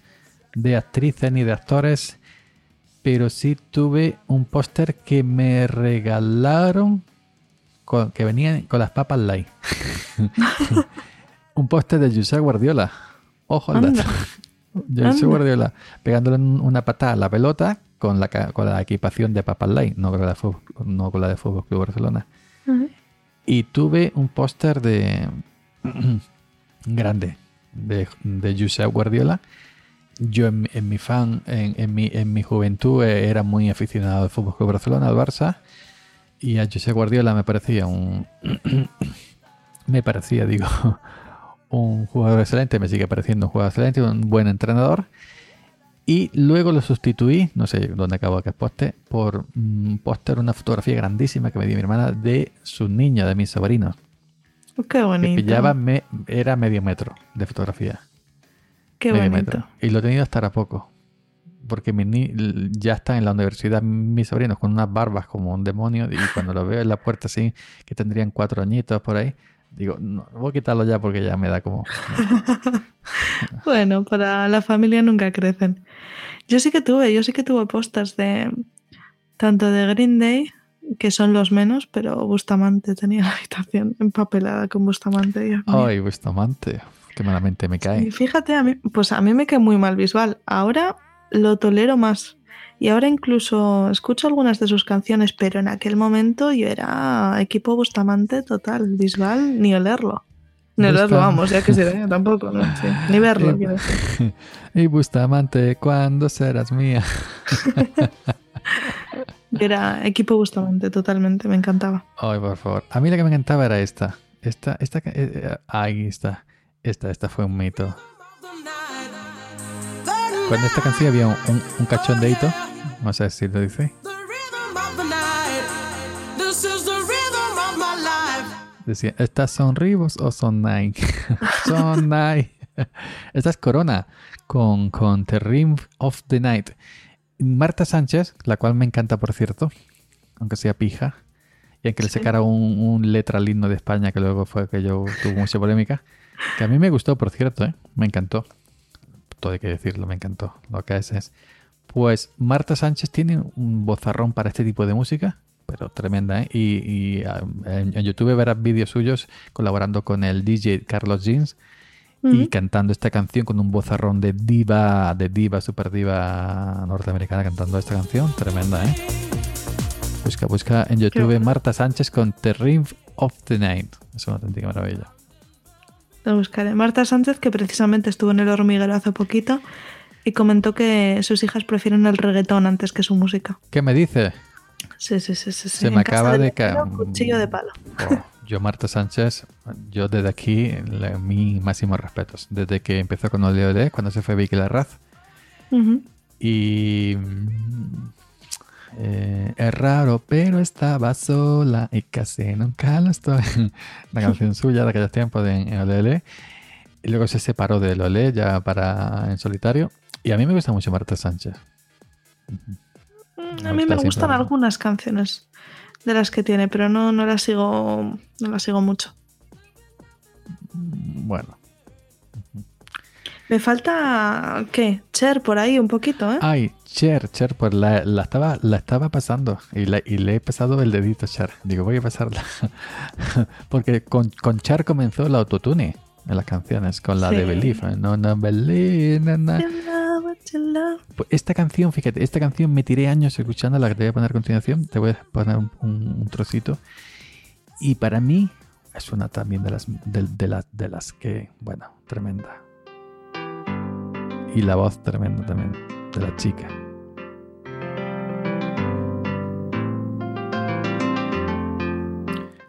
de actrices ni de actores, pero sí tuve un póster que me regalaron, con- que venía con las papas light. (laughs) un póster de José Guardiola. Ojo al dato. (laughs) José. Guardiola pegándole un- una patada a la pelota con la, ca- con la equipación de papas light, no con la de Fútbol, no con la de Fútbol Club Barcelona. Y tuve un póster de (clears throat) grande de, de Josep Guardiola. Yo en, mi- en mi fan, en, en mi, en mi juventud eh, era muy aficionado al Fútbol Club Barcelona, al Barça. Y a Josep Guardiola me parecía un (coughs) me parecía, digo, (laughs) un jugador excelente, me sigue pareciendo un jugador excelente, un buen entrenador. Y luego lo sustituí, no sé dónde acabó aquel póster, por un póster, una fotografía grandísima que me dio mi hermana de sus niños, de mis sobrinos. Qué Que bonito. pillaba, me- era medio metro de fotografía. Qué medio bonito. metro. Y lo he tenido hasta ahora poco. Porque mi ni- ya está en la universidad mis sobrinos con unas barbas como un demonio y cuando lo veo en la puerta así, que tendrían cuatro añitos por ahí, digo, no, voy a quitarlo ya porque ya me da como... (laughs) Bueno, para la familia nunca crecen. Yo sí que tuve, yo sí que tuve postas de tanto de Green Day, que son los menos, pero Bustamante tenía (laughs) la habitación empapelada con Bustamante. Ay, Bustamante, qué malamente me cae. Y fíjate, a mí, pues a mí me cae muy mal visual. Ahora lo tolero más. Y ahora incluso escucho algunas de sus canciones, pero en aquel momento yo era equipo Bustamante total, visual, ni olerlo. Ni olerlo, vamos, ya que se (laughs) tampoco, ¿no? Sí, Ni verlo, decir. (laughs) Y Bustamante, ¿cuándo serás mía? (laughs) Era equipo Bustamante totalmente, me encantaba. Ay, por favor. A mí la que me encantaba era esta. Esta, esta, eh, eh, ahí está. Esta, esta fue un mito. Cuando esta canción había un, un, un cachondeito, no sé si lo dice, decía, ¿estas son Ribos o son Nike? (laughs) son Nike. (laughs) Esta es Corona con, con The Rim of the Night. Marta Sánchez, la cual me encanta, por cierto, aunque sea pija, y aunque le sacara un, un letra al himno de España, que luego fue que yo tuvo mucha polémica, que a mí me gustó, por cierto, ¿eh? me encantó. Todo hay que decirlo, me encantó. Lo que es es. Pues Marta Sánchez tiene un bozarrón para este tipo de música, pero tremenda, ¿eh? Y, y, ah, en, en YouTube verás vídeos suyos colaborando con el DJ Carlos Jeans y cantando esta canción con un bozarrón de diva, de diva, super diva norteamericana cantando esta canción. Tremenda, ¿eh? Busca, busca en YouTube. Marta Sánchez con The Ring of the Night. Es una auténtica maravilla. Lo buscaré. Marta Sánchez, que precisamente estuvo en el hormiguero hace poquito y comentó que sus hijas prefieren el reggaetón antes que su música. ¿Qué me dice? Sí, sí, sí, sí. Se En me acaba de caer. Cuchillo de palo. Oh, yo, Marta Sánchez, yo desde aquí, le- mi máximos respetos. Desde que empezó con Ole Ole, cuando se fue Vicky Larraz. Y. eh, es raro, pero estaba sola y casi nunca lo estoy. (laughs) La canción suya de aquellos tiempos de en. Y luego se separó de Lole ya para en solitario. Y a mí me gusta mucho Marta Sánchez. Mm, Me A mí me gustan algunas canciones de las que tiene, pero no, no las sigo, no las sigo mucho. Bueno. Me falta, ¿qué? Cher por ahí un poquito, ¿eh? Ay, Cher, Cher, pues la, la estaba, la estaba pasando y, la- y le he pasado el dedito a Cher. Digo, voy a pasarla. (laughs) Porque con, con Cher comenzó el autotune en las canciones, con la de Sí. Believe. ¿eh? No, no, Believe, you love. Pues esta canción, fíjate, esta canción me tiré años escuchando la que te voy a poner a continuación. Te voy a poner un, un- un trocito. Y para mí es una también de las, de, de las, de las que, bueno, tremenda. Y la voz tremenda también de la chica.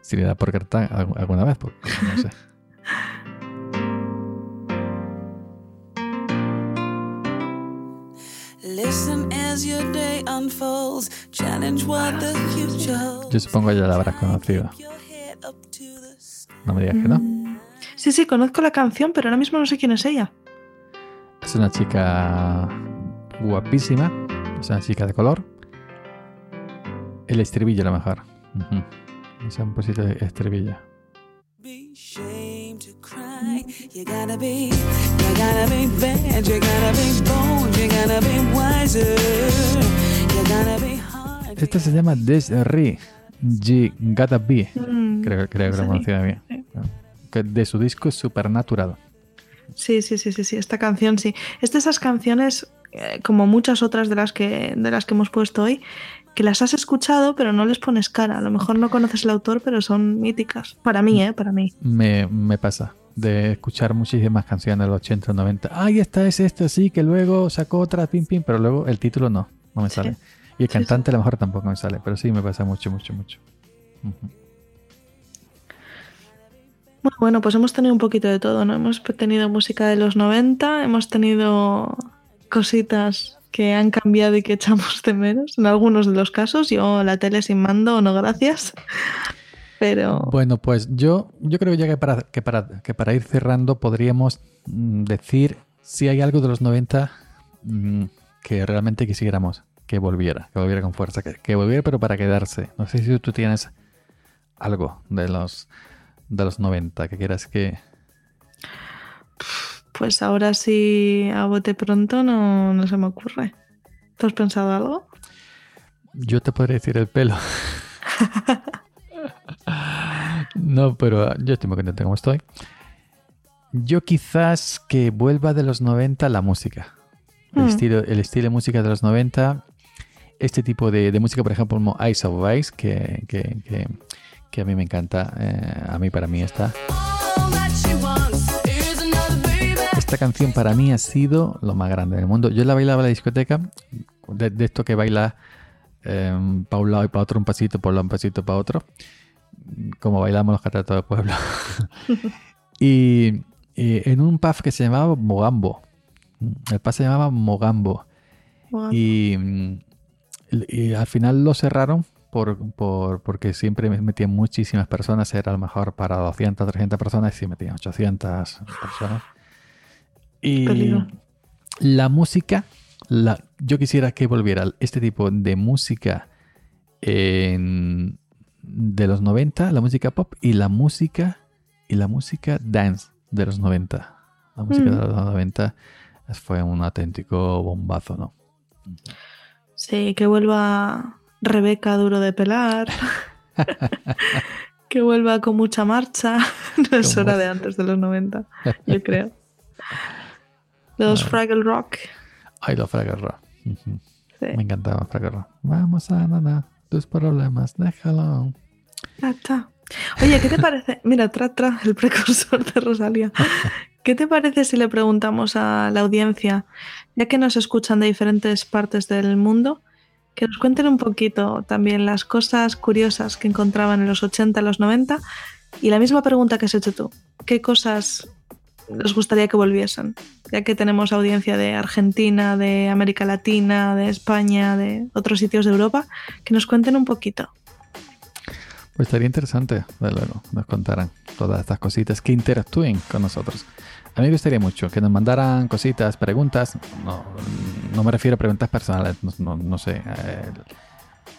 Si le da por cartar algu- alguna vez, porque no sé. (laughs) Yo supongo que ya la habrás conocido. No me digas que no. Sí, sí, conozco la canción, pero ahora mismo no sé quién es ella. Es una chica guapísima. Es una chica de color. El estribillo, a lo mejor. Ujú. Es un poquito de estribillo. You gotta be, you gotta be bad. You gotta be bold. You gotta be wiser. You gotta be hard. Este se llama Desri G. Gotta Be. Mm, Creo, creo que lo sí. pronuncia bien. sí. Que De su disco Supernatural. Sí, sí, sí, sí, sí, esta canción sí. Es de esas canciones, eh, como muchas otras de las que de las que hemos puesto hoy, que las has escuchado pero no les pones cara. A lo mejor no conoces el autor, pero son míticas. Para mí, ¿eh? Para mí. Me, me pasa de escuchar muchísimas canciones de los 80 o 90. Ay, esta es esta, sí, que luego sacó otra, pim, pim, pero luego el título no, no me Sí. sale. Y el Sí, cantante a lo mejor tampoco me sale, pero sí me pasa mucho, mucho, mucho. Ujú. Bueno, pues hemos tenido un poquito de todo, ¿no? Hemos tenido música de los 90, hemos tenido cositas que han cambiado y que echamos de menos en algunos de los casos. Yo la tele sin mando, no gracias. Pero Bueno, pues yo, yo creo ya que para, que, para, que para ir cerrando podríamos mm, decir si hay algo de los 90 mm, que realmente quisiéramos que volviera, que volviera con fuerza, que, que volviera pero para quedarse. No sé si tú tienes algo de los de los 90 que quieras que Pues ahora sí, a bote pronto no, no se me ocurre. ¿Tú has pensado algo? yo te podría decir el pelo. (laughs) no, pero yo estoy muy contento como estoy. Yo quizás que vuelva de los 90 la música. El, Mm. estilo, el estilo de música de los 90. Este tipo de, de música, por ejemplo, como Ice of Ice, que, que, que- que a mí me encanta. eh, a mí, para mí, está. Esta canción para mí ha sido lo más grande del mundo. Yo la bailaba en la discoteca, de, de esto que baila para un lado y para otro, un pasito por un pasito para otro, como bailamos los catratos del pueblo. (laughs) y, y en un pub que se llamaba Mogambo. El pub se llamaba Mogambo. Y al final lo cerraron por, por- porque siempre me metían muchísimas personas. Era a lo mejor para 200, 300 personas y metían 800 personas. Y Peligro. la música, la, yo quisiera que volviera este tipo de música en- de los 90, la música pop y la música y la música dance de los 90. La música Mm. de los 90 fue un auténtico bombazo, ¿no? Sí, que vuelva Rebeca duro de pelar. que vuelva con mucha marcha. (laughs) No es hora de antes de los 90, yo (laughs) creo. Los Fraggle Rock. Ay, los Fraggle Rock. Sí. Me encantaba Fraggle Rock. Vamos a nada, tus problemas, déjalo. Ta. Oye, ¿qué te parece? (laughs) Mira, tra, tra, el precursor de Rosalía. ¿Qué te parece si le preguntamos a la audiencia, ya que nos escuchan de diferentes partes del mundo, que nos cuenten un poquito también las cosas curiosas que encontraban en los 80, los 90? Y la misma pregunta que has hecho tú, ¿qué cosas les gustaría que volviesen? Ya que tenemos audiencia de Argentina, de América Latina, de España, de otros sitios de Europa, que nos cuenten un poquito. Pues estaría interesante, desde luego, nos contaran todas estas cositas, que interactúen con nosotros. A mí me gustaría mucho que nos mandaran cositas, preguntas. No, no me refiero a preguntas personales, no, no- no sé. eh,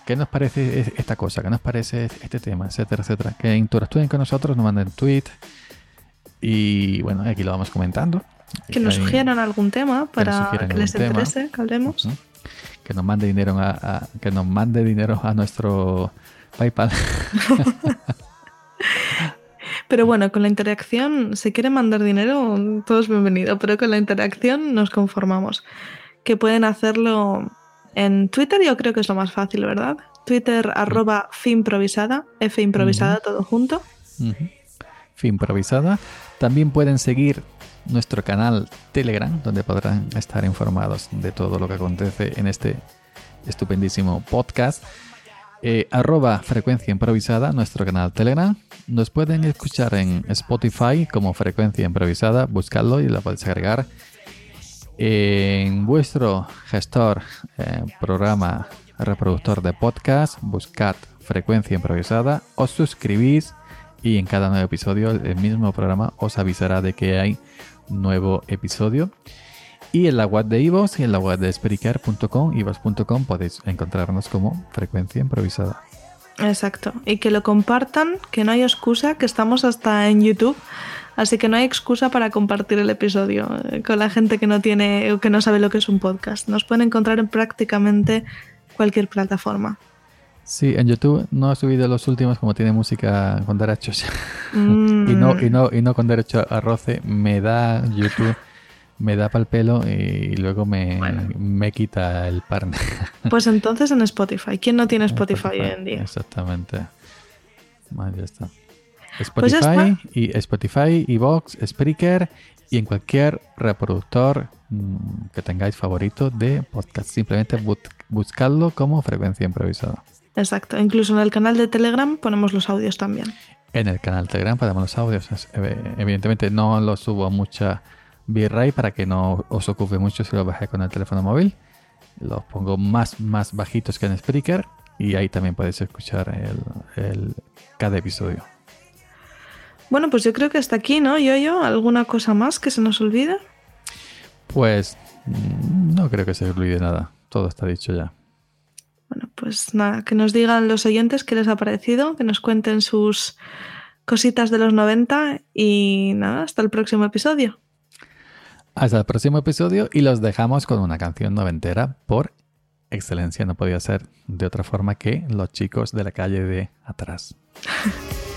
¿Qué nos parece es- esta cosa? ¿Qué nos parece este tema? Etcétera, etcétera. Que interactúen con nosotros, nos manden tweet. Y bueno, aquí lo vamos comentando. Que nos sugieran algún tema para que les tema. interese que hablemos. Que nos mande dinero a, a- que nos mande dinero a nuestro PayPal. (laughs) Pero bueno, con la interacción, si quieren mandar dinero, todo es bienvenido, pero con la interacción nos conformamos. Que pueden hacerlo en Twitter, yo creo que es lo más fácil, ¿verdad? Twitter arroba finprovisada, F improvisada, todo junto. Ujú. Fin improvisada. También pueden seguir nuestro canal Telegram, donde podrán estar informados de todo lo que acontece en este estupendísimo podcast. Eh, arroba frecuencia improvisada, nuestro canal Telegram. Nos pueden escuchar en Spotify como frecuencia improvisada, buscarlo y lo podéis agregar. En vuestro gestor, eh, programa reproductor de podcast, buscad frecuencia improvisada, os suscribís y en cada nuevo episodio el mismo programa os avisará de que hay nuevo episodio. Y en la web de iVoox y en la web de Spreaker.com, iVoox.com podéis encontrarnos como frecuencia improvisada. Exacto. Y que lo compartan, que no hay excusa, que estamos hasta en YouTube. Así que no hay excusa para compartir el episodio eh, con la gente que no tiene o que no sabe lo que es un podcast. Nos pueden encontrar en prácticamente cualquier plataforma. Sí, en YouTube no he subido los últimos como tiene música con derechos. (laughs) Mm. y, no, y, no, y no con derecho a roce. Me da YouTube, me da pal pelo y luego me, me quita el partner. (laughs) Pues entonces en Spotify. ¿Quién no tiene Spotify, hoy en día? Exactamente. Ahí ya está. Pues ya Spotify y Spotify, Evox, Spreaker y en cualquier reproductor mm, que tengáis favorito de podcast. Simplemente bu- buscadlo como frecuencia improvisada. Exacto. Incluso en el canal de Telegram ponemos los audios también. En el canal Telegram ponemos los audios. Ev- Evidentemente no los subo a mucha bitrate para que no os ocupe mucho si lo bajé con el teléfono móvil. Los pongo más, más bajitos que en Spreaker y ahí también podéis escuchar el, el- cada episodio. Bueno, pues yo creo que hasta aquí, ¿no? Yo, yo, ¿alguna cosa más que se nos olvide? Pues Mm, No creo que se olvide nada. Todo está dicho ya. Bueno, pues nada, que nos digan los oyentes qué les ha parecido, que nos cuenten sus cositas de los 90 y nada, hasta el próximo episodio. Hasta el próximo episodio y los dejamos con una canción noventera por excelencia. No podía ser de otra forma que los chicos de la calle de atrás. (laughs)